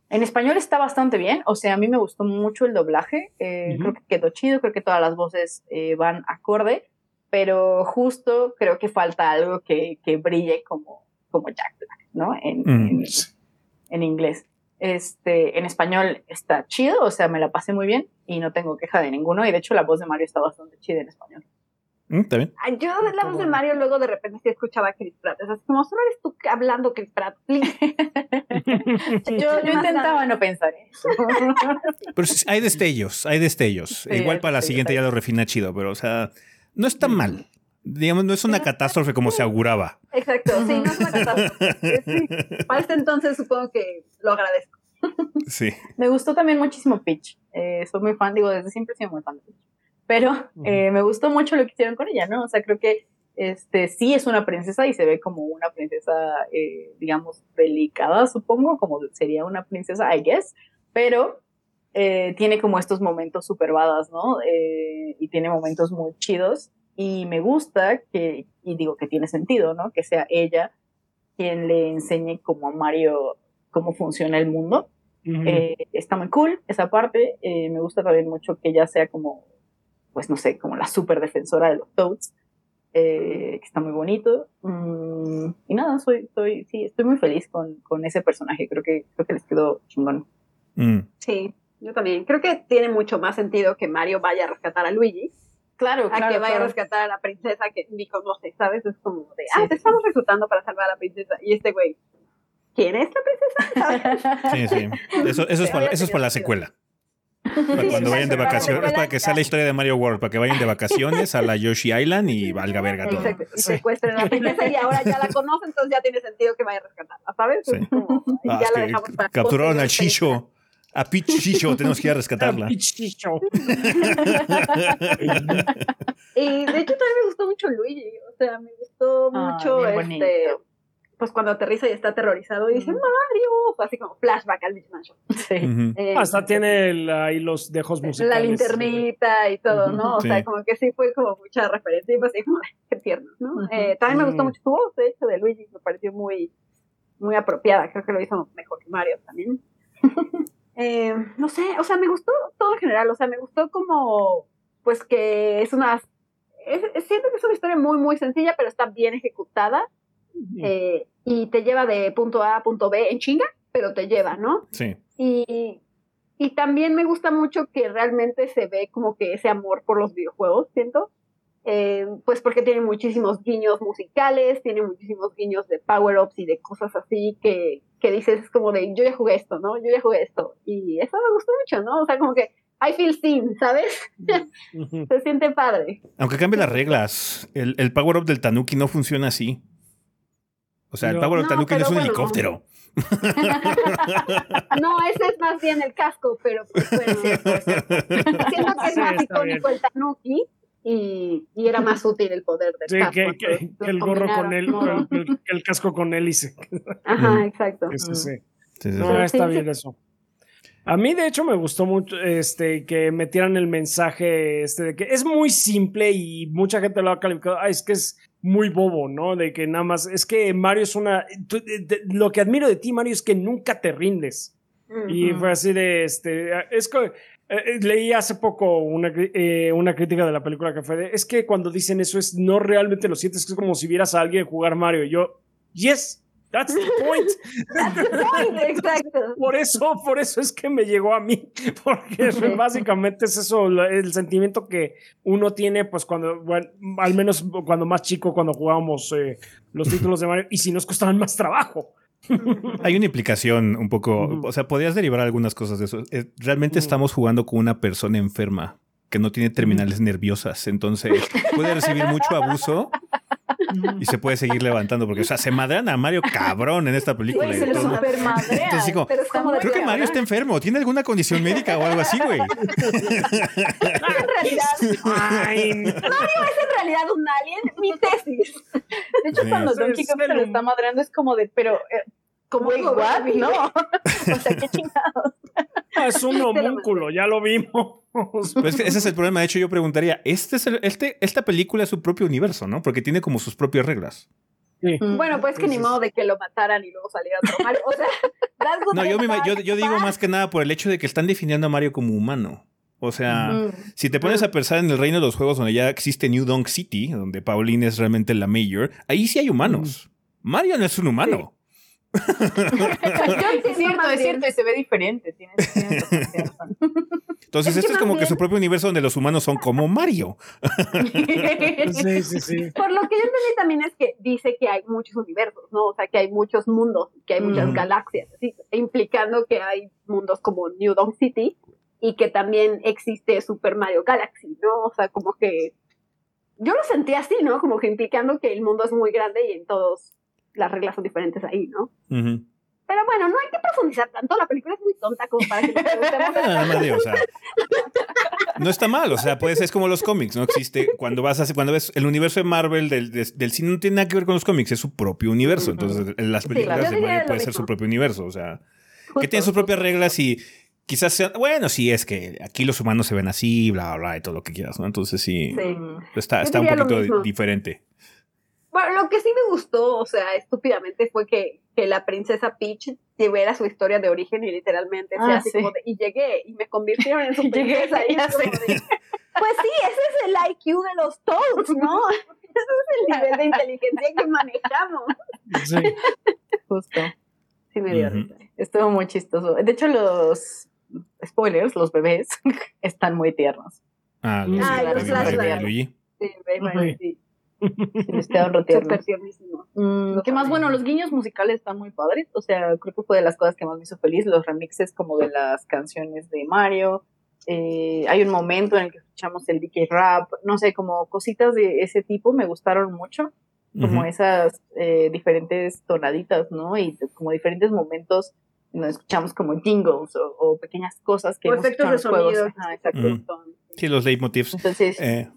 En español está bastante bien, o sea, a mí me gustó mucho el doblaje, eh, creo que quedó chido, creo que todas las voces eh, van acorde, pero justo creo que falta algo que, que brille como, como Jack Black, ¿no? En, mm en inglés. Este, en español está chido, o sea, me la pasé muy bien y no tengo queja de ninguno. Y de hecho, la voz de Mario está bastante chida en español. Mm, está bien. Yo la voz de Mario luego de repente sí escuchaba a Chris Pratt. O sea, como solo eres tú hablando Chris Pratt, yo, yo intentaba no pensar eso. pero hay destellos, hay destellos. Igual para la siguiente ya lo refina chido, pero o sea, no está mal digamos, no es una catástrofe como se auguraba. Exacto, sí, no es una catástrofe. para este entonces supongo que lo agradezco. Sí. Me gustó también muchísimo Peach. Eh, soy muy fan, digo, desde siempre sido muy fan de Peach. Pero eh, me gustó mucho lo que hicieron con ella, ¿no? O sea, creo que este sí es una princesa y se ve como una princesa, eh, digamos, delicada, supongo, como sería una princesa, I guess, pero tiene como estos momentos super badas, ¿no? y tiene momentos muy chidos y me gusta que, y digo que tiene sentido, ¿no? Que sea ella quien le enseñe como a Mario cómo funciona el mundo. Eh, está muy cool esa parte. Eh, me gusta también mucho que ella sea como, pues no sé, como la super defensora de los Toads. eh, que está muy bonito. Mm, y nada, soy, soy, sí, estoy muy feliz con, con, ese personaje. Creo que, creo que les quedó chingón. Mm. Sí, yo también. Creo que tiene mucho más sentido que Mario vaya a rescatar a Luigi. Claro, a que vaya a rescatar a la princesa que ni conoce, ¿sabes? Es como de, ah, te estamos reclutando para salvar a la princesa. Y este güey, ¿quién es la princesa? Sí, sí. Eso, eso, es, para, eso es para la secuela. Para cuando vayan de vacaciones, es para que sea la historia de Mario World, para que vayan de vacaciones a la Yoshi Island y valga verga todo. Y secuestren a la princesa y ahora ya la conocen, entonces ya tiene sentido que vaya a rescatarla, ¿sabes? Sí. ah, ya la dejamos para capturaron al Shisho. A Peach Shisho, tenemos que ir a rescatarla. A Peach Shisho. y de hecho también me gustó mucho Luigi, o sea, me gustó mucho este pues cuando aterriza y está aterrorizado y dice Mario, así como flashback al Beach Mansion. Sí. Eh, Hasta tiene ahí los dejos musicales. La linternita y todo, ¿no? O sea, como que sí fue como mucha referencia y pues así como, qué tierno, ¿no? Eh, también me gustó mucho su voz, de hecho, de Luigi, me pareció muy, muy apropiada, creo que lo hizo mejor que Mario también. eh, no sé, o sea, me gustó todo en general, o sea, me gustó como, pues que es una, siento que es una historia muy, muy sencilla, pero está bien ejecutada eh, y te lleva de punto A a punto B en chinga, pero te lleva, ¿no? Sí. Y, y también me gusta mucho que realmente se ve como que ese amor por los videojuegos, siento. Eh, pues porque tiene muchísimos guiños musicales, tiene muchísimos guiños de power-ups y de cosas así que, que dices, es como de, yo ya jugué esto, ¿no? Yo ya jugué esto. Y eso me gustó mucho, ¿no? O sea, como que I feel seen, ¿sabes? se siente padre. Aunque cambie las reglas, el, el power-up del Tanuki no funciona así. O sea, el Power no, Tanuki no es un helicóptero. no, ese es más bien el casco, pero pues bueno. Siento que es más icónico el Tanuki y, y, era más útil el poder del sí, casco. Que, que, que el gorro con él, el, el, casco con hélice. Ajá, exacto. Ese, sí. Sí, sí, no, está bien eso. A mí, de hecho, me gustó mucho este, que metieran el mensaje este, de que es muy simple y mucha gente lo ha calificado. Ah, es que es muy bobo, ¿no? De que nada más. Es que Mario es una. lo que admiro de ti, Mario, es que nunca te rindes. Y fue así de. este Es que. Eh, eh, leí hace poco una, eh, una crítica de la película que fue de, es que cuando dicen eso es no realmente lo sientes, es como si vieras a alguien jugar Mario. Y yo, yes, That's the point. That's the point, exacto. Por eso, por eso es que me llegó a mí, porque básicamente es eso, el sentimiento que uno tiene, pues cuando, bueno, al menos cuando más chico, cuando jugábamos eh, los títulos de Mario, y si nos costaban más trabajo. Hay una implicación un poco, o sea, podrías derivar algunas cosas de eso. Eh, realmente estamos jugando con una persona enferma que no tiene terminales nerviosas, entonces puede recibir mucho abuso y se puede seguir levantando porque, o sea, se madrean a Mario cabrón en esta película. se lo super Entonces, digo, creo que Mario está enfermo, tiene alguna condición médica o algo así, güey. en realidad, Mario es en realidad un alien, mi tesis. De hecho, cuando Donkey Kong se lo está madreando es como de, pero, eh, como igual, ¿no? o sea, qué chingados. Es un homúnculo, ya lo vimos. Pues ese es el problema. De hecho, yo preguntaría: este es este, esta película es su propio universo, ¿no? Porque tiene como sus propias reglas. Sí. Bueno, pues que ni modo de que lo mataran y luego saliera a Mario. O sea, no, yo, yo, digo más que nada por el hecho de que están definiendo a Mario como humano. O sea, si te pones a pensar en el reino de los juegos donde ya existe New Donk City, donde Pauline es realmente la mayor, ahí sí hay humanos. Mario no es un humano. Es cierto, es cierto, y se ve diferente. Entonces, esto es como que su propio universo donde los humanos son como Mario. sí, sí, sí. Por lo que yo entendí también es que dice que hay muchos universos, ¿no? O sea, que hay muchos mundos, que hay muchas galaxias, implicando que hay mundos como New Dawn City y que también existe Super Mario Galaxy, ¿no? O sea, como que yo lo sentí así, ¿no? Como que implicando que el mundo es muy grande y en todos las reglas son diferentes ahí, ¿no? Pero bueno, no hay que profundizar tanto. La película es muy tonta como para que no, no está mal, o sea, pues es como los cómics, no existe. Cuando vas a, cuando ves el universo de Marvel del, del, cine no tiene nada que ver con los cómics, es su propio universo. Entonces, las películas de Mario puede ser su propio universo, o sea, que tiene sus propias reglas y quizás sea, bueno, sí, es que aquí los humanos se ven así, bla, bla, y todo lo que quieras, ¿no? Entonces sí, está, está un poquito diferente. Bueno, lo que sí me gustó, o sea, estupidamente, fue que, que la princesa Peach tuviera su historia de origen y literalmente ah, así como de, y llegué y me convirtieron en su princesa y así pues sí, ese es el IQ de los Toads, ¿no? es el nivel de inteligencia que manejamos. Sí. Justo. Sí me dio Estuvo muy chistoso. De hecho, los spoilers, los bebés, están muy tiernos. Ah, los, ah, los Sí, sí. Mm, ¿Qué más? Bueno, los guiños musicales están muy padres. O sea, creo que fue de las cosas que más me hizo feliz. Los remixes como de las canciones de Mario. Eh, hay un momento en el que escuchamos el DK rap. No sé, como cositas de ese tipo me gustaron mucho. Como esas eh, diferentes tonaditas, ¿no? Y como diferentes momentos nos escuchamos como jingles o, pequeñas cosas que o efectos de sonido. exacto. Sí, los leitmotivs. Entonces, eh,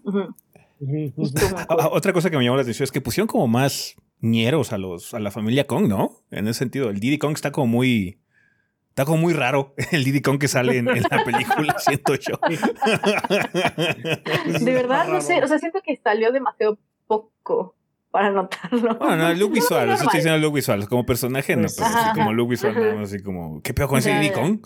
Otra cosa que me llamó la atención es que pusieron como más ñeros a los a la familia Kong, ¿no? En ese sentido, el Diddy Kong está como muy está como muy raro el Diddy Kong que sale en, la película, siento yo. De verdad, no sé, o sea, siento que salió demasiado poco para notarlo. Bueno, no, el look visual, eso estoy diciendo el look visual, como personaje, no, pero así como look visual, así como, ¿qué pedo con ese Diddy Kong?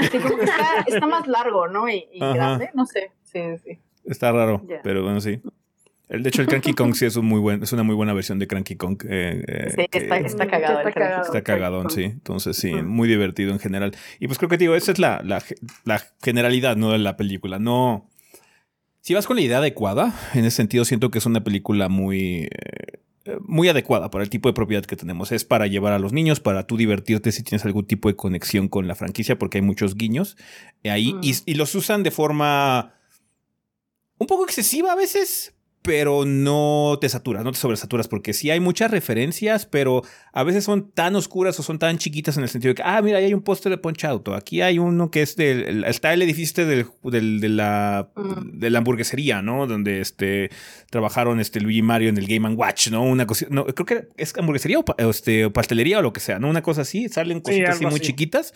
está, está, más largo, ¿no? Y, y grande, no sé, sí, sí. Está raro, pero bueno, sí. El, de hecho, el Cranky Kong sí es, un muy buen, es una muy buena versión de Cranky Kong. Eh, eh, sí, está, está, cagado. Está, cagado, está cagadón, sí. Entonces, sí, muy divertido en general. Y pues creo que digo, esa es la, la, la, generalidad ¿no? de la película. No. Si vas con la idea adecuada, en ese sentido siento que es una película muy. Eh, muy adecuada para el tipo de propiedad que tenemos. Es para llevar a los niños, para tú divertirte si tienes algún tipo de conexión con la franquicia, porque hay muchos guiños ahí. y, y los usan de forma un poco excesiva a veces, pero no te saturas, no te sobresaturas, porque sí hay muchas referencias, pero a veces son tan oscuras o son tan chiquitas en el sentido de que, ah, mira, ahí hay un póster de Punch Auto, aquí hay uno que es del, está el edificio del, de, la, de la hamburguesería, ¿no? Donde este, trabajaron este Luigi Mario en el Game Watch, ¿no? Una cosa, no, creo que es hamburguesería o, este, pastelería o lo que sea, ¿no? Una cosa así, salen cositas así muy chiquitas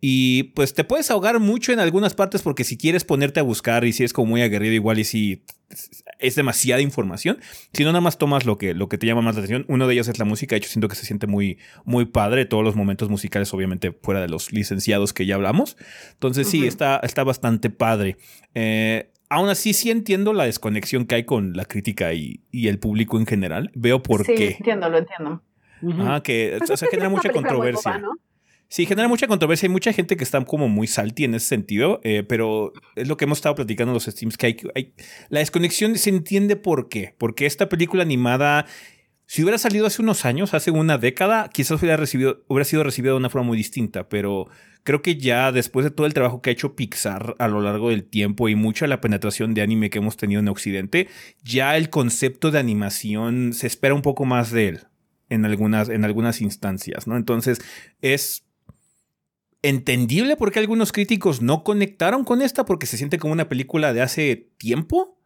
y pues te puedes ahogar mucho en algunas partes porque si quieres ponerte a buscar y si es como muy aguerrido igual y si es demasiada información. Si no, nada más tomas lo que, lo que te llama más la atención. Uno de ellos es la música. De hecho, siento que se siente muy, muy padre. Todos los momentos musicales, obviamente, fuera de los licenciados que ya hablamos. Entonces, sí, está, está bastante padre. Eh, aún así, sí entiendo la desconexión que hay con la crítica y, el público en general. Veo por sí, qué. entiendo, lo entiendo. que pues genera mucha controversia. Sí, genera mucha controversia. Hay mucha gente que está como muy salty en ese sentido, eh, pero es lo que hemos estado platicando en los streams, que hay, la desconexión se entiende por qué. Porque esta película animada, si hubiera salido hace unos años, hace una década, quizás hubiera, recibido, hubiera sido recibida de una forma muy distinta, pero creo que ya después de todo el trabajo que ha hecho Pixar a lo largo del tiempo y mucha la penetración de anime que hemos tenido en Occidente, ya el concepto de animación se espera un poco más de él en algunas, en algunas instancias, ¿no? Entonces es entendible por qué algunos críticos no conectaron con esta porque se siente como una película de hace tiempo,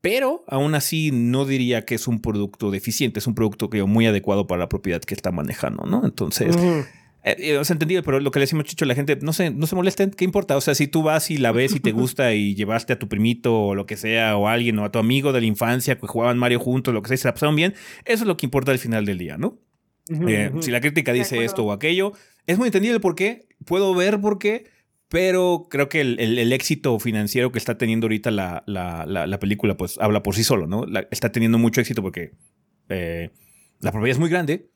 pero aún así no diría que es un producto deficiente, es un producto que muy adecuado para la propiedad que está manejando, ¿no? Entonces, eh, eh, es entendible, pero lo que le decimos Chicho a la gente, no se, no se molesten, ¿qué importa? O sea, si tú vas y la ves y te gusta y llevaste a tu primito o lo que sea, o a alguien, o a tu amigo de la infancia que jugaban Mario juntos, lo que sea, y se la pasaron bien, eso es lo que importa al final del día, ¿no? Eh, si la crítica dice esto o aquello, es muy entendible por qué, puedo ver por qué, pero creo que el, éxito financiero que está teniendo ahorita la, la, película, pues habla por sí solo, ¿no? está teniendo mucho éxito porque eh, la propiedad es muy grande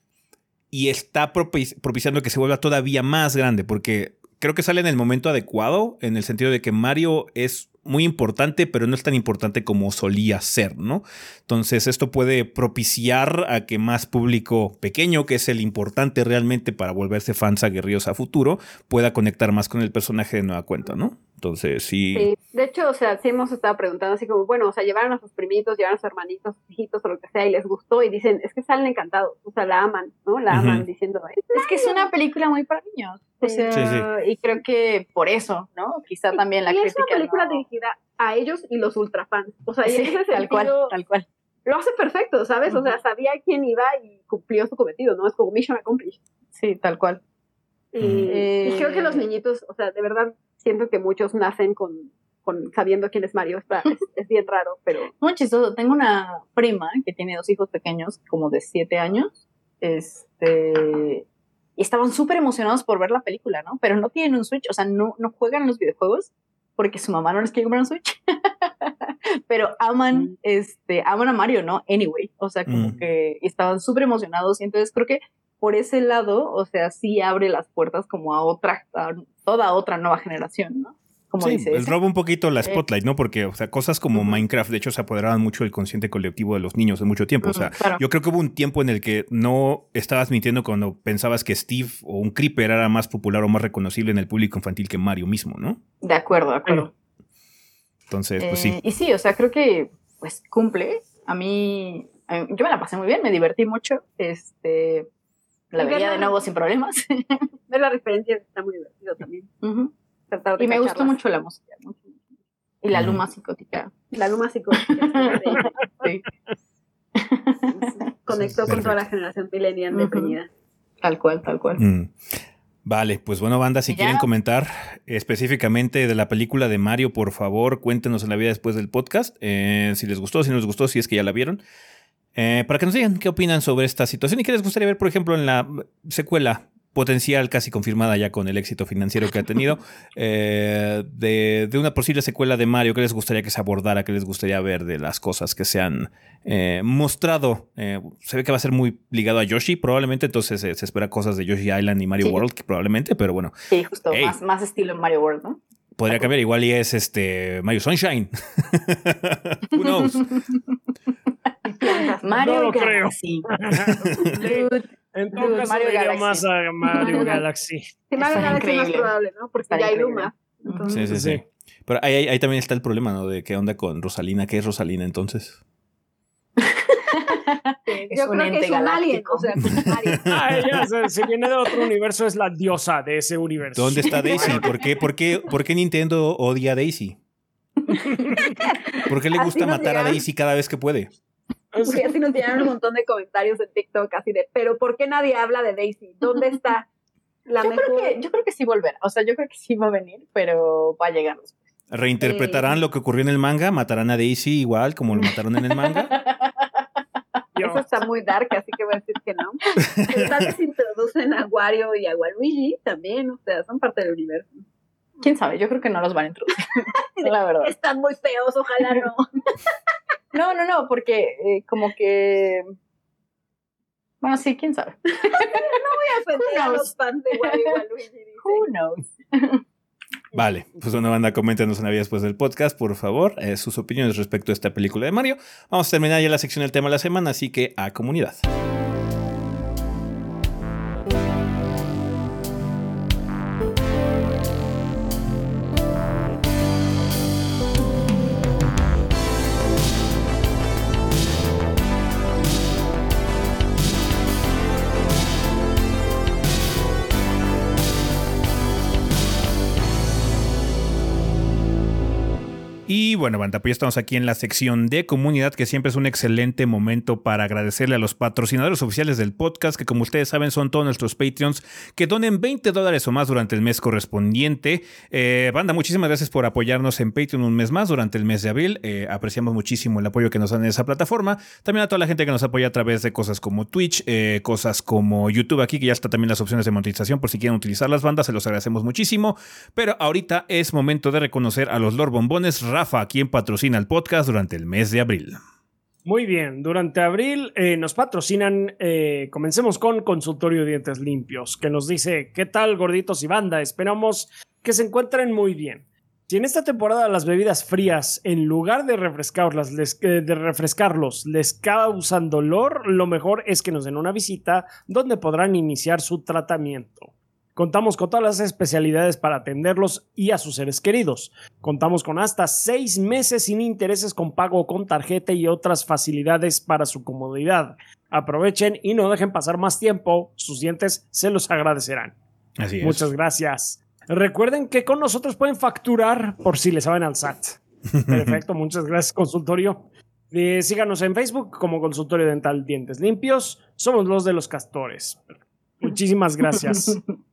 y está propiciando que se vuelva todavía más grande, porque creo que sale en el momento adecuado, en el sentido de que Mario es muy importante, pero no es tan importante como solía ser, ¿no? Entonces esto puede propiciar a que más público pequeño, que es el importante realmente para volverse fans aguerridos a futuro, pueda conectar más con el personaje de nueva cuenta, ¿no? Entonces sí. De hecho, o sea, sí hemos estado preguntando así como, bueno, o sea, llevaron a sus primitos, llevaron a sus hermanitos, hijitos o lo que sea y les gustó y dicen, es que salen encantados, o sea, la aman, ¿no? La aman diciendo, es que es una película muy para niños. O sea, y creo que por eso, ¿no? Quizá también la y crítica. Es una película dirigida a ellos y los ultrafans. O sea, y tal cual, tal cual. Lo hace perfecto, ¿sabes? O sea, sabía quién iba y cumplió su cometido, ¿no? Es como mission accomplished. Sí, tal cual. Y, creo que los niñitos, o sea, de verdad siento que muchos nacen con, con sabiendo quién es Mario. Es, es, bien raro, pero. Muy chistoso. Tengo una prima que tiene dos hijos pequeños, como de siete años. Este y estaban súper emocionados por ver la película, ¿no? Pero no tienen un Switch, o sea, no, no juegan los videojuegos porque su mamá no les quiere comprar un Switch. pero aman, este, aman a Mario, ¿no? Anyway, o sea, como mm. que estaban súper emocionados y entonces creo que por ese lado, o sea, sí abre las puertas como a otra, a toda otra nueva generación, ¿no? Como sí, pues roba un poquito la spotlight, ¿no? Porque, o sea, cosas como Minecraft, de hecho, se apoderaban mucho del consciente colectivo de los niños en mucho tiempo. o sea, yo creo que hubo un tiempo en el que no estabas mintiendo cuando pensabas que Steve o un Creeper era más popular o más reconocible en el público infantil que Mario mismo, ¿no? De acuerdo, de acuerdo. Entonces, pues sí. Eh, y sí, o sea, creo que pues cumple. A mí, yo me la pasé muy bien, me divertí mucho. Este, la veía de nuevo sin problemas. Ver la referencia está muy divertido también. Y me gustó mucho la música. Y la luma psicótica. La luma psicótica. sí. Conectó con toda la generación millennial deprimida. Tal cual, tal cual. Mm. Vale, pues bueno, banda, si quieren comentar específicamente de la película de Mario, por favor, cuéntenos en la vida después del podcast. Eh, si les gustó, si no les gustó, si es que ya la vieron. Eh, para que nos digan qué opinan sobre esta situación y qué les gustaría ver, por ejemplo, en la secuela potencial casi confirmada ya con el éxito financiero que ha tenido, eh, de, una posible secuela de Mario, ¿qué les gustaría que se abordara? ¿Qué les gustaría ver de las cosas que se han eh, mostrado? Eh, se ve que va a ser muy ligado a Yoshi, probablemente, entonces se espera cosas de Yoshi Island y Mario World, probablemente, pero bueno. Sí, justo, más, más estilo en Mario World, ¿no? Podría cambiar, igual y es este Mario Sunshine. Who knows? Mario no lo creo. En todo caso, Mario Galaxy. más a Mario Galaxy. Sí, Mario Galaxy es más probable, ¿no? Porque ya hay Luma. Sí, sí, sí. Pero ahí, ahí, también está el problema, ¿no? De qué onda con Rosalina. ¿Qué es Rosalina entonces? Yo creo que es un alien, o sea, ah, ella, o sea, si viene de otro universo, es la diosa de ese universo. ¿Dónde está Daisy? ¿Por qué, por qué, por qué Nintendo odia a Daisy? ¿Por qué le gusta matar a Daisy cada vez que puede? Porque así nos llegaron un montón de comentarios en TikTok así de, pero ¿por qué nadie habla de Daisy? ¿Dónde está la yo mejor? Creo que, yo creo que sí volverá, o sea, yo creo que sí va a venir, pero va a llegar después. ¿Reinterpretarán lo que ocurrió en el manga? ¿Matarán a Daisy igual como lo mataron en el manga? Eso está muy dark, así que voy a decir que no. Pero tal vez introducen a Wario y a Waluigi también, o sea, son parte del universo. Quién sabe, yo creo que no los van a introducir. la verdad. Están muy feos, ojalá no. No, no, no, porque eh, como que. Bueno, sí, quién sabe. no voy a ofender a los fans de Luigi. Who knows? Vale, pues una banda, coméntenos una vez después del podcast, por favor, eh, sus opiniones respecto a esta película de Mario. Vamos a terminar ya la sección del tema de la semana, así que a comunidad. Bueno, banda, pues ya estamos aquí en la sección de comunidad, que siempre es un excelente momento para agradecerle a los patrocinadores oficiales del podcast, que como ustedes saben son todos nuestros Patreons, que donen 20 dólares o más durante el mes correspondiente. Eh, banda, muchísimas gracias por apoyarnos en Patreon un mes más durante el mes de abril. Eh, apreciamos muchísimo el apoyo que nos dan en esa plataforma. También a toda la gente que nos apoya a través de cosas como Twitch, eh, cosas como YouTube aquí, que ya está también las opciones de monetización por si quieren utilizar las bandas, se los agradecemos muchísimo. Pero ahorita es momento de reconocer a los Lord Bombones Rafa, quien patrocina el podcast durante el mes de abril. Muy bien, durante abril eh, nos patrocinan, eh, comencemos con Consultorio Dientes Limpios, que nos dice, ¿qué tal gorditos y banda? Esperamos que se encuentren muy bien. Si en esta temporada las bebidas frías, en lugar de refrescarlas, eh, de refrescarlos, les causan dolor, lo mejor es que nos den una visita donde podrán iniciar su tratamiento. Contamos con todas las especialidades para atenderlos y a sus seres queridos. Contamos con hasta seis meses sin intereses con pago con tarjeta y otras facilidades para su comodidad. Aprovechen y no dejen pasar más tiempo, sus dientes se los agradecerán. Así es. Muchas gracias. Recuerden que con nosotros pueden facturar por si les saben al SAT. Perfecto, muchas gracias, consultorio. Eh, síganos en Facebook como Consultorio Dental Dientes Limpios. Somos los de los castores. Muchísimas gracias.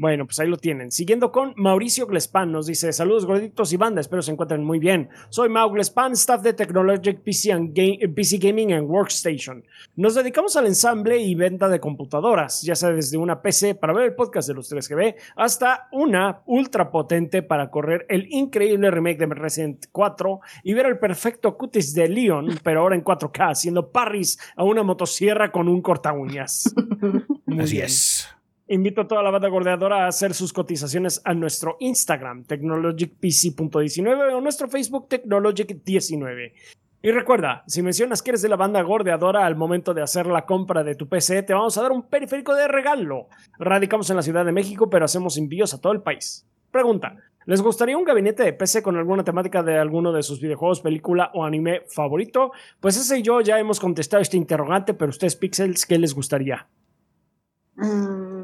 Bueno, pues ahí lo tienen. Siguiendo con Mauricio Glespan, nos dice: Saludos gorditos y banda, espero se encuentren muy bien. Soy Mau Glespan, staff de Technologic PC, PC Gaming and Workstation. Nos dedicamos al ensamble y venta de computadoras, ya sea desde una PC para ver el podcast de los 3GB hasta una ultra potente para correr el increíble remake de Resident 4 y ver el perfecto cutis de Leon, pero ahora en 4K, haciendo parries a una motosierra con un corta uñas. Así es. Invito a toda la banda gordeadora a hacer sus cotizaciones a nuestro Instagram, technologicpc.19 o nuestro Facebook, technologic19. Y recuerda, si mencionas que eres de la banda gordeadora al momento de hacer la compra de tu PC, te vamos a dar un periférico de regalo. Radicamos en la Ciudad de México, pero hacemos envíos a todo el país. Pregunta, ¿les gustaría un gabinete de PC con alguna temática de alguno de sus videojuegos, película o anime favorito? Pues ese y yo ya hemos contestado este interrogante, pero ustedes, Pixels, ¿qué les gustaría? Mm,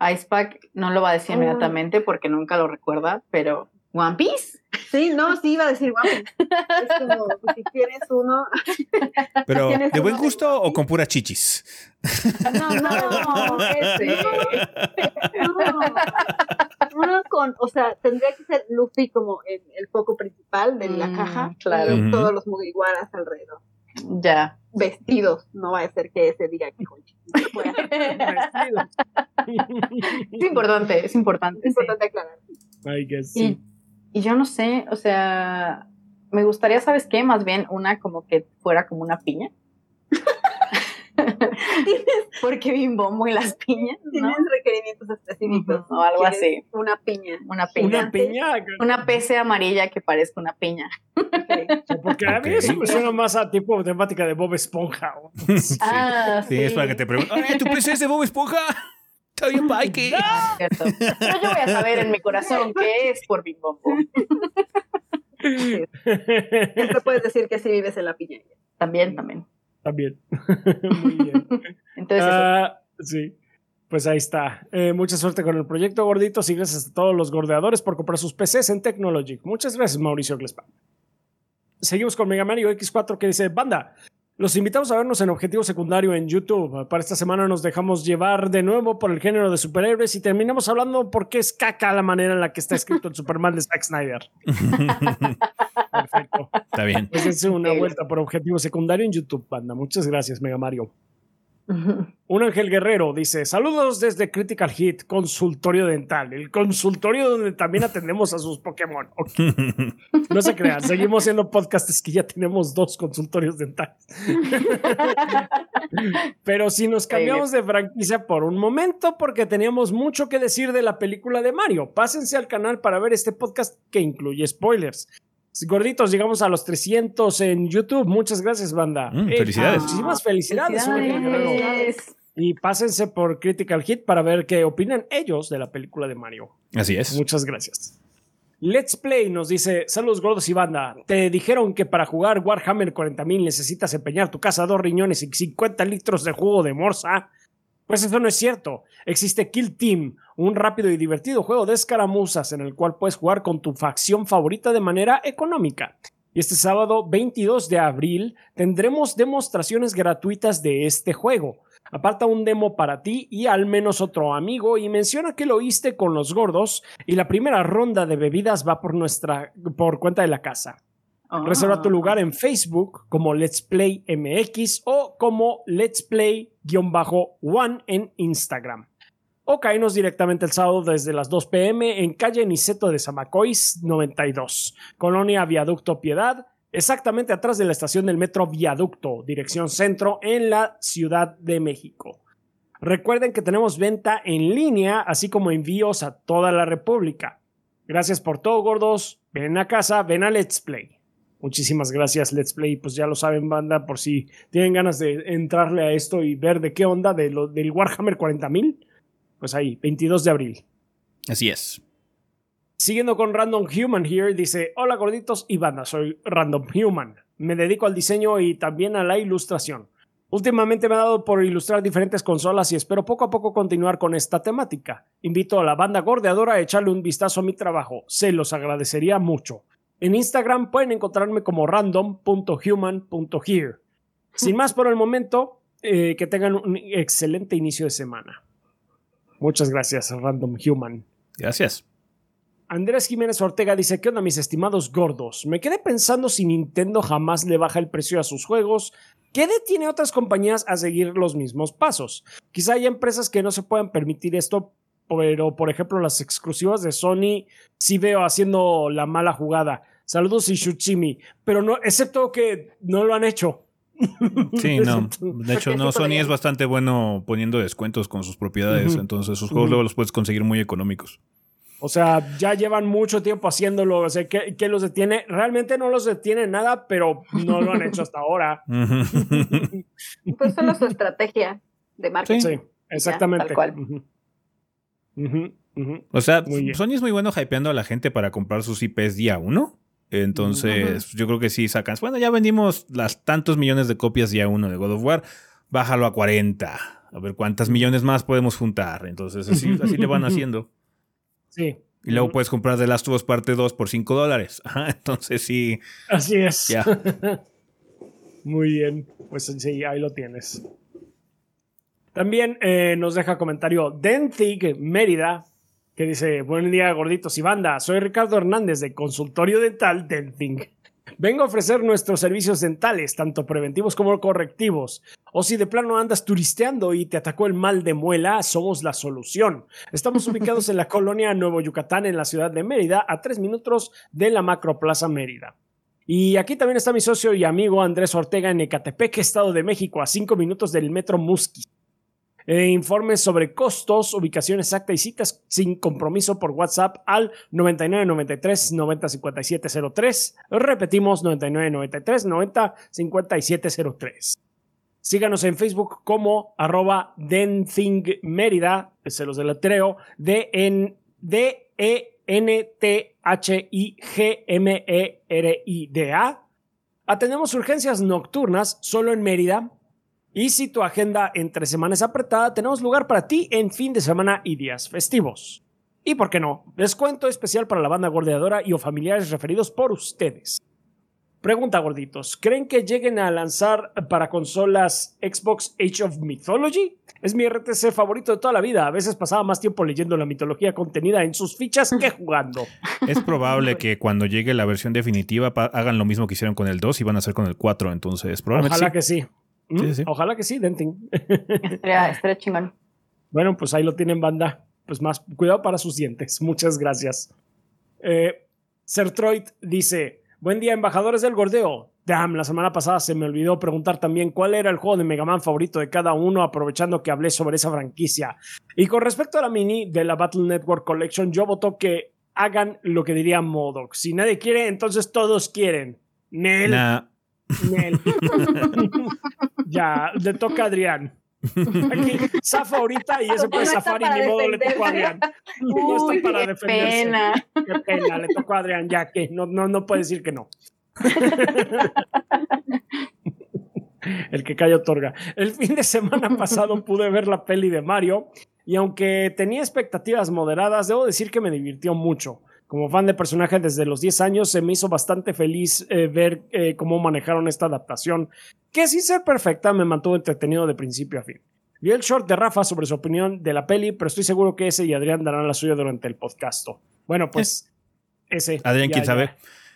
Icepack no lo va a decir oh. inmediatamente porque nunca lo recuerda, pero ¿One Piece? Sí, no, sí iba a decir One Piece. Es como, pues, si tienes uno. Pero, ¿de buen gusto o con pura chichis? No, no, no, ese. Uno con, o sea, tendría que ser Luffy como el, el foco principal de la mm, caja. Claro. Y todos los Mugiwaras alrededor. Ya. Vestidos, no va a ser que ese diga que Es importante, es importante. Es importante aclarar. Y, y yo no sé, o sea, me gustaría, ¿sabes qué? Más bien una como que fuera como una piña. Porque bimbombo y las piñas. Tienes requerimientos específicos. O algo así. Una piña. Una piña. Una piña. Una PC amarilla que parezca una piña. Porque a mí eso me suena más a tipo temática de Bob Esponja. Sí, ah, sí. es para que te pregunten, ¿tu PC es de Bob Esponja? Está bien, Mikey. Pero yo voy a saber en mi corazón que es por bimbombo. Siempre puedes decir que sí vives en la piña. También, también. También. Muy bien. Entonces, ah, sí. Pues ahí está. Eh, mucha suerte con el proyecto, gorditos. Y gracias a todos los gordeadores por comprar sus PCs en Technologic. Muchas gracias, Mauricio Glespan. Seguimos con Mega Mario X4 que dice: Banda, los invitamos a vernos en Objetivo Secundario en YouTube. Para esta semana nos dejamos llevar de nuevo por el género de superhéroes y terminamos hablando por qué es caca la manera en la que está escrito el Superman de Zack Snyder. Perfecto. Está bien. Pues es una vuelta por Objetivo Secundario en YouTube, banda. Muchas gracias, Mega Mario. Un Ángel Guerrero dice: Saludos desde Critical Hit, consultorio dental. El consultorio donde también atendemos a sus Pokémon. No se crean, seguimos siendo podcasts que ya tenemos dos consultorios dentales. Pero si nos cambiamos de franquicia por un momento, porque teníamos mucho que decir de la película de Mario, pásense al canal para ver este podcast que incluye spoilers. Gorditos, llegamos a los 300 en YouTube. Muchas gracias, banda. Mm, felicidades. muchísimas felicidades. Y pásense por Critical Hit para ver qué opinan ellos de la película de Mario. Así es. Muchas gracias. Let's Play nos dice, saludos gordos y banda, te dijeron que para jugar Warhammer 40.000 necesitas empeñar tu casa dos riñones y 50 litros de jugo de morsa. Pues eso no es cierto. Existe Kill Team, un rápido y divertido juego de escaramuzas en el cual puedes jugar con tu facción favorita de manera económica. Y este sábado 22 de abril tendremos demostraciones gratuitas de este juego. Aparta un demo para ti y al menos otro amigo y menciona que lo oíste con los gordos y la primera ronda de bebidas va por nuestra por cuenta de la casa. Reserva tu ah. lugar en Facebook como Let's Play MX o como Let's Play-One en Instagram. O caenos directamente el sábado desde las 2 pm en calle Niceto de Zamacois 92, Colonia Viaducto Piedad, exactamente atrás de la estación del metro Viaducto, dirección centro en la Ciudad de México. Recuerden que tenemos venta en línea, así como envíos a toda la República. Gracias por todo, gordos. Ven a casa, ven a Let's Play. Muchísimas gracias, Let's Play. Pues ya lo saben, banda, por si tienen ganas de entrarle a esto y ver de qué onda de lo, del Warhammer 40.000. Pues ahí, 22 de abril. Así es. Siguiendo con Random Human here, dice: Hola gorditos y banda, soy Random Human. Me dedico al diseño y también a la ilustración. Últimamente me ha dado por ilustrar diferentes consolas y espero poco a poco continuar con esta temática. Invito a la banda gordeadora a echarle un vistazo a mi trabajo. Se los agradecería mucho. En Instagram pueden encontrarme como random.human.here. Sin más por el momento, eh, que tengan un excelente inicio de semana. Muchas gracias, Random Human. Gracias. Andrés Jiménez Ortega dice, ¿qué onda mis estimados gordos? Me quedé pensando si Nintendo jamás le baja el precio a sus juegos, ¿qué detiene a otras compañías a seguir los mismos pasos? Quizá hay empresas que no se puedan permitir esto, pero por ejemplo las exclusivas de Sony sí veo haciendo la mala jugada. Saludos Ishuchimi, pero no, excepto que no lo han hecho. Sí, no. De hecho, no, Sony es bastante bueno poniendo descuentos con sus propiedades, entonces sus juegos luego los puedes conseguir muy económicos. O sea, ya llevan mucho tiempo haciéndolo. O sea, ¿qué, los detiene? Realmente no los detiene nada, pero no lo han hecho hasta ahora. pues solo su estrategia de marketing. Sí, exactamente. O sea, Sony es muy bueno hypeando a la gente para comprar sus IPs día uno. Entonces, yo creo que sí sacan. Bueno, ya vendimos las tantos millones de copias día uno de God of War. Bájalo a 40. A ver cuántas millones más podemos juntar. Entonces, así, así le van haciendo. Sí. Y luego puedes comprar The Last of Us parte 2 por 5 dólares. Entonces sí. Así es. Ya. Muy bien. Pues sí, ahí lo tienes. También eh, nos deja comentario Dentig Mérida, que dice: Buen día, gorditos y banda. Soy Ricardo Hernández de Consultorio Dental Denting. Vengo a ofrecer nuestros servicios dentales, tanto preventivos como correctivos. O si de plano andas turisteando y te atacó el mal de muela, somos la solución. Estamos ubicados en la colonia Nuevo Yucatán, en la ciudad de Mérida, a tres minutos de la Macroplaza Mérida. Y aquí también está mi socio y amigo Andrés Ortega en Ecatepec, Estado de México, a cinco minutos del metro Musqui. Eh, informes sobre costos, ubicación exacta y citas sin compromiso por WhatsApp al 9993 905703. Repetimos 9993 905703. Síganos en Facebook como arroba Mérida, se los deletreo, D-E-N-T-H-I-G-M-E-R-I-D-A. Atendemos urgencias nocturnas solo en Mérida y si tu agenda entre semanas es apretada, tenemos lugar para ti en fin de semana y días festivos. Y por qué no, descuento especial para la banda gordeadora y o familiares referidos por ustedes. Pregunta gorditos, ¿creen que lleguen a lanzar para consolas Xbox Age of Mythology? Es mi RTC favorito de toda la vida. A veces pasaba más tiempo leyendo la mitología contenida en sus fichas que jugando. Es probable que cuando llegue la versión definitiva hagan lo mismo que hicieron con el 2 y van a hacer con el 4, entonces probablemente Ojalá que sí. Mm, ojalá que sí, Denting. Estaría, chingón. Bueno, pues ahí lo tienen, banda. Pues más cuidado para sus dientes. Muchas gracias. Eh, Sertroid dice: Buen día, embajadores del gordeo. Damn, la semana pasada se me olvidó preguntar también cuál era el juego de Mega Man favorito de cada uno, aprovechando que hablé sobre esa franquicia. Y con respecto a la mini de la Battle Network Collection, yo voto que hagan lo que diría Modoc. Si nadie quiere, entonces todos quieren. Nel. ya, le toca a Adrián. Aquí, zafa ahorita y ese puede zafar y ni modo le tocó a Adrián. no está para defenderse. Qué pena. Qué pena, le tocó a Adrián, ya que no, no, no puede decir que no. El que calla otorga. El fin de semana pasado pude ver la peli de Mario y aunque tenía expectativas moderadas, debo decir que me divirtió mucho como fan de personaje desde los 10 años, se me hizo bastante feliz eh, ver eh, cómo manejaron esta adaptación, que sin ser perfecta me mantuvo entretenido de principio a fin. Vi el short de Rafa sobre su opinión de la peli, pero estoy seguro que ese y Adrián darán la suya durante el podcast. Bueno, pues ese. Adrián, quién sabe.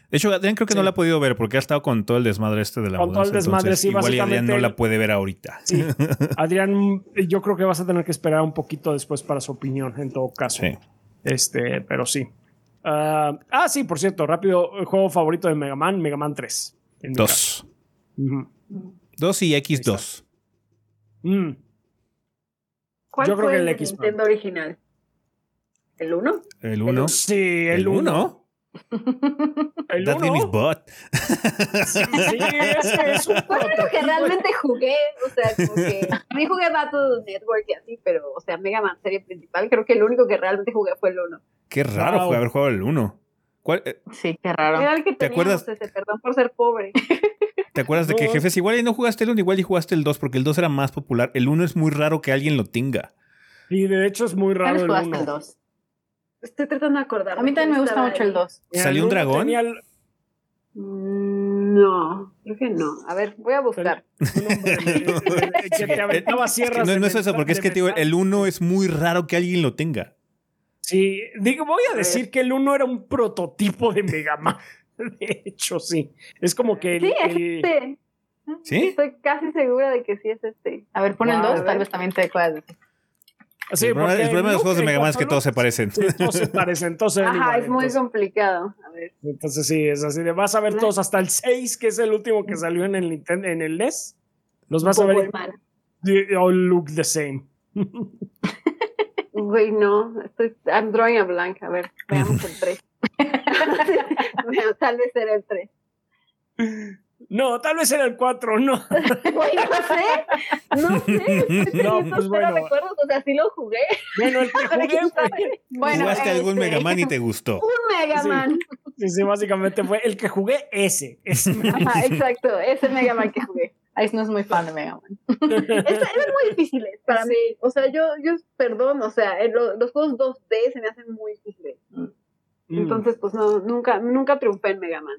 De hecho, Adrián creo que no la ha podido ver porque ha estado con todo el desmadre este de la Con todo el desmadre, sí, igual Adrián no la puede ver ahorita. Sí. Adrián, yo creo que vas a tener que esperar un poquito después para su opinión, en todo caso. Sí. Este, pero sí. Ah, ah, sí, por cierto, rápido, el juego favorito de Mega Man, Mega Man 3. 2. 2 y X2. Mm. ¿Cuál Yo creo que el, X. Nintendo original. ¿El 1? ¿El 1? Sí, el 1. El That name is bot. Sí, es, es un Fue lo que realmente jugué. O sea, como que. A mí jugué Battle Network y así, pero, o sea, Mega Man serie principal. Creo que el único que realmente jugué fue el 1. Qué raro fue haber jugado el 1. Eh? Sí, qué raro. Era el que ¿Te acuerdas? Ese, perdón por ser pobre. ¿Te acuerdas de que jefes igual y no jugaste el 1, igual y jugaste el 2 porque el 2 era más popular? El 1 es muy raro que alguien lo tenga. Y de hecho es muy raro el 1. el 2? Estoy tratando de acordar. A mí también me gusta mucho el 2. ¿Salió un dragón? No, creo que no. A ver, voy a buscar. sierras. No, no es eso, porque es que tío, el 1 es muy raro que alguien lo tenga. Sí, digo, voy a decir que el 1 era un prototipo de Mega Man. De hecho, sí. Es como que. Sí, este. ¿Sí? Estoy casi segura de que sí es este. A ver, pon el 2, tal vez también te acuerdas Sí, el, problema, de los juegos de Mega Man es que todos se parecen. Sí, todos se parecen, todos se Ajá, es muy complicado. A ver. Entonces sí, es así de vas a ver todos hasta el 6, que es el último que salió en el Nintendo, en el NES. Los vas a ver. They all look the same. Güey, no, estoy I'm drawing a blank. A ver, veamos el 3. tal vez era el 3. No, tal vez era el 4, no. No sé. No sé. No, pues bueno. recuerdo, o sea, sí lo jugué. Bueno, el que jugué fue... Bueno, Jugaste este... algún Mega Man y te gustó. Un Mega Man. Sí, sí, básicamente fue el que jugué ese. ese Ajá, exacto, ese Mega Man que jugué. Ahí no es muy fan de Mega Man. es, es muy difíciles para mí. O sea, yo, yo perdón, o sea, los, los juegos 2D se me hacen muy difíciles. Mm. Entonces, pues no, nunca, nunca triunfé en Mega Man.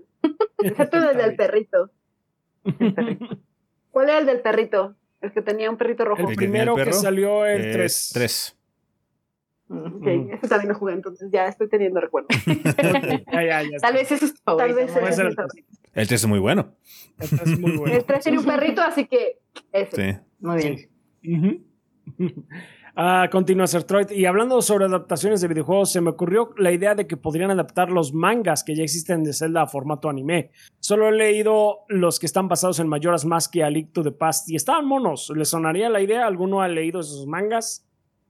Excepto el del perrito. ¿Cuál era el del perrito? El que tenía un perrito rojo. El primero que salió el 3. 3. Ok, ese también lo jugué, entonces ya estoy teniendo recuerdos. Tal vez eso es Tal vez es el, el 3 es muy bueno. El 3 es muy bueno. El 3 tiene un perrito, así que ese. Sí. Muy bien. Sí. Ah, continúa Sertroid. Y hablando sobre adaptaciones de videojuegos, se me ocurrió la idea de que podrían adaptar los mangas que ya existen de Zelda a formato anime. Solo he leído los que están basados en Mayoras Mask y A Link to the Past y estaban monos. ¿Les sonaría la idea? ¿Alguno ha leído esos mangas?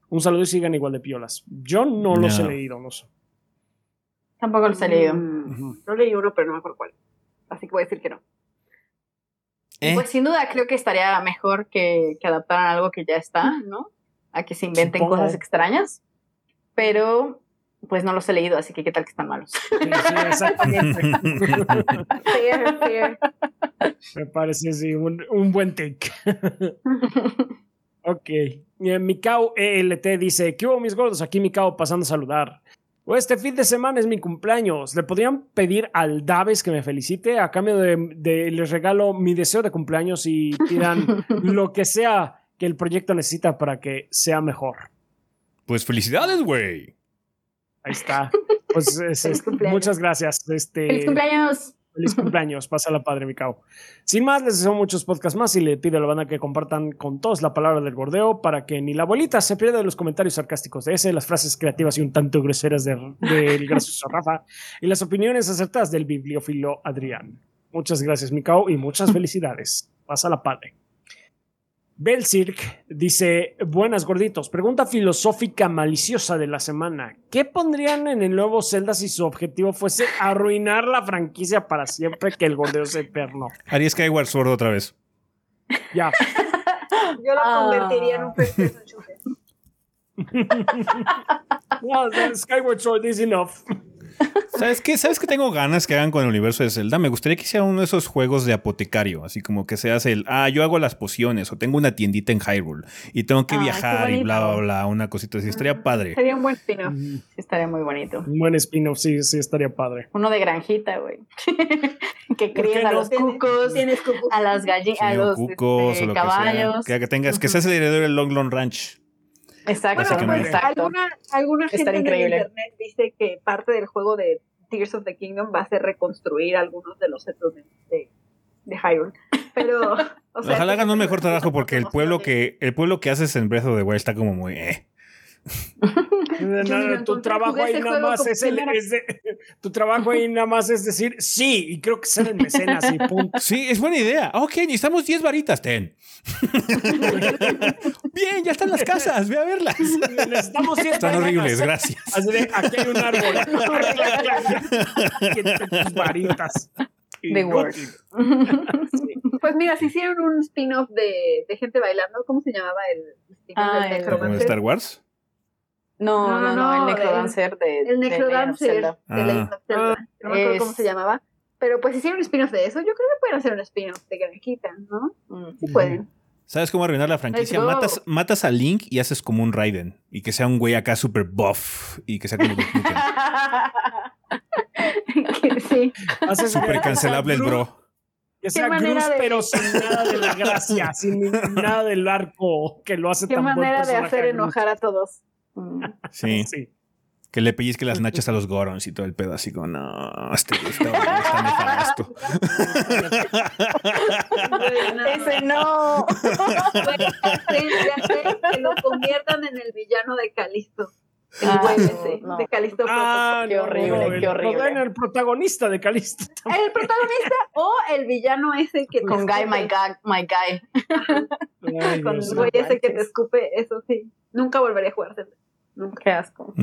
Un saludo y sigan igual de piolas. Yo no, los he leído, no sé. Tampoco los he leído. Mm, no leí uno, pero no me acuerdo cuál. Así que voy a decir que no. ¿Eh? Pues sin duda creo que estaría mejor que, que adaptaran algo que ya está, ¿no? A que se inventen cosas extrañas, pero pues no los he leído, así que qué tal que están malos. Sí, sí, exactamente. Me parece sí, un, un buen take. ok. Mikao ELT dice: ¿Qué hubo, mis gordos? Aquí Mikao pasando a saludar. Este fin de semana es mi cumpleaños. ¿Le podrían pedir al Daves que me felicite? A cambio de, de les regalo mi deseo de cumpleaños y pidan lo que sea que el proyecto necesita para que sea mejor. Pues felicidades, güey. Ahí está. Pues muchas gracias. Este, feliz cumpleaños. Feliz cumpleaños, pásala padre, mi cabo. Sin más, les deseo muchos podcasts más y le pido a la banda que compartan con todos la palabra del gordeo para que ni la abuelita se pierda de los comentarios sarcásticos de ese, las frases creativas y un tanto groseras del de, gracioso Rafa y las opiniones acertadas del bibliófilo Adrián. Muchas gracias, mi y muchas felicidades. Pásala padre. Belcirk dice, buenas gorditos, pregunta filosófica maliciosa de la semana. ¿Qué pondrían en el nuevo Zelda si su objetivo fuese arruinar la franquicia para siempre que el gordeo se perno? Haría Skyward Sword otra vez. Ya. Yo lo convertiría en un PlayStation no, Skyward Sword is enough. ¿Sabes qué? ¿Sabes qué tengo ganas que hagan con el universo de Zelda? Me gustaría que hicieran uno de esos juegos de apotecario, así como que seas el, ah, yo hago las pociones o tengo una tiendita en Hyrule y tengo que viajar y bla, bla, bla, una cosita así. Estaría padre. Sería un buen spin-off. estaría muy bonito. Un buen spin-off, sí, sí, estaría padre. Uno de granjita, güey. que críen a los cucos, a las gallinas, a los cucos, este, caballos. Que, tengas, que seas el heredero del Long Long Ranch. Exacto. Pues, alguna, alguna gente en internet dice que parte del juego de Tears of the Kingdom va a ser reconstruir algunos de los centros de, de, Hyrule. Pero, o sea, Ojalá hagan un mejor trabajo porque el pueblo que el pueblo que haces en Breath of the Wild está como muy eh. Tu trabajo ahí nada más es, el, tu trabajo ahí nada más es decir sí y creo que ser el mecenas y punto. Sí, es buena idea. Ok, necesitamos 10 varitas, ten. Bien, ya están las casas, ve a verlas. Necesitamos 10 Están horribles, gracias. aquí hay un árbol. tus varitas. The. Pues mira, si hicieron un spin-off de, de, gente bailando, ¿cómo se llamaba el spin-off ah, de Star Wars? No, no, no, el Necrodancer de, el Necrodancer de, la ah. No me acuerdo cómo se llamaba. Pero pues hicieron un spin-off de eso. Yo creo que pueden hacer un spin-off de Granjita, ¿no? Mm. Sí pueden. ¿Sabes cómo arruinar la franquicia? Matas, matas a Link y haces como un Raiden. Y que sea un güey acá super buff. Y que sea como sí. Súper cancelable el bro. Que sea Gruz, pero sin nada de la gracia, sin nada del arco que lo hace tan buen Qué manera de hacer enojar a todos. Sí. sí. Que le pellizque las nachas a los Gorons y todo el pedo, así como, no, este está, está nefasto. Ese no. que lo conviertan en el villano de Calisto. El ah, güey ese, de Calisto. Ah, qué horrible, qué horrible. el protagonista de Calisto. El protagonista o el villano ese que Con Guy, my guy, my guy. Con el güey ese que te escupe, eso sí. Nunca volveré a jugárselo. Qué asco.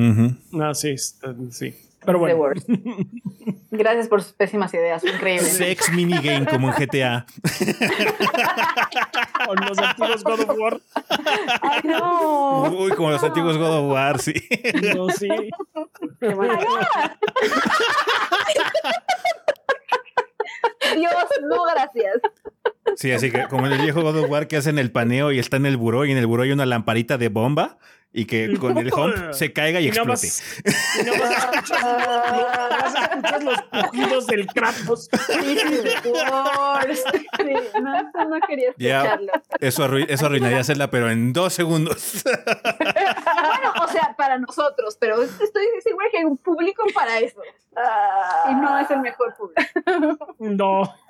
Ah, sí, sí. Pero bueno. Gracias por sus pésimas ideas, increíble. Sex minigame como en GTA. Con los antiguos God of War. Ay, no. Uy, como los antiguos God of War, sí. No, sí. Dios, no, gracias. Sí, así que como en el viejo God of War que hacen el paneo y está en el buró y en el buró hay una lamparita de bomba y que con el hump se caiga y, explote. y no vas a, escuchar, los pujidos del Kratos. Sí, no, no quería escucharlo. eso, eso arruinaría hacerla, pero en dos segundos. bueno, o sea, para nosotros, pero estoy segura que hay un público para eso. y no es el mejor público. No.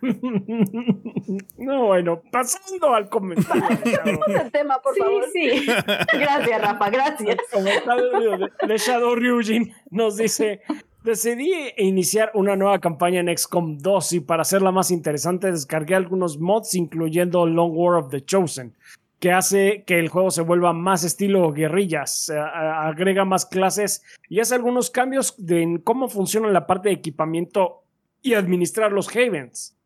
No, bueno, pasando al comentario. el tema, por favor. Sí, Gracias, Rafa, gracias. El comentario de, Shadow Ryujin nos dice: Decidí iniciar una nueva campaña en XCOM 2 y para hacerla más interesante descargué algunos mods incluyendo Long War of the Chosen, que hace que el juego se vuelva más estilo guerrillas, agrega más clases y hace algunos cambios en cómo funciona la parte de equipamiento y administrar los Havens.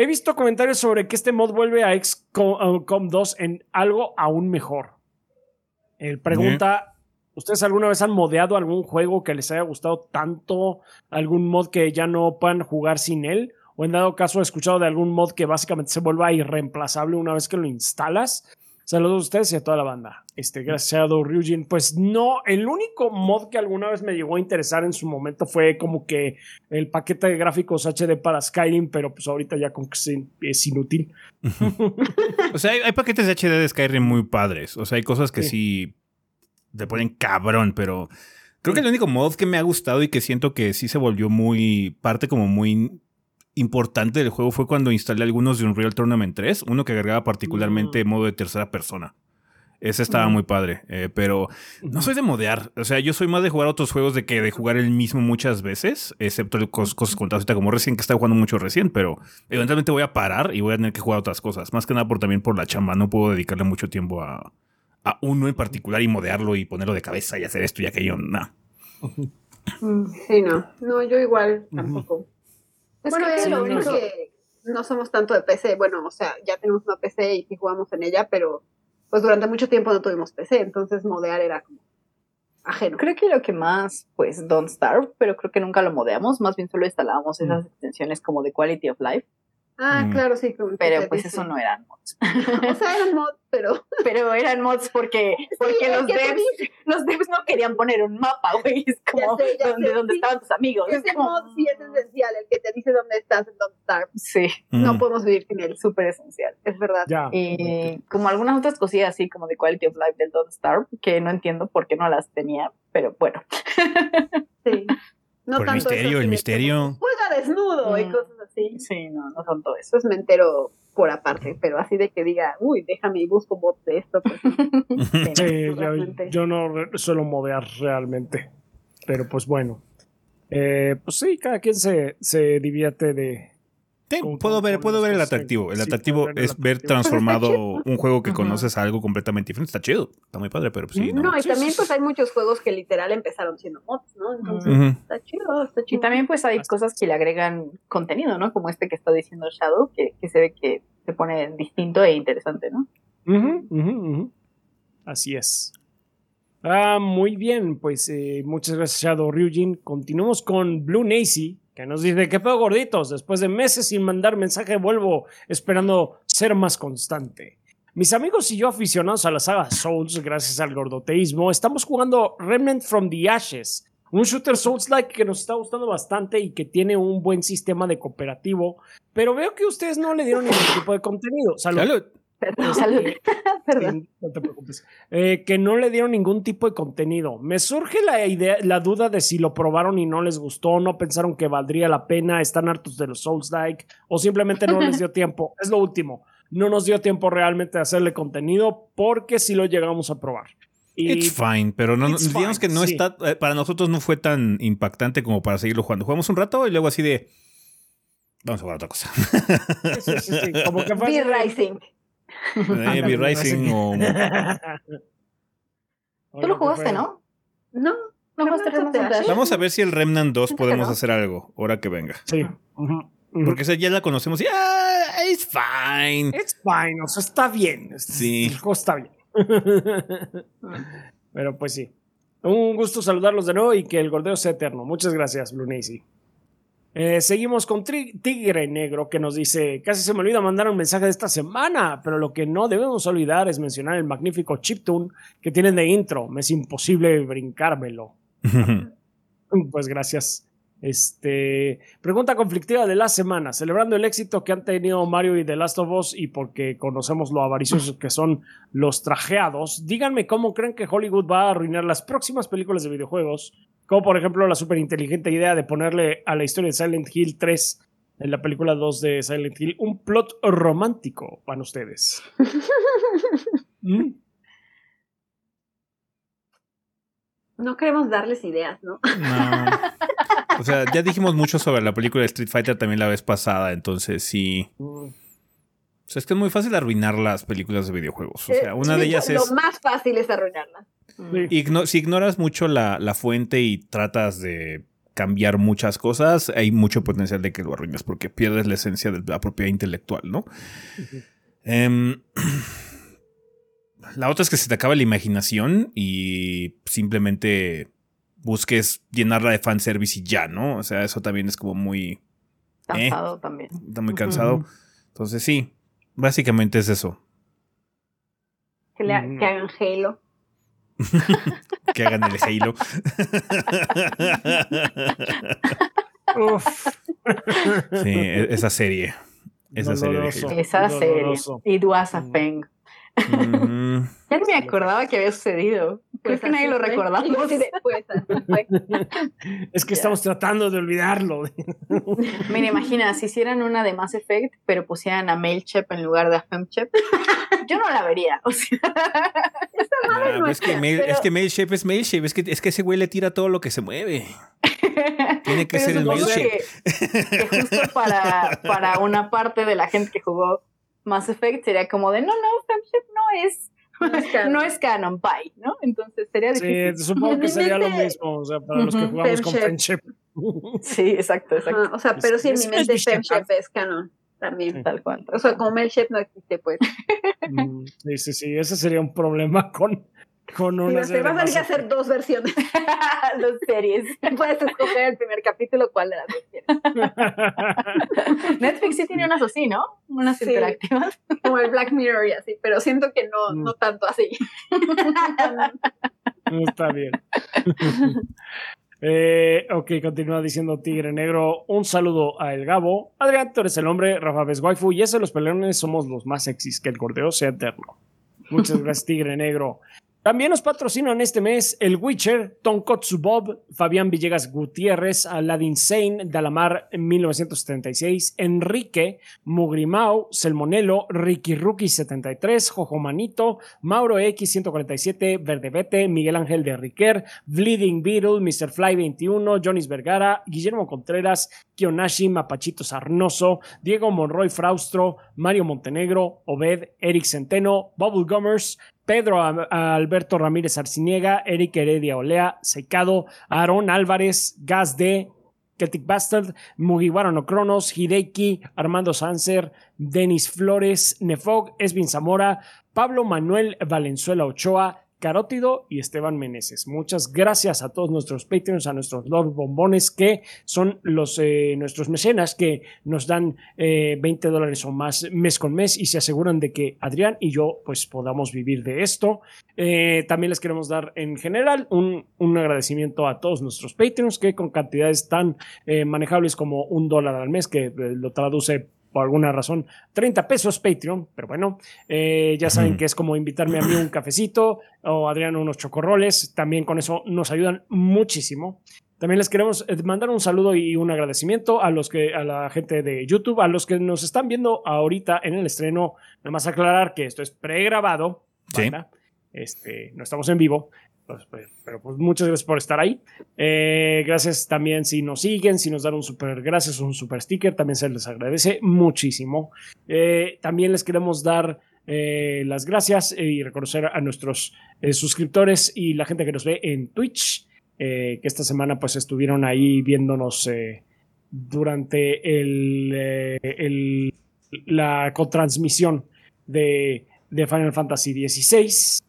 He visto comentarios sobre que este mod vuelve a XCOM 2 en algo aún mejor. Él pregunta, ¿ustedes alguna vez han modeado algún juego que les haya gustado tanto? ¿Algún mod que ya no puedan jugar sin él? ¿O en dado caso he escuchado de algún mod que básicamente se vuelva irreemplazable una vez que lo instalas? Saludos a ustedes y a toda la banda. Este, gracias a Ryujin. Pues no, el único mod que alguna vez me llegó a interesar en su momento fue como que el paquete de gráficos HD para Skyrim, pero pues ahorita ya con que es inútil. o sea, hay, paquetes de HD de Skyrim muy padres. O sea, hay cosas que sí, te ponen cabrón, pero creo que el único mod que me ha gustado y que siento que sí se volvió muy parte como muy importante del juego fue cuando instalé algunos de Unreal Tournament 3, uno que agregaba particularmente mm. modo de tercera persona. Ese estaba mm. muy padre, eh, pero no soy de modear. O sea, yo soy más de jugar otros juegos de que de jugar el mismo muchas veces, excepto cosas contadas como recién, que estaba jugando mucho recién, pero eventualmente voy a parar y voy a tener que jugar otras cosas. Más que nada por también por la chamba. No puedo dedicarle mucho tiempo a, a uno en particular y modearlo y ponerlo de cabeza y hacer esto y aquello. No. Mm, sí, no. No, yo igual tampoco. Es bueno, que lo único que no somos tanto de PC. Bueno, o sea, ya tenemos una PC y sí jugamos en ella, pero pues durante mucho tiempo no tuvimos PC, entonces modear era como ajeno. Creo que lo que más, pues, Don't Starve, pero creo que nunca lo modeamos, más bien solo instalábamos esas extensiones como de Quality of Life Ah, mm. claro, sí. pero pues eso no eran mods. o sea, eran mods, pero... Pero eran mods porque, porque los, devs, los devs no querían poner un mapa, güey. Es como donde, donde estaban tus amigos. Ese mod sí es esencial, el que te dice dónde estás en Don't Starve. Sí. No mm. podemos vivir sin él. Súper esencial, es verdad. Y como algunas otras cosillas así como de Quality of Life del Don't Starve, que no entiendo por qué no las tenía, pero bueno. sí. No Por el misterio, el misterio. Juega desnudo y mm. cosas así. Sí, no, no son todo eso. Es mentero por aparte, pero así de que diga, uy, déjame y busco bots de esto. Pues, sí, yo, no suelo modear realmente. Pero pues bueno. Eh, pues sí, cada quien se, se divierte de, puedo ver, puedo ver el atractivo. El atractivo es ver transformado un juego que conoces a algo completamente diferente. Está chido, está muy padre, pero pues sí. No, y también pues hay muchos juegos que literal empezaron siendo mods, ¿no? Entonces está chido, está chido. Y también pues hay cosas que le agregan contenido, ¿no? Como este que está diciendo Shadow, que, que se ve que se pone distinto e interesante, ¿no? Así es. Ah, muy bien, pues eh, muchas gracias Shadow Ryujin. Continuamos con Blue Nacy que nos dice que pedo gorditos, después de meses sin mandar mensaje vuelvo esperando ser más constante. Mis amigos y yo aficionados a la saga Souls, gracias al gordoteísmo, estamos jugando Remnant from the Ashes, Un shooter Souls-like que nos está gustando bastante y que tiene un buen sistema de cooperativo, pero veo que ustedes no le dieron ningún tipo de contenido. Salud. Salud. Perdón. no te preocupes. Eh, que no le dieron ningún tipo de contenido. Me surge la idea, la duda de si lo probaron y no les gustó, no pensaron que valdría la pena, están hartos de los Souls-like o simplemente no les dio tiempo. Es lo último. No nos dio tiempo realmente de hacerle contenido porque sí lo llegamos a probar. It's fine, pero no, digamos que no está, eh, para nosotros no fue tan impactante como para seguirlo jugando. Jugamos un rato y luego así de, vamos a jugar otra cosa. Sí, sí, sí, como que fue Rising. Eh, Rising o... Tú lo jugaste, ¿no? No. No jugaste Remnant Vamos a ver si el Remnant 2 podemos hacer algo, ahora que venga. Sí. Porque esa ya la conocemos y ah, it's fine. It's fine, o sea, está bien. Sí. El juego está bien. Pero pues sí. Un gusto saludarlos de nuevo y que el gordeo sea eterno. Muchas gracias, Blue Nacy. Eh, seguimos con Tigre Negro que nos dice, casi se me olvida mandar un mensaje de esta semana, pero lo que no debemos olvidar es mencionar el magnífico chiptune que tienen de intro. Me es imposible brincármelo. pues gracias. Este, pregunta conflictiva de la semana. Celebrando el éxito que han tenido Mario y The Last of Us y porque conocemos lo avariciosos que son los trajeados, díganme cómo creen que Hollywood va a arruinar las próximas películas de videojuegos, como por ejemplo la súper inteligente idea de ponerle a la historia de Silent Hill 3 en la película 2 de Silent Hill un plot romántico para ustedes. ¿Mm? No queremos darles ideas, ¿no? No. O sea, ya dijimos mucho sobre la película de Street Fighter también la vez pasada, entonces sí. O sea, es que es muy fácil arruinar las películas de videojuegos. O sea, una de, ellas es. Lo más fácil es arruinarlas. si ignoras mucho la, fuente y tratas de cambiar muchas cosas, hay mucho potencial de que lo arruinas porque pierdes la esencia de la propiedad intelectual, ¿no? Em, la otra es que se te acaba la imaginación y simplemente busques llenarla de fanservice y ya, ¿no? O sea, eso también es como muy... Eh, cansado también. Está muy cansado. Entonces sí, básicamente es eso. Que, le, hagan Halo. que hagan el Halo. sí, e-, esa serie. Esa serie. Esa serie. It was a Ya no me acordaba que había sucedido. Creo pues que nadie lo recordaba. Pues, es que estamos tratando de olvidarlo. Mira, imagina, si hicieran una de Mass Effect, pero pusieran a Mailchimp en lugar de a Femchep, yo no la vería. O sea, es, que Mail, es que Mailchimp es Mailchimp, es que, es que ese güey le tira todo lo que se mueve. Tiene que ser el Mailchimp. Que, que justo para, para una parte de la gente que jugó Mass Effect sería como de no, no, Femship no es no es canon, bye, ¿no? Entonces sería difícil. Sí, supongo que sería lo mismo, o sea, para los que jugamos con Femship. Sí, exacto, exacto. o sea, pero sí en mi mente Femship es canon también, tal cual. O sea, como Melchip no existe, pues. Mm, sí, sí, sí, ese sería un problema con, con una serie. Te vas a tener que hacer dos versiones. dos series. Puedes escoger el primer capítulo, cuál de las dos quieres. Netflix sí tiene unas así, ¿no? Unas interactivas. Como el Black Mirror y así, pero siento que no, mm. no tanto así. Está bien. Eh, ok, continúa diciendo Tigre Negro. Un saludo a El Gabo. Adrián, tú eres el hombre. Rafa Waifu. Y ese los peleones somos los más sexys. Que el cordeo sea eterno. Muchas gracias, Tigre Negro. También nos patrocinan este mes El Witcher, Tonkotsu Bob, Fabián Villegas Gutiérrez, Aladdin Sane, Dalamar 1976, Enrique, Mugrimau, Selmonelo, Ricky Rookie 73, Jojo Manito, Mauro X 147, Verdebete, Miguel Ángel de Riquer, Bleeding Beetle, Mr. Fly 21, Jonis Vergara, Guillermo Contreras, Kionashi, Mapachito Sarnoso, Diego Monroy Fraustro, Mario Montenegro, Obed, Eric Centeno, Bubble Gummers, Pedro Alberto Ramírez Arciniega, Eric Heredia Olea, Secado, Aaron Álvarez, Gas D, Celtic Bastard, Mugiwara no Cronos, Hideki, Armando Sanser, Denis Flores, Nefog, Esvin Zamora, Pablo Manuel Valenzuela Ochoa, Carótido y Esteban Meneses. Muchas gracias a todos nuestros Patreons, a nuestros Lord Bombones, que son los, eh, nuestros mecenas que nos dan 20 eh, dólares o más mes con mes y se aseguran de que Adrián y yo pues podamos vivir de esto. Eh, también les queremos dar en general un, un, agradecimiento a todos nuestros Patreons que con cantidades tan manejables como un dólar al mes, que lo traduce por alguna razón 30 pesos Patreon, pero bueno, eh, ya saben que es como invitarme a mí un cafecito o Adrián unos chocorroles, también con eso nos ayudan muchísimo. También les queremos eh, mandar un saludo y un agradecimiento a los que a la gente de YouTube, a los que nos están viendo ahorita en el estreno. Nada más aclarar que esto es pregrabado, sí. este, no estamos en vivo. Pues, pero pues muchas gracias por estar ahí. Eh, gracias también si nos siguen, si nos dan un super gracias, un super sticker, también se les agradece muchísimo. Eh, también les queremos dar eh, las gracias y reconocer a nuestros suscriptores y la gente que nos ve en Twitch, que esta semana pues estuvieron ahí viéndonos durante el, la cotransmisión de, de Final Fantasy XVI.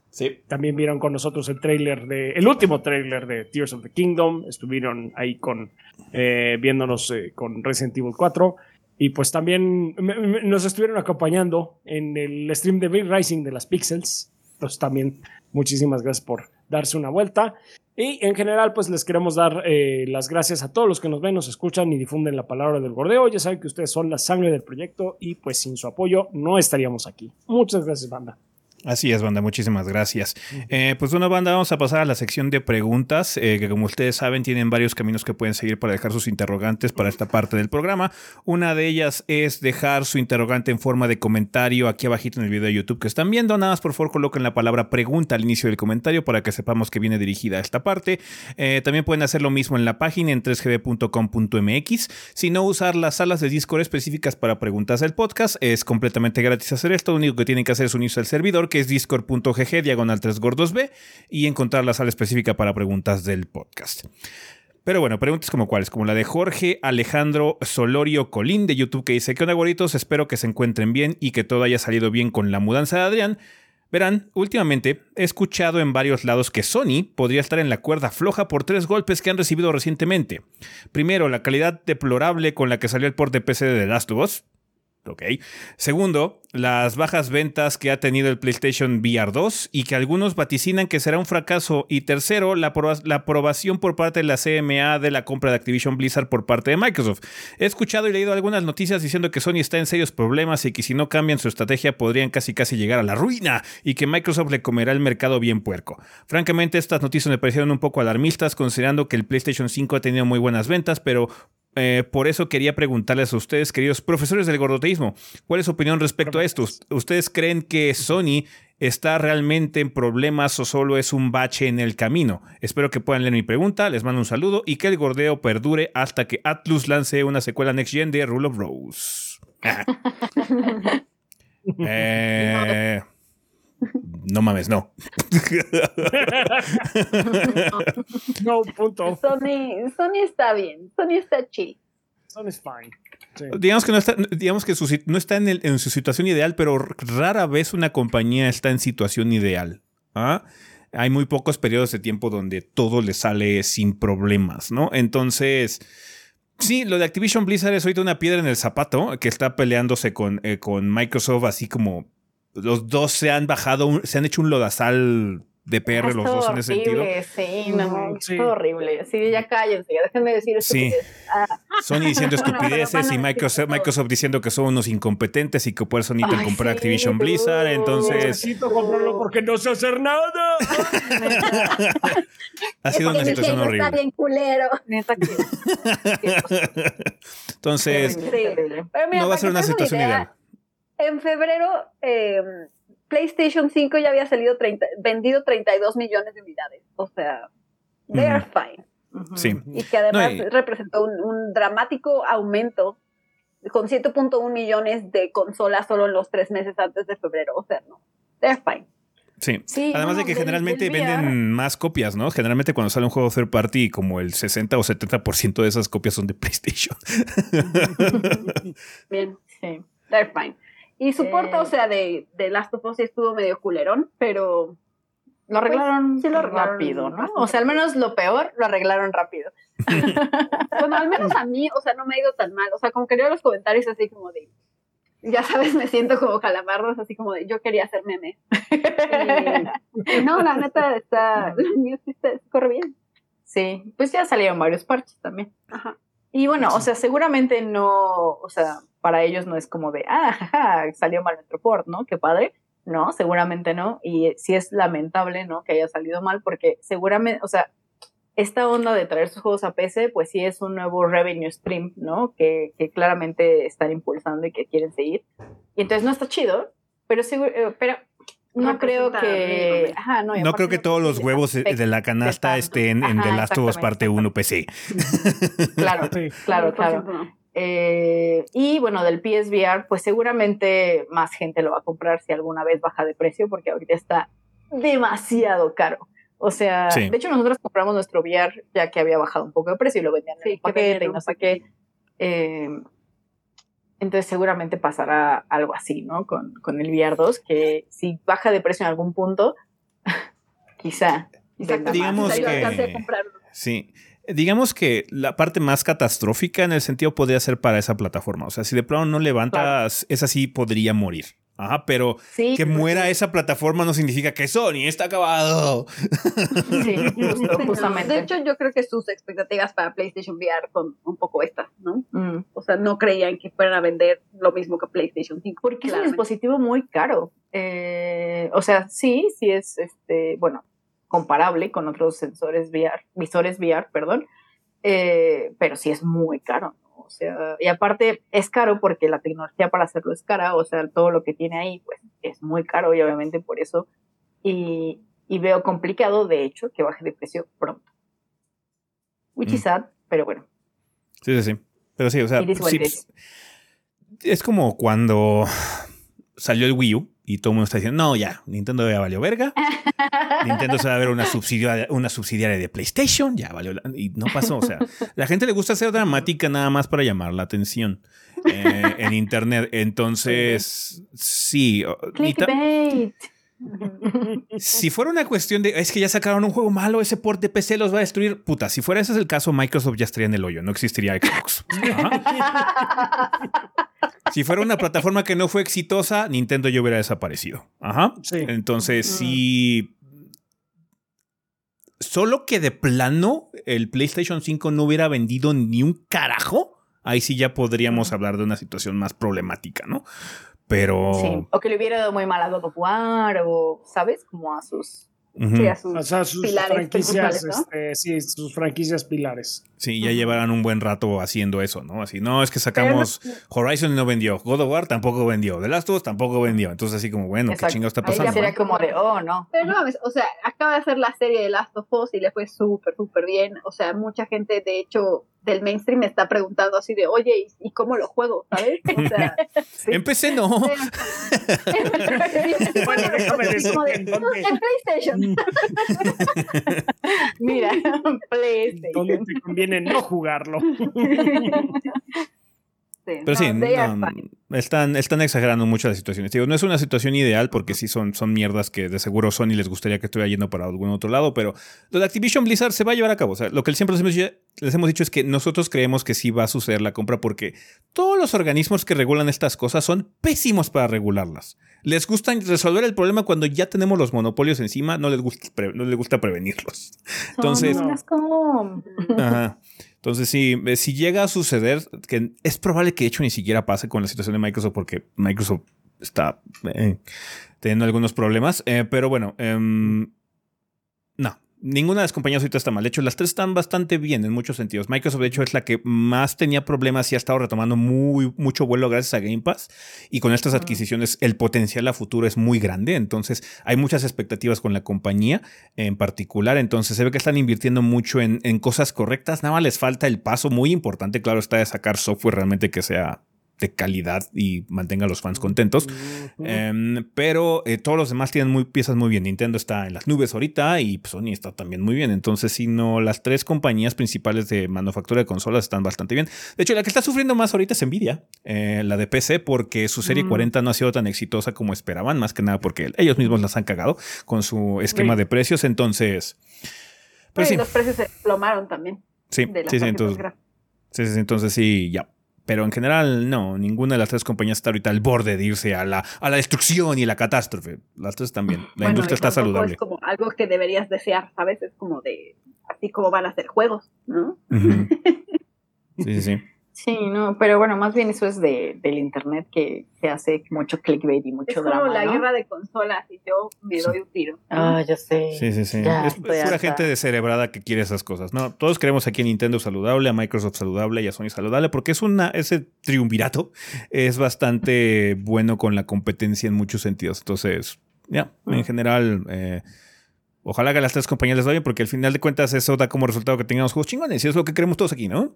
También vieron con nosotros el trailer de, el último trailer de Tears of the Kingdom. Estuvieron ahí con, eh, viéndonos eh, con Resident Evil 4. Y pues también nos estuvieron acompañando en el stream de Bill Rising de las Pixels. Entonces también muchísimas gracias por darse una vuelta. Y en general, pues les queremos dar eh, las gracias a todos los que nos ven, nos escuchan y difunden la palabra del gordeo. Ya saben que ustedes son la sangre del proyecto y pues sin su apoyo no estaríamos aquí. Muchas gracias, banda. Así es, banda, muchísimas gracias. Eh, pues una banda, vamos a pasar a la sección de preguntas, eh, que como ustedes saben tienen varios caminos que pueden seguir para dejar sus interrogantes para esta parte del programa. Una de ellas es dejar su interrogante en forma de comentario aquí abajito en el video de YouTube que están viendo. Nada más por favor coloquen la palabra pregunta al inicio del comentario para que sepamos que viene dirigida a esta parte. Eh, también pueden hacer lo mismo en la página en 3gb.com.mx. Si no usar las salas de Discord específicas para preguntas del podcast, es completamente gratis hacer esto. Lo único que tienen que hacer es unirse al servidor que es discord.gg diagonal 3 gordos B y encontrar la sala específica para preguntas del podcast. Pero bueno, preguntas como cuáles, como la de Jorge Alejandro Solorio Colín de YouTube que dice, ¿qué onda goritos? Espero que se encuentren bien y que todo haya salido bien con la mudanza de Adrián. Verán, últimamente he escuchado en varios lados que Sony podría estar en la cuerda floja por tres golpes que han recibido recientemente. Primero, la calidad deplorable con la que salió el port de PC de The Last of Us. Ok. Segundo, las bajas ventas que ha tenido el PlayStation VR 2 y que algunos vaticinan que será un fracaso. Y tercero, la, aprobación por parte de la CMA de la compra de Activision Blizzard por parte de Microsoft. He escuchado y leído algunas noticias diciendo que Sony está en serios problemas y que si no cambian su estrategia podrían casi casi llegar a la ruina y que Microsoft le comerá el mercado bien puerco. Francamente, estas noticias me parecieron un poco alarmistas considerando que el PlayStation 5 ha tenido muy buenas ventas, pero eh, por eso quería preguntarles a ustedes, queridos profesores del gordoteísmo, ¿cuál es su opinión respecto a esto? ¿Ustedes creen que Sony está realmente en problemas o solo es un bache en el camino? Espero que puedan leer mi pregunta, les mando un saludo y que el gordeo perdure hasta que Atlus lance una secuela Next Gen de Rule of Rose. eh, no mames, no. no, punto. Sony, Sony está bien, Sony está chill. Sony es fine. Digamos que no está, digamos que no está en, en, su situación ideal, pero rara vez una compañía está en situación ideal. ¿ah? Hay muy pocos periodos de tiempo donde todo le sale sin problemas, ¿no? Entonces, sí, lo de Activision Blizzard es ahorita una piedra en el zapato que está peleándose con, eh, con Microsoft así como los dos se han bajado, se han hecho un lodazal de PR ah, los dos en ese sentido. Sí, no, es horrible. Así ya cállense, ya déjenme decir Sí. Ah. Sony diciendo estupideces y Microsoft, Microsoft, diciendo que son unos incompetentes y que por eso necesitan comprar Activision Blizzard. Entonces. Necesito comprarlo porque no sé hacer nada. ha sido una situación horrible. Está bien culero. Entonces, no va a ser una situación ideal en febrero em, PlayStation 5 ya había salido 30, vendido 32 millones de unidades. O sea, they are fine. Sí. Y que además representó un, dramático aumento con 7.1 millones de consolas solo en los tres meses antes de febrero. O sea, no, they're fine. Sí. Además de que generalmente venden más copias, ¿no? Generalmente cuando sale un juego third party, como el 60 o 70% de esas copias son de PlayStation. Bien, sí. They're fine. Y su porta, o eh. sea, de, de Last of Us estuvo medio culerón, pero lo arreglaron rápido, ¿no? O sea, al menos lo peor lo arreglaron rápido. bueno, al menos a mí, o sea, no me ha ido tan mal. O sea, como que leo los comentarios así como de, ya sabes, me siento como calamarros, así como de, yo quería hacer meme. no, la neta está, corre bien. Sí, pues ya salieron varios parches también. Ajá. Y bueno, o sea, seguramente no, o sea, para ellos no es como de, ah, jaja, salió mal nuestro port, ¿no? Qué padre. No, seguramente no. Y sí es lamentable, ¿no? Que haya salido mal porque seguramente, o sea, esta onda de traer sus juegos a PC, pues sí es un nuevo revenue stream, ¿no? Que, que claramente están impulsando y que quieren seguir. Y entonces no está chido, pero seguro, eh, pero no creo que. no, creo que todos los huevos de la canasta estén en The Last of Us Parte 1 PC. Claro, claro, claro. Eh, y bueno, del PSVR, pues seguramente más gente lo va a comprar si alguna vez baja de precio, porque ahorita está demasiado caro. O sea, de hecho nosotros compramos nuestro VR ya que había bajado un poco de precio y lo vendían en paquete y no sé qué. Eh, entonces seguramente pasará algo así, ¿no? Con, con el VR 2, que si baja de precio en algún punto, quizá. Digamos que... Sí. Digamos que la parte más catastrófica en el sentido podría ser para esa plataforma. O sea, si de pronto no levantas, esa sí podría morir. Ajá, pero que muera esa plataforma no significa que Sony está acabado. Sí, justamente. De hecho, yo creo que sus expectativas para PlayStation VR son un poco estas, ¿no? Mm. O sea, no creían que fueran a vender lo mismo que PlayStation 5. Porque es un dispositivo muy caro. Eh, o sea, sí, sí es, este, bueno, comparable con otros sensores VR, visores VR, perdón, eh, pero sí es muy caro sea, y aparte es caro porque la tecnología para hacerlo es cara, o sea, todo lo que tiene ahí, pues es muy caro y obviamente por eso, y, veo complicado, de hecho, que baje de precio pronto. Which is mm. sad, pero bueno. Sí, sí, sí. Pero sí, o sea, es como cuando salió el Wii U y todo el mundo está diciendo, no, ya, Nintendo ya valió verga. Nintendo se va a ver una subsidiaria, una subsidiaria de PlayStation, ya valió. Y no pasó. O sea, la gente le gusta ser dramática nada más para llamar la atención eh, en Internet. Entonces, sí. Clickbait. Si fuera una cuestión de es que ya sacaron un juego malo, ese port de PC los va a destruir. Puta, si fuera ese el caso, Microsoft ya estaría en el hoyo, no existiría Xbox. si fuera una plataforma que no fue exitosa, Nintendo ya hubiera desaparecido. Ajá. Entonces, sí. Solo que de plano el PlayStation 5 no hubiera vendido ni un carajo, ahí sí ya podríamos hablar de una situación más problemática, ¿no? Pero. Sí, o que le hubiera dado muy mal a God of War, o, ¿sabes? Como a sus o sea, sus franquicias, este, sí, sus franquicias pilares. Sí, ya llevarán un buen rato haciendo eso, ¿no? Así, no, es que sacamos Horizon y no vendió, God of War tampoco vendió, The Last of Us tampoco vendió. Entonces, así como, bueno, ¿qué chingados está pasando? Ahí sería como de, oh, no. Pero no, o sea, acaba de hacer la serie de Last of Us y le fue súper, súper bien. O sea, mucha gente, de hecho, del mainstream me está preguntando así de, oye, ¿y, cómo lo juego? ¿Sabes? O sea, Empecé, no. en PlayStation. Mira, PlayStation. ¿Dónde te conviene no jugarlo? Pero sí, están, están exagerando mucho las situaciones. Digo, no es una situación ideal porque sí son, son mierdas que de seguro Sony les gustaría que estuviera yendo para algún otro lado, pero lo de Activision Blizzard se va a llevar a cabo. O sea, lo que siempre les hemos, les hemos dicho es que nosotros creemos que sí va a suceder la compra porque todos los organismos que regulan estas cosas son pésimos para regularlas. Les gusta resolver el problema cuando ya tenemos los monopolios encima, no les gusta, no les gusta prevenirlos. Entonces... Ajá. Entonces, sí, eh, si llega a suceder, que es probable que de hecho ni siquiera pase con la situación de Microsoft, porque Microsoft está eh, teniendo algunos problemas. Eh, pero bueno, no, ninguna de las compañías ahorita está mal. De hecho, las tres están bastante bien en muchos sentidos. Microsoft, de hecho, es la que más tenía problemas y ha estado retomando muy, mucho vuelo gracias a Game Pass. Y con estas adquisiciones, el potencial a futuro es muy grande. Entonces, hay muchas expectativas con la compañía en particular. Entonces, se ve que están invirtiendo mucho en, en cosas correctas. Nada más les falta el paso muy importante, claro, está de sacar software realmente que sea de calidad y mantenga a los fans contentos. Em, pero eh, todos los demás tienen muy, piezas muy bien. Nintendo está en las nubes ahorita y Sony está también muy bien. Entonces, si no, las tres compañías principales de manufactura de consolas están bastante bien. De hecho, la que está sufriendo más ahorita es Nvidia, eh, la de PC, porque su serie 40 mm. no ha sido tan exitosa como esperaban, más que nada porque ellos mismos las han cagado con su esquema de precios. Entonces, pues sí. los precios se desplomaron también. Sí, sí, sí, entonces, sí, sí, entonces sí, ya. Pero en general, no, ninguna de las tres compañías está ahorita al borde de irse a la, a la destrucción y la catástrofe. Las tres también. La industria está saludable. Es como algo que deberías desear, ¿sabes? Es como de, así como van a ser juegos, ¿no? Sí, sí, sí. Sí, no, pero bueno, más bien eso es de, del internet que, que hace mucho clickbait y mucho drama. Es como la guerra de consolas y yo me doy un tiro. Ah, ya sé. Sí, sí, sí. es, pura gente descerebrada que quiere esas cosas. No, todos queremos aquí a Nintendo saludable, a Microsoft saludable y a Sony saludable, porque es una, ese triunvirato es bastante bueno con la competencia en muchos sentidos. Entonces, ya, en ah. general. Eh, ojalá que las tres compañías les vayan, porque al final de cuentas eso da como resultado que tengamos juegos chingones y es lo que queremos todos aquí, ¿no?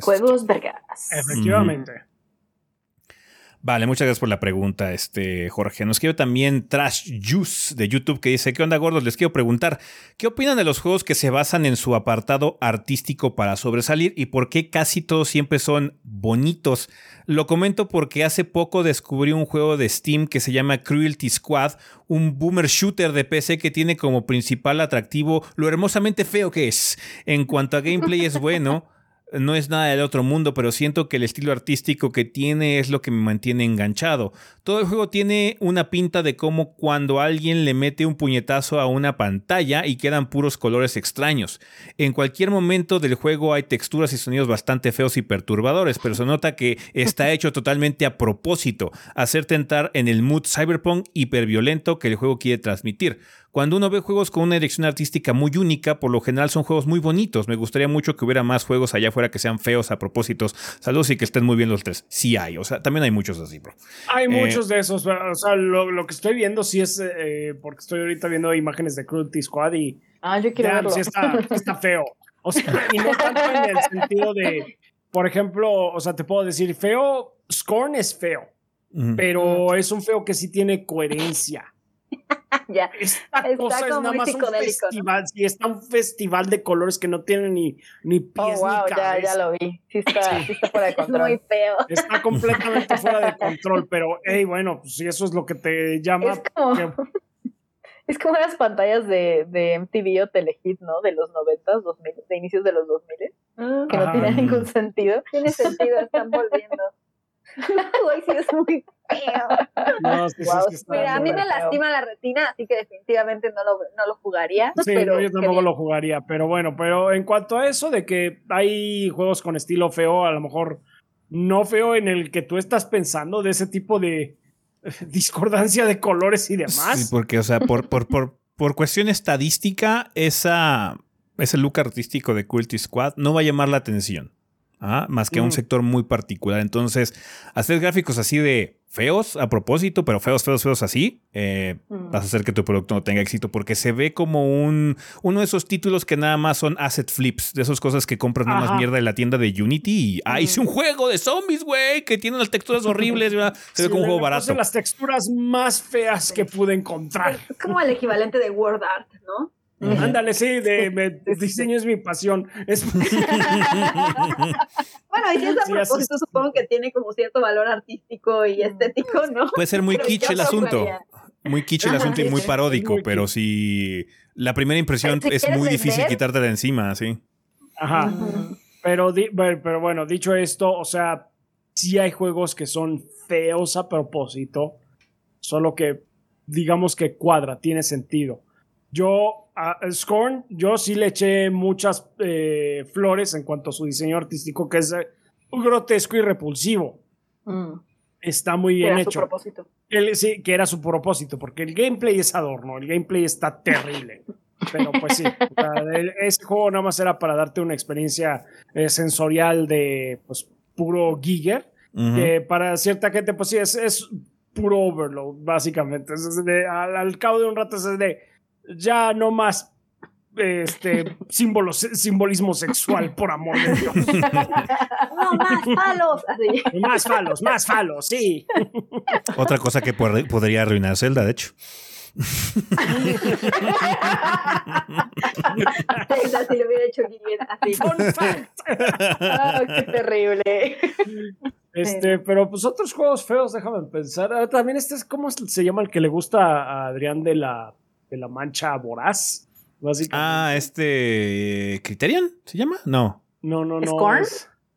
Juegos vergas. Efectivamente. Vale, muchas gracias por la pregunta, este Jorge. Nos quiero también Trash Juice de YouTube que dice, ¿qué onda gordos? Les quiero preguntar, ¿qué opinan de los juegos que se basan en su apartado artístico para sobresalir y por qué casi todos siempre son bonitos? Lo comento porque hace poco descubrí un juego de Steam que se llama Cruelty Squad, un boomer shooter de PC que tiene como principal atractivo lo hermosamente feo que es. En cuanto a gameplay es bueno, no es nada del otro mundo, pero siento que el estilo artístico que tiene es lo que me mantiene enganchado. Todo el juego tiene una pinta de como cuando alguien le mete un puñetazo a una pantalla y quedan puros colores extraños. En cualquier momento del juego hay texturas y sonidos bastante feos y perturbadores, pero se nota que está hecho totalmente a propósito, hacerte entrar en el mood cyberpunk hiperviolento que el juego quiere transmitir. Cuando uno ve juegos con una dirección artística muy única, por lo general son juegos muy bonitos. Me gustaría mucho que hubiera más juegos allá afuera que sean feos a propósitos. Saludos y que estén muy bien los tres. Sí hay, o sea, también hay muchos así, bro. Hay eh, muchos de esos, o sea, lo, que estoy viendo sí es, eh, porque estoy ahorita viendo imágenes de Cruelty Squad y... Ah, yo quiero verlo. Sí está, está feo. O sea, y no tanto en el sentido de, por ejemplo, o sea, te puedo decir, feo, Scorn es feo, pero es un feo que sí tiene coherencia. ya. Esta cosa es nada más un festival. Sí, está un festival de colores que no tiene ni, ni oh, pies oh, wow, ni cabeza. Ya, ya lo vi. Sí está, sí. está fuera de control. Muy feo. Está completamente fuera de control, pero hey, bueno, pues si eso es lo que te llama. Es como, es como las pantallas de, de MTV o Telehit, ¿no? De los 90, 2000, de inicios de los 2000, ah. que no tiene ningún sentido. Tiene sentido, están volviendo. Sí, es muy feo. No, Mira, a mí me lastima la retina, así que definitivamente no lo, no lo jugaría. Sí, pero yo tampoco lo jugaría, pero bueno, pero en cuanto a eso de que hay juegos con estilo feo, a lo mejor no feo en el que tú estás pensando de ese tipo de discordancia de colores y demás. Sí, porque, o sea, por, por, por, por cuestión estadística, esa, ese look artístico de Quilty Squad no va a llamar la atención más que a un mm. sector muy particular. Entonces, hacer gráficos así de feos a propósito, pero feos, feos, feos así, eh, mm. vas a hacer que tu producto no tenga éxito porque se ve como un uno de esos títulos que nada más son asset flips, de esas cosas que compras nada más mierda en la tienda de Unity y ah, hice un mm. juego de zombies, güey, que tiene unas texturas horribles, se ve como un juego barato. las texturas más feas que pude encontrar. Es como el equivalente de Word Art, ¿no? Ándale, sí, de, diseño es mi pasión. bueno, y si es a propósito, supongo que tiene como cierto valor artístico y estético, ¿no? Puede ser muy kitsch el asunto. Muy kitsch el asunto y muy paródico, pero si la primera impresión es muy difícil quitarte de encima, sí. Ajá. pero, pero bueno, dicho esto, o sea, sí hay juegos que son feos a propósito, solo que digamos que cuadra, tiene sentido. Yo, a Scorn, yo sí le eché muchas eh, flores en cuanto a su diseño artístico, que es eh, grotesco y repulsivo. Mm. Está muy bien hecho. Su propósito. sí, que era su propósito, porque el gameplay es adorno, el gameplay está terrible. Pero pues sí, ese juego nada más era para darte una experiencia eh, sensorial de pues puro Giger, que para cierta gente pues sí es, puro overload, básicamente. al, al, cabo de un rato es de ya no más. este símbolo, simbolismo sexual, por amor de Dios. No, más falos. Más falos, más falos, sí. Otra cosa que podría arruinar Zelda, de hecho. Zelda si lo hubiera hecho así. Oh, qué terrible. Este, pero pues otros juegos feos, déjame pensar. Ah, también este es, ¿cómo se llama el que le gusta a Adrián de la, de la mancha voraz? Ah, este. ¿Criterion? ¿Se llama? No. No, no, no. ¿Scorn?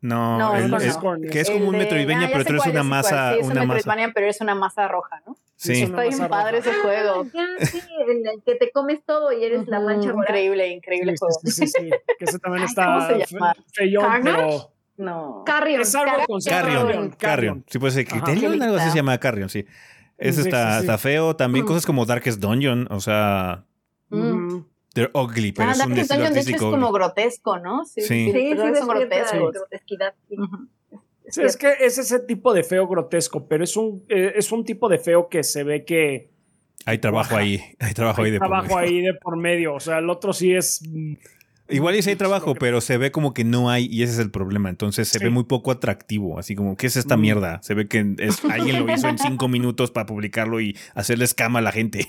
No, no, el, es, que es como un Metroidvania, ah, pero tú eres una masa. Sí, es una un Metroidvania, pero es una masa roja, ¿no? Sí. Está bien padre ese juego. sí, en el que te comes todo y eres la mancha. Increíble, increíble juego. Sí, sí, sí. Que ese también está. ¿Cómo se llama? Feyón, pero. No. Carrion. Es algo con Carrion. Carrion. Sí, puede ser Criterion, algo así se llama Carrion, sí. Ese está, está feo. También mm. cosas como Darkest Dungeon, o sea. Mm. They're ugly, pero ah, es un estilo artístico. es como grotesco, ¿no? Sí, sí, sí, sí es grotesco. Grotesquidad. Sí, es que es ese tipo de feo grotesco, pero es un, eh, es un tipo de feo que se ve que... Hay trabajo ahí, hay trabajo ahí de por medio. ahí de por medio, o sea, el otro sí es Igual dice hay trabajo, pero se ve como que no hay y ese es el problema. Entonces se ve muy poco atractivo. Así como, ¿qué es esta mm. mierda? Se ve que es, alguien lo hizo en cinco minutos para publicarlo y hacerle escama a la gente.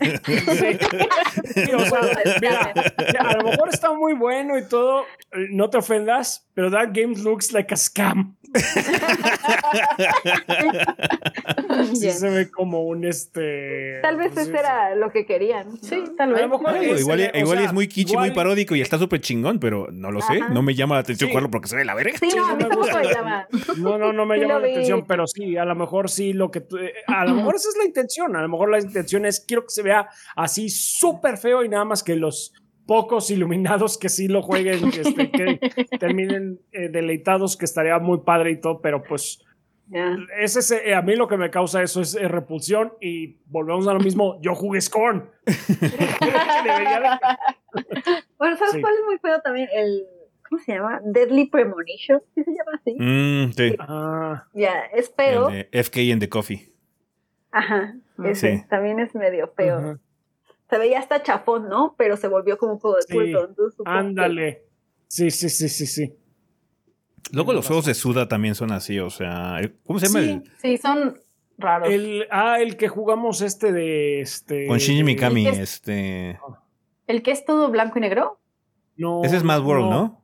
a lo mejor está muy bueno y todo. No te ofendas, pero that game looks like a scam. sí se ve como un este. Tal vez pues, eso era lo que querían. Sí, tal vez. igual, igual es muy kitsch, muy paródico y está súper chingón, pero no lo sé. No me llama la atención jugarlo porque se ve la verga. Sí, no, me No, no, no me llama la atención, pero sí, a lo mejor sí lo que. Eh, a lo mejor esa es la intención. A lo mejor la intención es quiero que se vea así súper feo y nada más que los pocos iluminados que sí lo jueguen, este, que terminen eh, deleitados, que estaría muy padre y todo, pero pues ese, eh, a mí lo que me causa eso es eh, repulsión y volvemos a lo mismo, yo jugué Scorn. bueno, ¿sabes cuál es muy feo también? El, ¿cómo se llama? Deadly Premonition, ¿sí se llama así? Mm, sí. Ah. Ya, es feo. FK and the Coffee. Ajá, ese también es medio feo se veía hasta chafón, ¿no? Pero se volvió como un juego de culto. ándale. Sí, sí, sí, sí, sí. Luego los juegos de Suda también son así, o sea, ¿cómo se llama? Sí, el... sí son raros. El, ah, el que jugamos este de este. Con Shinji Mikami, este. ¿El que es todo blanco y negro? No. Ese es Mad World, ¿no?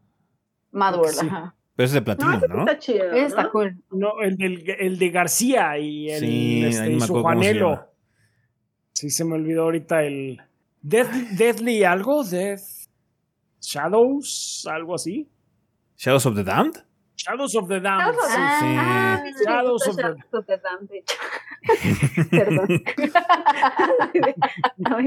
Mad World, ajá. Pero ese es de platino, ¿no? Está chido. Está cool. No, el, del, el de García y el sí, este, y su Juanelo. Sí, se me olvidó ahorita el. Deathly algo, Death. Shadows, algo así. Shadows of the Damned? Shadows of the Damned. Shadows of the, Damned. Perdón. no,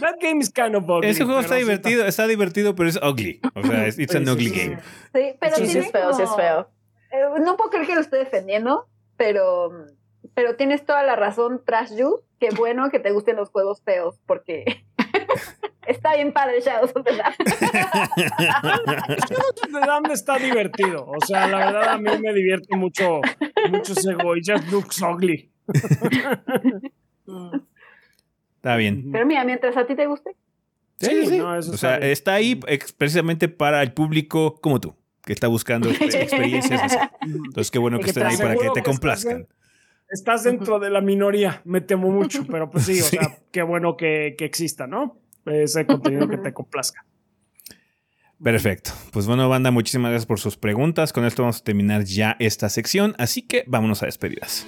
that, game is kind of ugly. Ese juego está divertido, está divertido, pero es ugly. O sea, es it's an ugly game. Sí, pero sí, es feo, sí es feo. Eh, no puedo creer que lo esté defendiendo, pero pero tienes toda la razón, Trash You. Qué bueno que te gusten los juegos feos, porque está bien padre Shadows of the Damned. Shadows of the Damned está divertido. O sea, la verdad a mí me divierte mucho, mucho ese looks ugly. está bien. Pero mira, mientras a ti te guste. Sí, sí. o sea, está ahí precisamente para el público como tú, que está buscando experiencias así. Entonces, qué bueno que estén ahí para que te complazcan estás dentro de la minoría, me temo mucho, pero pues sí, o sea, qué bueno que, que exista, ¿no? Ese contenido que te complazca. Perfecto. Pues bueno, banda, muchísimas gracias por sus preguntas. Con esto vamos a terminar ya esta sección, así que vámonos a despedidas.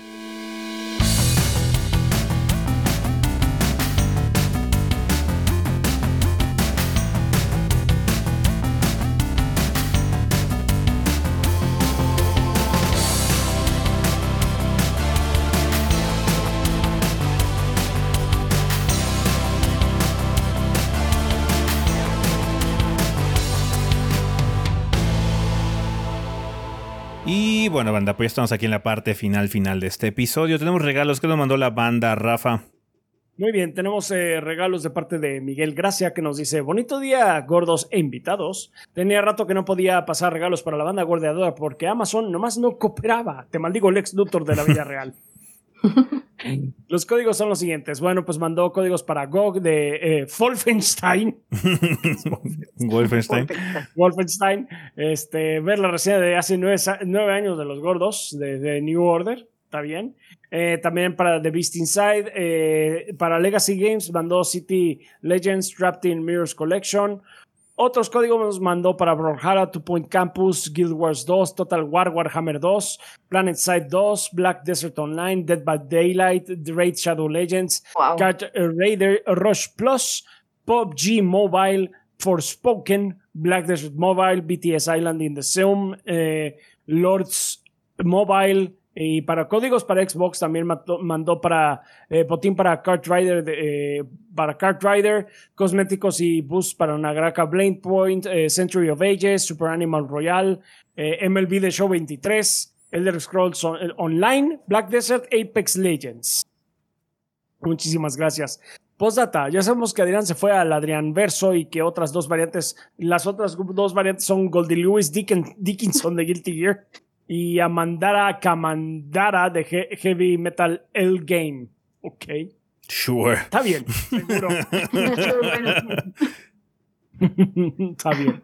Bueno, banda, pues ya estamos aquí en la parte final, final de este episodio. Tenemos regalos que nos mandó la banda, Rafa. Muy bien, tenemos eh, regalos de parte de Miguel Gracia que nos dice, bonito día, gordos e invitados. Tenía rato que no podía pasar regalos para la banda gordeadora porque Amazon nomás no cooperaba. Te maldigo el ex Luthor de la vida real. Los códigos son los siguientes. Bueno, pues mandó códigos para GOG de eh, Wolfenstein. Wolfenstein. Wolfenstein. Este, ver la reseña de hace nueve, años de los gordos, de, New Order. Está bien. Eh, también para The Beast Inside. Eh, para Legacy Games mandó City Legends Trapped in Mirrors Collection. Otros códigos nos mandó para Brawlhalla, Two Point Campus, Guild Wars 2, Total War, Warhammer 2, Planet Side 2, Black Desert Online, Dead by Daylight, The Raid Shadow Legends, wow. Raider Rush Plus, PUBG Mobile, Forspoken, Black Desert Mobile, BTS Island in the Zoom, eh, Lords Mobile, y para códigos para Xbox también mandó para eh, botín para Kart Rider, eh, para Kart Rider, cosméticos y boosts para Nagraka Blade Point, eh, Century of Ages, Super Animal Royal, MLB The Show 23, Elder Scrolls Online, Black Desert, Apex Legends. Muchísimas gracias. Postdata, ya sabemos que Adrián se fue al Adrián Verso y que otras dos variantes, las otras dos variantes son Goldie Lewis Dickinson de Guilty Gear y Amandara Kamandara de Heavy Metal El Game. Ok. Sure. Está bien, seguro. está bien.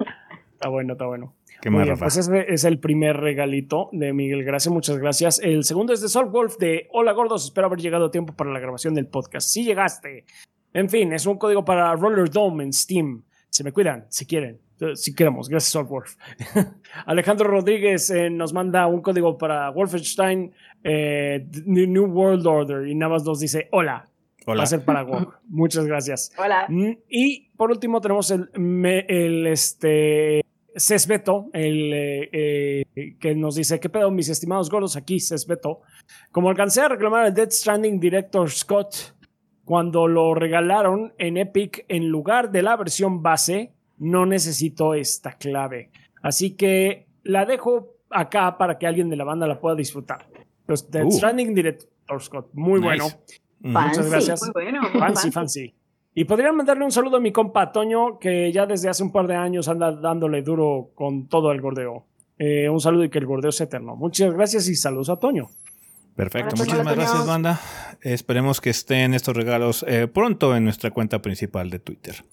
Está bueno, está bueno. Qué más, Pues ese es el primer regalito de Miguel Gracias, muchas gracias. El segundo es de Sol Wolf de Hola Gordos, espero haber llegado a tiempo para la grabación del podcast. Sí llegaste. En fin, es un código para Roller Dome en Steam. Se me cuidan, si quieren si queremos. Gracias, Software. Alejandro Rodríguez eh, nos manda un código para Wolfenstein eh, New World Order y nada más nos dice hola. Hola. Va a ser para GOG. Muchas gracias. Hola. Mm, y por último tenemos el, el este, Cesbeto, el eh, que nos dice, ¿qué pedo, mis estimados gordos? Aquí, Cesbeto. Como alcancé a reclamar el Dead Stranding Director Scott cuando lo regalaron en Epic en lugar de la versión base, no necesito esta clave. Así que la dejo acá para que alguien de la banda la pueda disfrutar. Pues The uh. Stranding Director Scott, muy bueno. Muchas gracias. Muy bueno, fancy, fancy. Y podrían mandarle un saludo a mi compa Toño, que ya desde hace un par de años anda dándole duro con todo el gordeo. Eh, un saludo y que el gordeo sea eterno. Muchas gracias y saludos a Toño. Perfecto, muchísimas gracias, banda. Esperemos que estén estos regalos eh, pronto en nuestra cuenta principal de Twitter.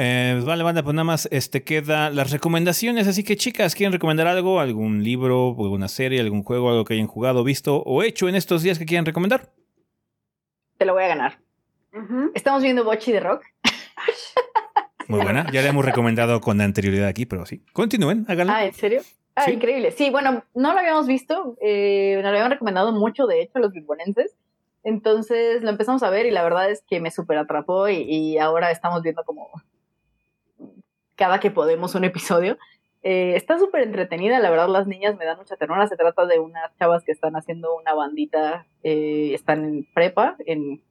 Eh, vale, banda, pues nada más este, queda las recomendaciones. Así que, chicas, ¿quieren recomendar algo? ¿Algún libro, alguna serie, algún juego, algo que hayan jugado, visto o hecho en estos días que quieran recomendar? Te lo voy a ganar. Estamos viendo Bochi de Rock. Muy buena. Ya le hemos recomendado con anterioridad aquí, pero sí. Continúen, háganlo. Ah, ¿en serio? Ah, increíble. Sí, bueno, no lo habíamos visto. Eh, nos lo habían recomendado mucho, de hecho, los bilbonenses. Entonces lo empezamos a ver y la verdad es que me súper atrapó y, ahora estamos viendo como cada que podemos un episodio. Eh, está súper entretenida, la verdad las niñas me dan mucha ternura. Se trata de unas chavas que están haciendo una bandita, eh, están en prepa, en,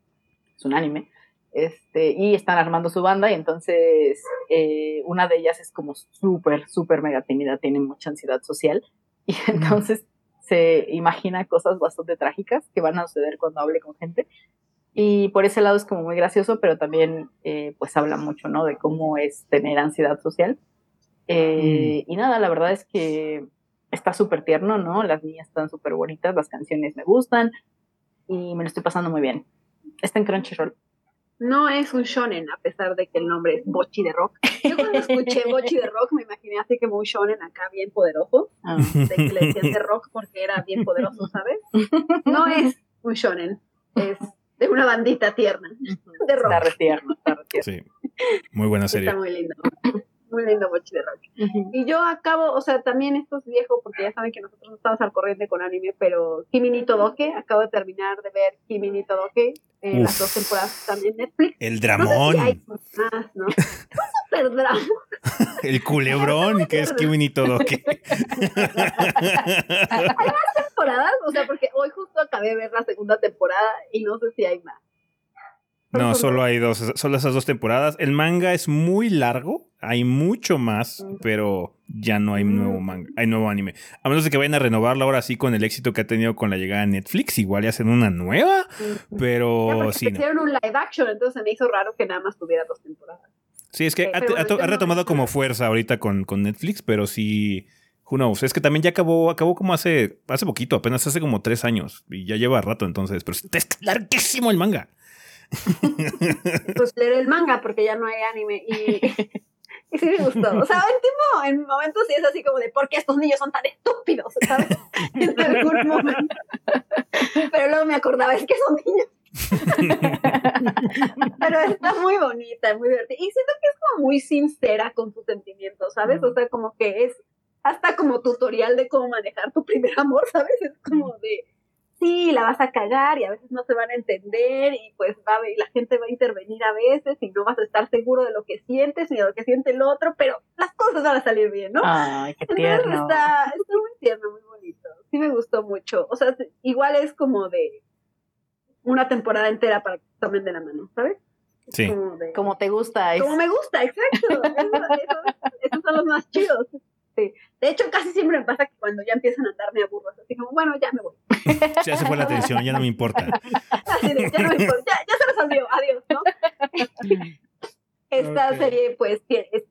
es un anime, este, y están armando su banda y entonces eh, una de ellas es como súper, súper mega tímida, tiene mucha ansiedad social y entonces se imagina cosas bastante trágicas que van a suceder cuando hable con gente y por ese lado es como muy gracioso, pero también eh, pues habla mucho, ¿no? De cómo es tener ansiedad social. Eh, mm. Y nada, la verdad es que está súper tierno, ¿no? Las niñas están súper bonitas, las canciones me gustan y me lo estoy pasando muy bien. Está en Crunchyroll. No es un shonen, a pesar de que el nombre es Bochi de Rock. Yo cuando escuché Bochi de Rock me imaginé así como un shonen acá bien poderoso, ah. de que le decían de rock porque era bien poderoso, ¿sabes? No es un shonen, es de una bandita tierna. De rock. Está retierno, está retierno. Sí. Muy buena serie. Está muy lindo. Muy lindo de Rock. Y yo acabo, o sea, también esto es viejo porque ya saben que nosotros no estamos al corriente con anime, pero Kimi ni Todoke, acabo de terminar de ver Kimi ni Todoke, en las dos temporadas también Netflix. El dramón. No hay más, ¿no? súper drama. El culebrón que es Kimi ni Todoke. hay más temporadas, o sea, porque hoy justo acabé de ver la segunda temporada y no sé si hay más. No, solo hay dos, solo esas dos temporadas. El manga es muy largo, hay mucho más, pero ya no hay nuevo manga, hay nuevo anime. A menos de que vayan a renovarlo ahora sí con el éxito que ha tenido con la llegada de Netflix, igual ya hacen una nueva, pero sí. Hicieron un live action, entonces me hizo raro que nada más tuviera dos temporadas. Sí, es que ha, retomado como fuerza ahorita con, con Netflix, pero sí Who knows? Es que también ya acabó, acabó como hace, hace poquito, apenas hace como tres años. Y ya lleva rato entonces, pero es larguísimo el manga. Pues leer el manga porque ya no hay anime y, y sí me gustó. O sea, en, tipo, en momentos sí es así como de ¿por qué estos niños son tan estúpidos? ¿Sabes? En algún momento. Pero luego me acordaba, es que son niños. Pero está muy bonita, muy divertida. Y siento que es como muy sincera con sus sentimientos, ¿sabes? O sea, como que es hasta como tutorial de cómo manejar tu primer amor, ¿sabes? Es como de, sí, la vas a cagar y a veces no se van a entender y pues va a, y la gente va a intervenir a veces y no vas a estar seguro de lo que sientes ni de lo que siente el otro, pero las cosas van a salir bien, ¿no? Ay, qué tierno. está, está muy tierno, muy bonito. Sí me gustó mucho. O sea, igual es como de una temporada entera para que tomen de la mano, ¿sabes? Sí. Como, te gusta. Como me gusta, exacto. esos son los más chidos. Sí. De hecho, casi siempre me pasa que cuando ya empiezan a andarme aburros, así como, bueno, ya me voy. Ya se fue la atención, ya no me importa. Así de, ya no me importa, ya, ya se resolvió, adiós, ¿no? Esta serie, pues, es,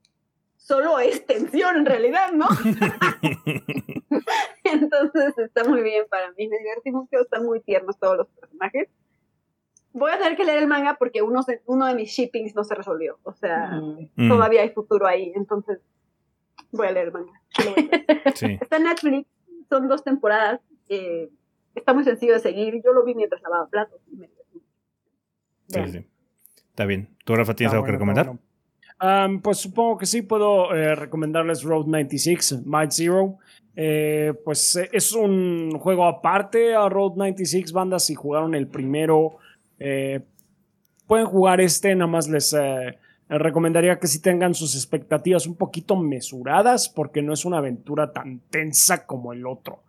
solo es tensión en realidad, ¿no? Entonces está muy bien para mí, me divertí mucho, están muy tiernos todos los personajes. Voy a tener que leer el manga porque uno, uno de mis shippings no se resolvió, o sea, mm. todavía hay futuro ahí, entonces voy a leer manga. Está en Netflix, son dos temporadas. Eh, está muy sencillo de seguir. Yo lo vi mientras lavaba platos. Y me sí, sí. Está bien. ¿Tú, Rafa, tienes algo que recomendar? pues supongo que sí puedo eh, recomendarles Road 96, Might Zero. Eh, pues es un juego aparte a Road 96 bandas. Si jugaron el primero, pueden jugar este. Nada más les recomendaría que sí tengan sus expectativas un poquito mesuradas porque no es una aventura tan tensa como el otro.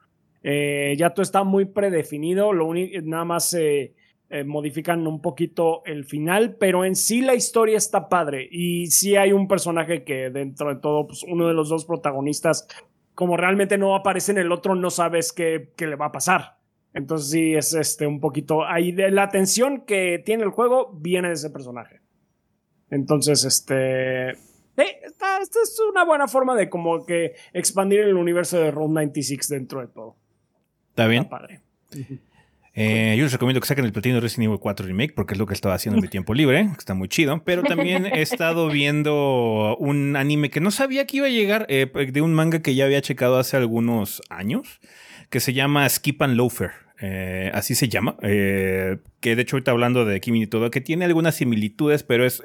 Eh, ya todo está muy predefinido, lo único, nada más se eh, modifican un poquito el final, pero en sí la historia está padre y sí hay un personaje que dentro de todo, pues uno de los dos protagonistas, como realmente no aparece en el otro, no sabes qué, qué le va a pasar. Entonces sí es este un poquito ahí de la atención que tiene el juego viene de ese personaje. Entonces, este. Eh, esta, es una buena forma de como que expandir el universo de Road 96 dentro de todo. Está bien. padre. Eh, yo les recomiendo que saquen el platino Resident Evil 4 Remake porque es lo que estaba haciendo en mi tiempo libre, está muy chido. Pero también he estado viendo un anime que no sabía que iba a llegar, eh, de un manga que ya había checado hace algunos años, que se llama Skip and Loafer. Eh, así se llama, eh, que de hecho ahorita hablando de Kimi y todo, que tiene algunas similitudes, pero es,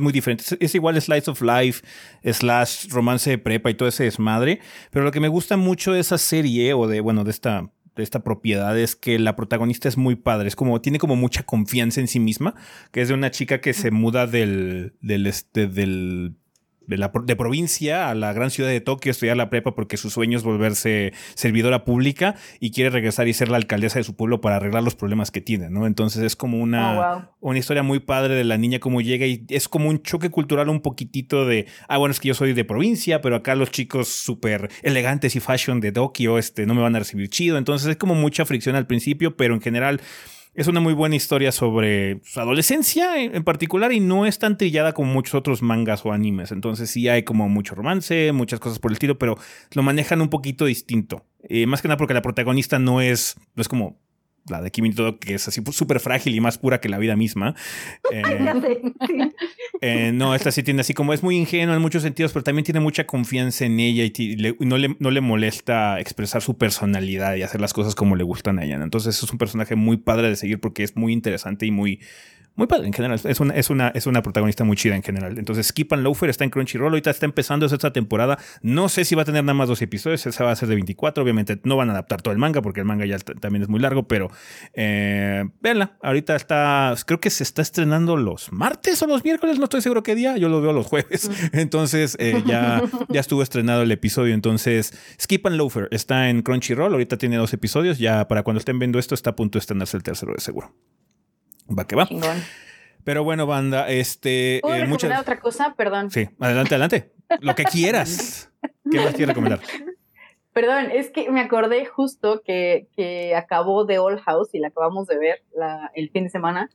muy diferente. Es, igual Slice of Life, slash romance de prepa y todo ese desmadre, pero lo que me gusta mucho de esa serie o de, bueno, de esta de esta propiedad es que la protagonista es muy padre, es como, tiene como mucha confianza en sí misma, que es de una chica que se muda del, del, este, del de, la, de provincia a la gran ciudad de Tokio, estudiar la prepa porque su sueño es volverse servidora pública y quiere regresar y ser la alcaldesa de su pueblo para arreglar los problemas que tiene, ¿no? Entonces es como una, oh, una historia muy padre de la niña como llega y es como un choque cultural un poquitito de, ah, bueno, es que yo soy de provincia, pero acá los chicos súper elegantes y fashion de Tokio este, no me van a recibir chido. Entonces es como mucha fricción al principio, pero en general es una muy buena historia sobre su adolescencia en, particular y no es tan trillada como muchos otros mangas o animes. Entonces sí hay como mucho romance, muchas cosas por el estilo, pero lo manejan un poquito distinto. Eh, más que nada porque la protagonista no es, no es como la de Kimi todo, que es así súper frágil y más pura que la vida misma. Eh, eh, no, esta sí tiene así como es muy ingenua en muchos sentidos, pero también tiene mucha confianza en ella y no, le, no, le, molesta expresar su personalidad y hacer las cosas como le gustan a ella. Entonces es un personaje muy padre de seguir porque es muy interesante y muy, muy padre en general. Es una, es una, es una protagonista muy chida en general. Entonces, Skip and Loafer está en Crunchyroll. Ahorita está empezando esta temporada. No sé si va a tener nada más dos episodios. Esa va a ser de 24. Obviamente no van a adaptar todo el manga porque el manga ya también es muy largo. Pero eh, véanla. Ahorita está. Creo que se está estrenando los martes o los miércoles. No estoy seguro qué día. Yo lo veo los jueves. Entonces, eh, ya, ya estuvo estrenado el episodio. Entonces, Skip and Loafer está en Crunchyroll. Ahorita tiene dos episodios. Ya para cuando estén viendo esto, está a punto de estrenarse el tercero de seguro. Va que va. Pero bueno, banda, este. ¿Puedo eh, recomendar otra cosa? Perdón. Sí, adelante, adelante. Lo que quieras. ¿Qué más quieres recomendar? Perdón, es que me acordé justo que, que acabó The Old House y la acabamos de ver la, el fin de semana.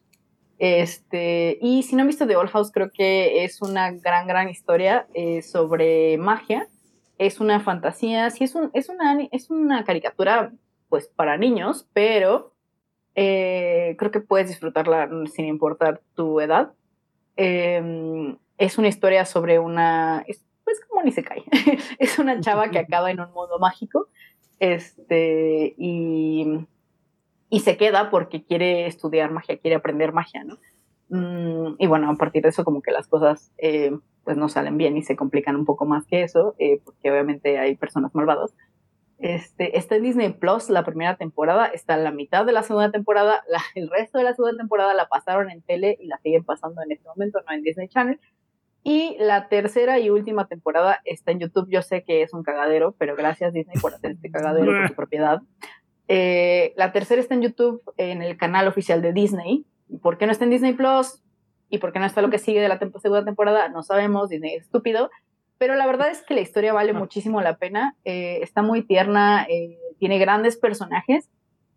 Este, y si no han visto The Old House, creo que es una gran, gran historia eh, sobre magia es una fantasía, sí es, un, es, una, es una caricatura pues para niños, pero eh, creo que puedes disfrutarla sin importar tu edad. Em, es una historia sobre una, es, pues como ni se cae, es una chava que acaba en un mundo mágico este, y, y se queda porque quiere estudiar magia, quiere aprender magia, ¿no? Mm, y bueno, a partir de eso como que las cosas eh, pues no salen bien y se complican un poco más que eso, eh, porque obviamente hay personas malvadas. Este, está en Disney Plus la primera temporada, está en la mitad de la segunda temporada, el resto de la segunda temporada la pasaron en tele y la siguen pasando en este momento, no en Disney Channel. Y la tercera y última temporada está en YouTube. Yo sé que es un cagadero, pero gracias Disney por hacer este cagadero por su propiedad. Eh, la tercera está en YouTube, en el canal oficial de Disney. ¿Por qué no está en Disney Plus? ¿Y por qué no está lo que sigue de la segunda temporada? No sabemos, Disney es estúpido. Pero la verdad es que la historia vale muchísimo la pena. Eh, está muy tierna, eh, tiene grandes personajes.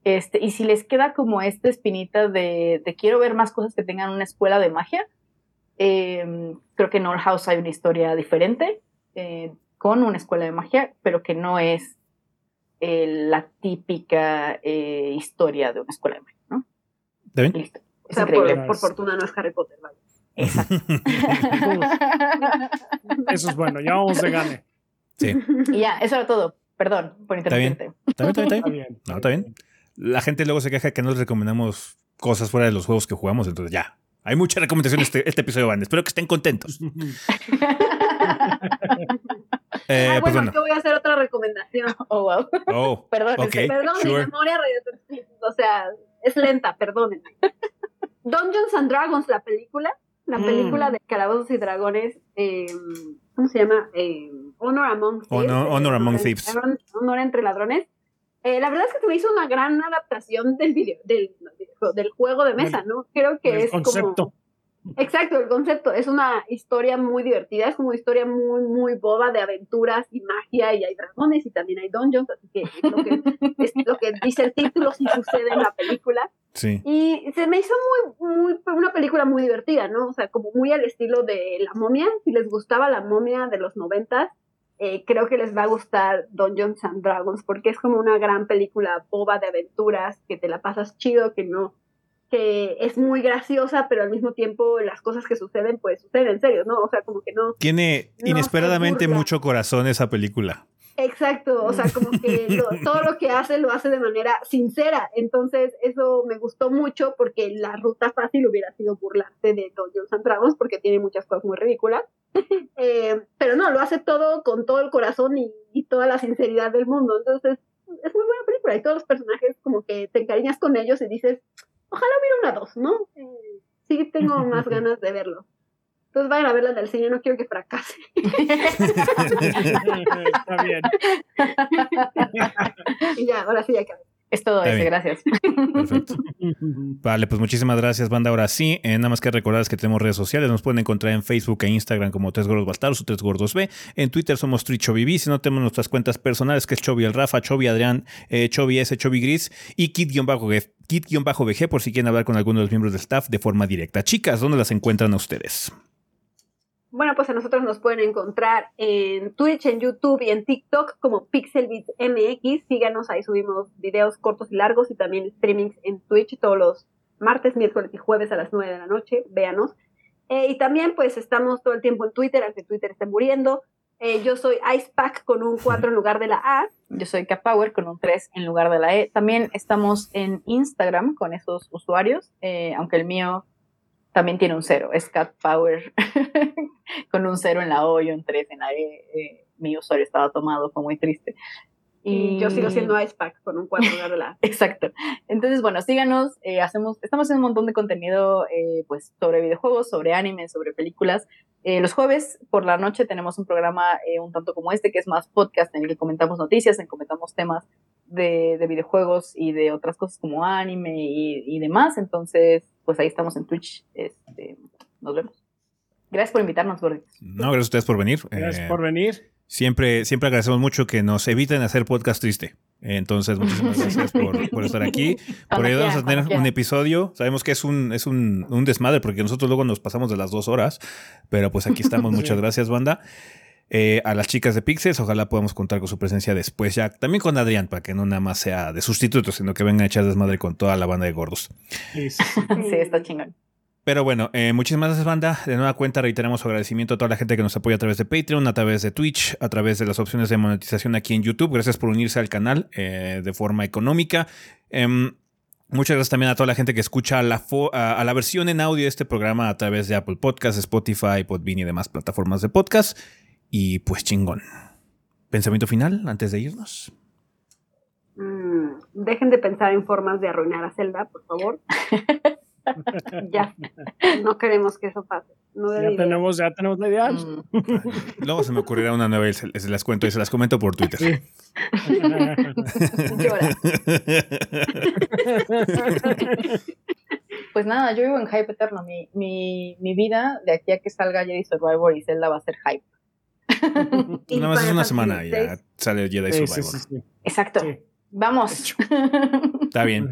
Este, y si les queda como esta espinita de, quiero ver más cosas que tengan una escuela de magia, eh, creo que en Old House hay una historia diferente con una escuela de magia, pero que no es la típica historia de una escuela de magia, ¿no? Listo. o sea, por, por, fortuna no es Harry Potter, ¿vale? Exacto. eso es bueno, ya vamos de gane. Sí. Y ya, eso era todo. Perdón por interrumpirte. ¿Está bien? ¿Está bien? ¿Está bien? No, está bien. La gente luego se queja que no les recomendamos cosas fuera de los juegos que jugamos, entonces ya. Hay mucha recomendación este, este episodio, Van. Espero que estén contentos. eh, ah, pues bueno, yo voy a hacer otra recomendación. Oh, wow. Oh, perdón, okay, perdón, mi memoria, o sea, es lenta, perdónenme. Dungeons and Dragons, la película, la mm. película de Calabozos y Dragones, eh, ¿cómo se llama? Eh, Honor Among Thieves. Honor, Among Thieves. Honor entre ladrones. Eh, la verdad es que se me hizo una gran adaptación del video, del, del juego de mesa, ¿no? Creo que es como Exacto, el concepto es una historia muy divertida, es como una historia muy, muy boba de aventuras y magia y hay dragones y también hay dungeons, así que es lo que, es lo que dice el título si sucede en la película. Sí. Y se me hizo muy, muy, una película muy divertida, ¿no? O sea, como muy al estilo de La momia, si les gustaba La momia de los noventas, eh, creo que les va a gustar Dungeons and Dragons porque es como una gran película boba de aventuras, que te la pasas chido, que no que es muy graciosa, pero al mismo tiempo las cosas que suceden, pues suceden en serio, ¿no? O sea, como que no. Tiene inesperadamente mucho corazón esa película. Exacto, o sea, como que todo lo que hace lo hace de manera sincera. Entonces, eso me gustó mucho porque la ruta fácil hubiera sido burlarte de Dungeons and Dragons porque tiene muchas cosas muy ridículas. Eh, pero no, lo hace todo con todo el corazón y, y toda la sinceridad del mundo. Entonces, es muy buena película y todos los personajes como que te encariñas con ellos y dices, ojalá hubiera una dos, ¿no? Eh, sí tengo más ganas de verlo. Entonces vayan a verla en el cine, no quiero que fracase. Está bien. y ya, ahora sí ya acabé. Es todo ese, gracias. Perfecto. Vale, pues muchísimas gracias, banda. Ahora sí, eh, nada más que recordar que tenemos redes sociales. Nos pueden encontrar en Facebook e Instagram como Tres Gordos Bastardos o Tres Gordos B. En Twitter somos TriChoviV. Si no, tenemos nuestras cuentas personales, que es Chovy el Rafa, Chovy Adrián, eh, Chovy S, Chovy Gris y Kit-BG por si quieren hablar con alguno de los miembros del staff de forma directa. Chicas, ¿dónde las encuentran a ustedes? Bueno, pues a nosotros nos pueden encontrar en Twitch, en YouTube y en TikTok como PixelBitsMX. Síganos, ahí subimos videos cortos y largos y también streamings en Twitch todos los martes, miércoles y jueves a las 9 de la noche. Véanos. Eh, y también pues estamos todo el tiempo en Twitter, aunque Twitter esté muriendo. Eh, yo soy Icepack con un 4 en lugar de la A. Yo soy Power con un 3 en lugar de la E. También estamos en Instagram con esos usuarios, eh, aunque el mío también tiene un 0. Es Cat Power con un 0 en la O y un 3 en la E. Eh, mi usuario estaba tomado, fue muy triste. Y yo sigo siendo Icepack con un 4 de la Exacto. Entonces, bueno, síganos. Eh, hacemos, estamos haciendo un montón de contenido eh, pues, sobre videojuegos, sobre anime, sobre películas. los jueves por la noche tenemos un programa un tanto como este, que es más podcast, en el que comentamos noticias, en que comentamos temas de, de videojuegos y de otras cosas como anime y, y demás. Entonces, pues ahí estamos en Twitch. Este, nos vemos. Gracias por invitarnos, gorditos. No, gracias a ustedes por venir. Gracias eh, por venir. Siempre, siempre agradecemos mucho que nos eviten hacer podcast triste. Entonces, muchísimas gracias por, estar aquí, por ayudarnos a tener un episodio. Sabemos que es un, es un, un, desmadre porque nosotros luego nos pasamos de las dos horas, pero pues aquí estamos. Muchas gracias, banda. Eh, a las chicas de Pixels, ojalá podamos contar con su presencia después ya. También con Adrián, para que no nada más sea de sustituto, sino que vengan a echar desmadre con toda la banda de gordos. Sí, está chingón. Pero bueno, eh, muchísimas gracias, banda. De nueva cuenta, reiteramos su agradecimiento a toda la gente que nos apoya a través de Patreon, a través de Twitch, a través de las opciones de monetización aquí en YouTube. Gracias por unirse al canal eh, de forma económica. Em, muchas gracias también a toda la gente que escucha la a, la versión en audio de este programa a través de Apple Podcasts, Spotify, Podbean y demás plataformas de podcast. Y pues chingón. ¿Pensamiento final antes de irnos? Mm, dejen de pensar en formas de arruinar a Zelda, por favor. ya, no queremos que eso pase. ya, tenemos, ya tenemos la idea. Mm. Luego se me ocurrirá una nueva y se, las cuento y se las comento por Twitter. pues nada, yo vivo en hype eterno. Mi, mi, mi vida de aquí a que salga Jedi Survivor y Zelda va a ser hype. Nada más es una semana ya sale Jedi Survivor. Exacto. Vamos. Está bien.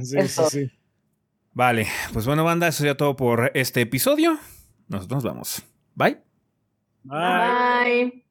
Vale, pues bueno, banda, eso ya todo por este episodio. Nosotros nos vamos. Bye. Bye.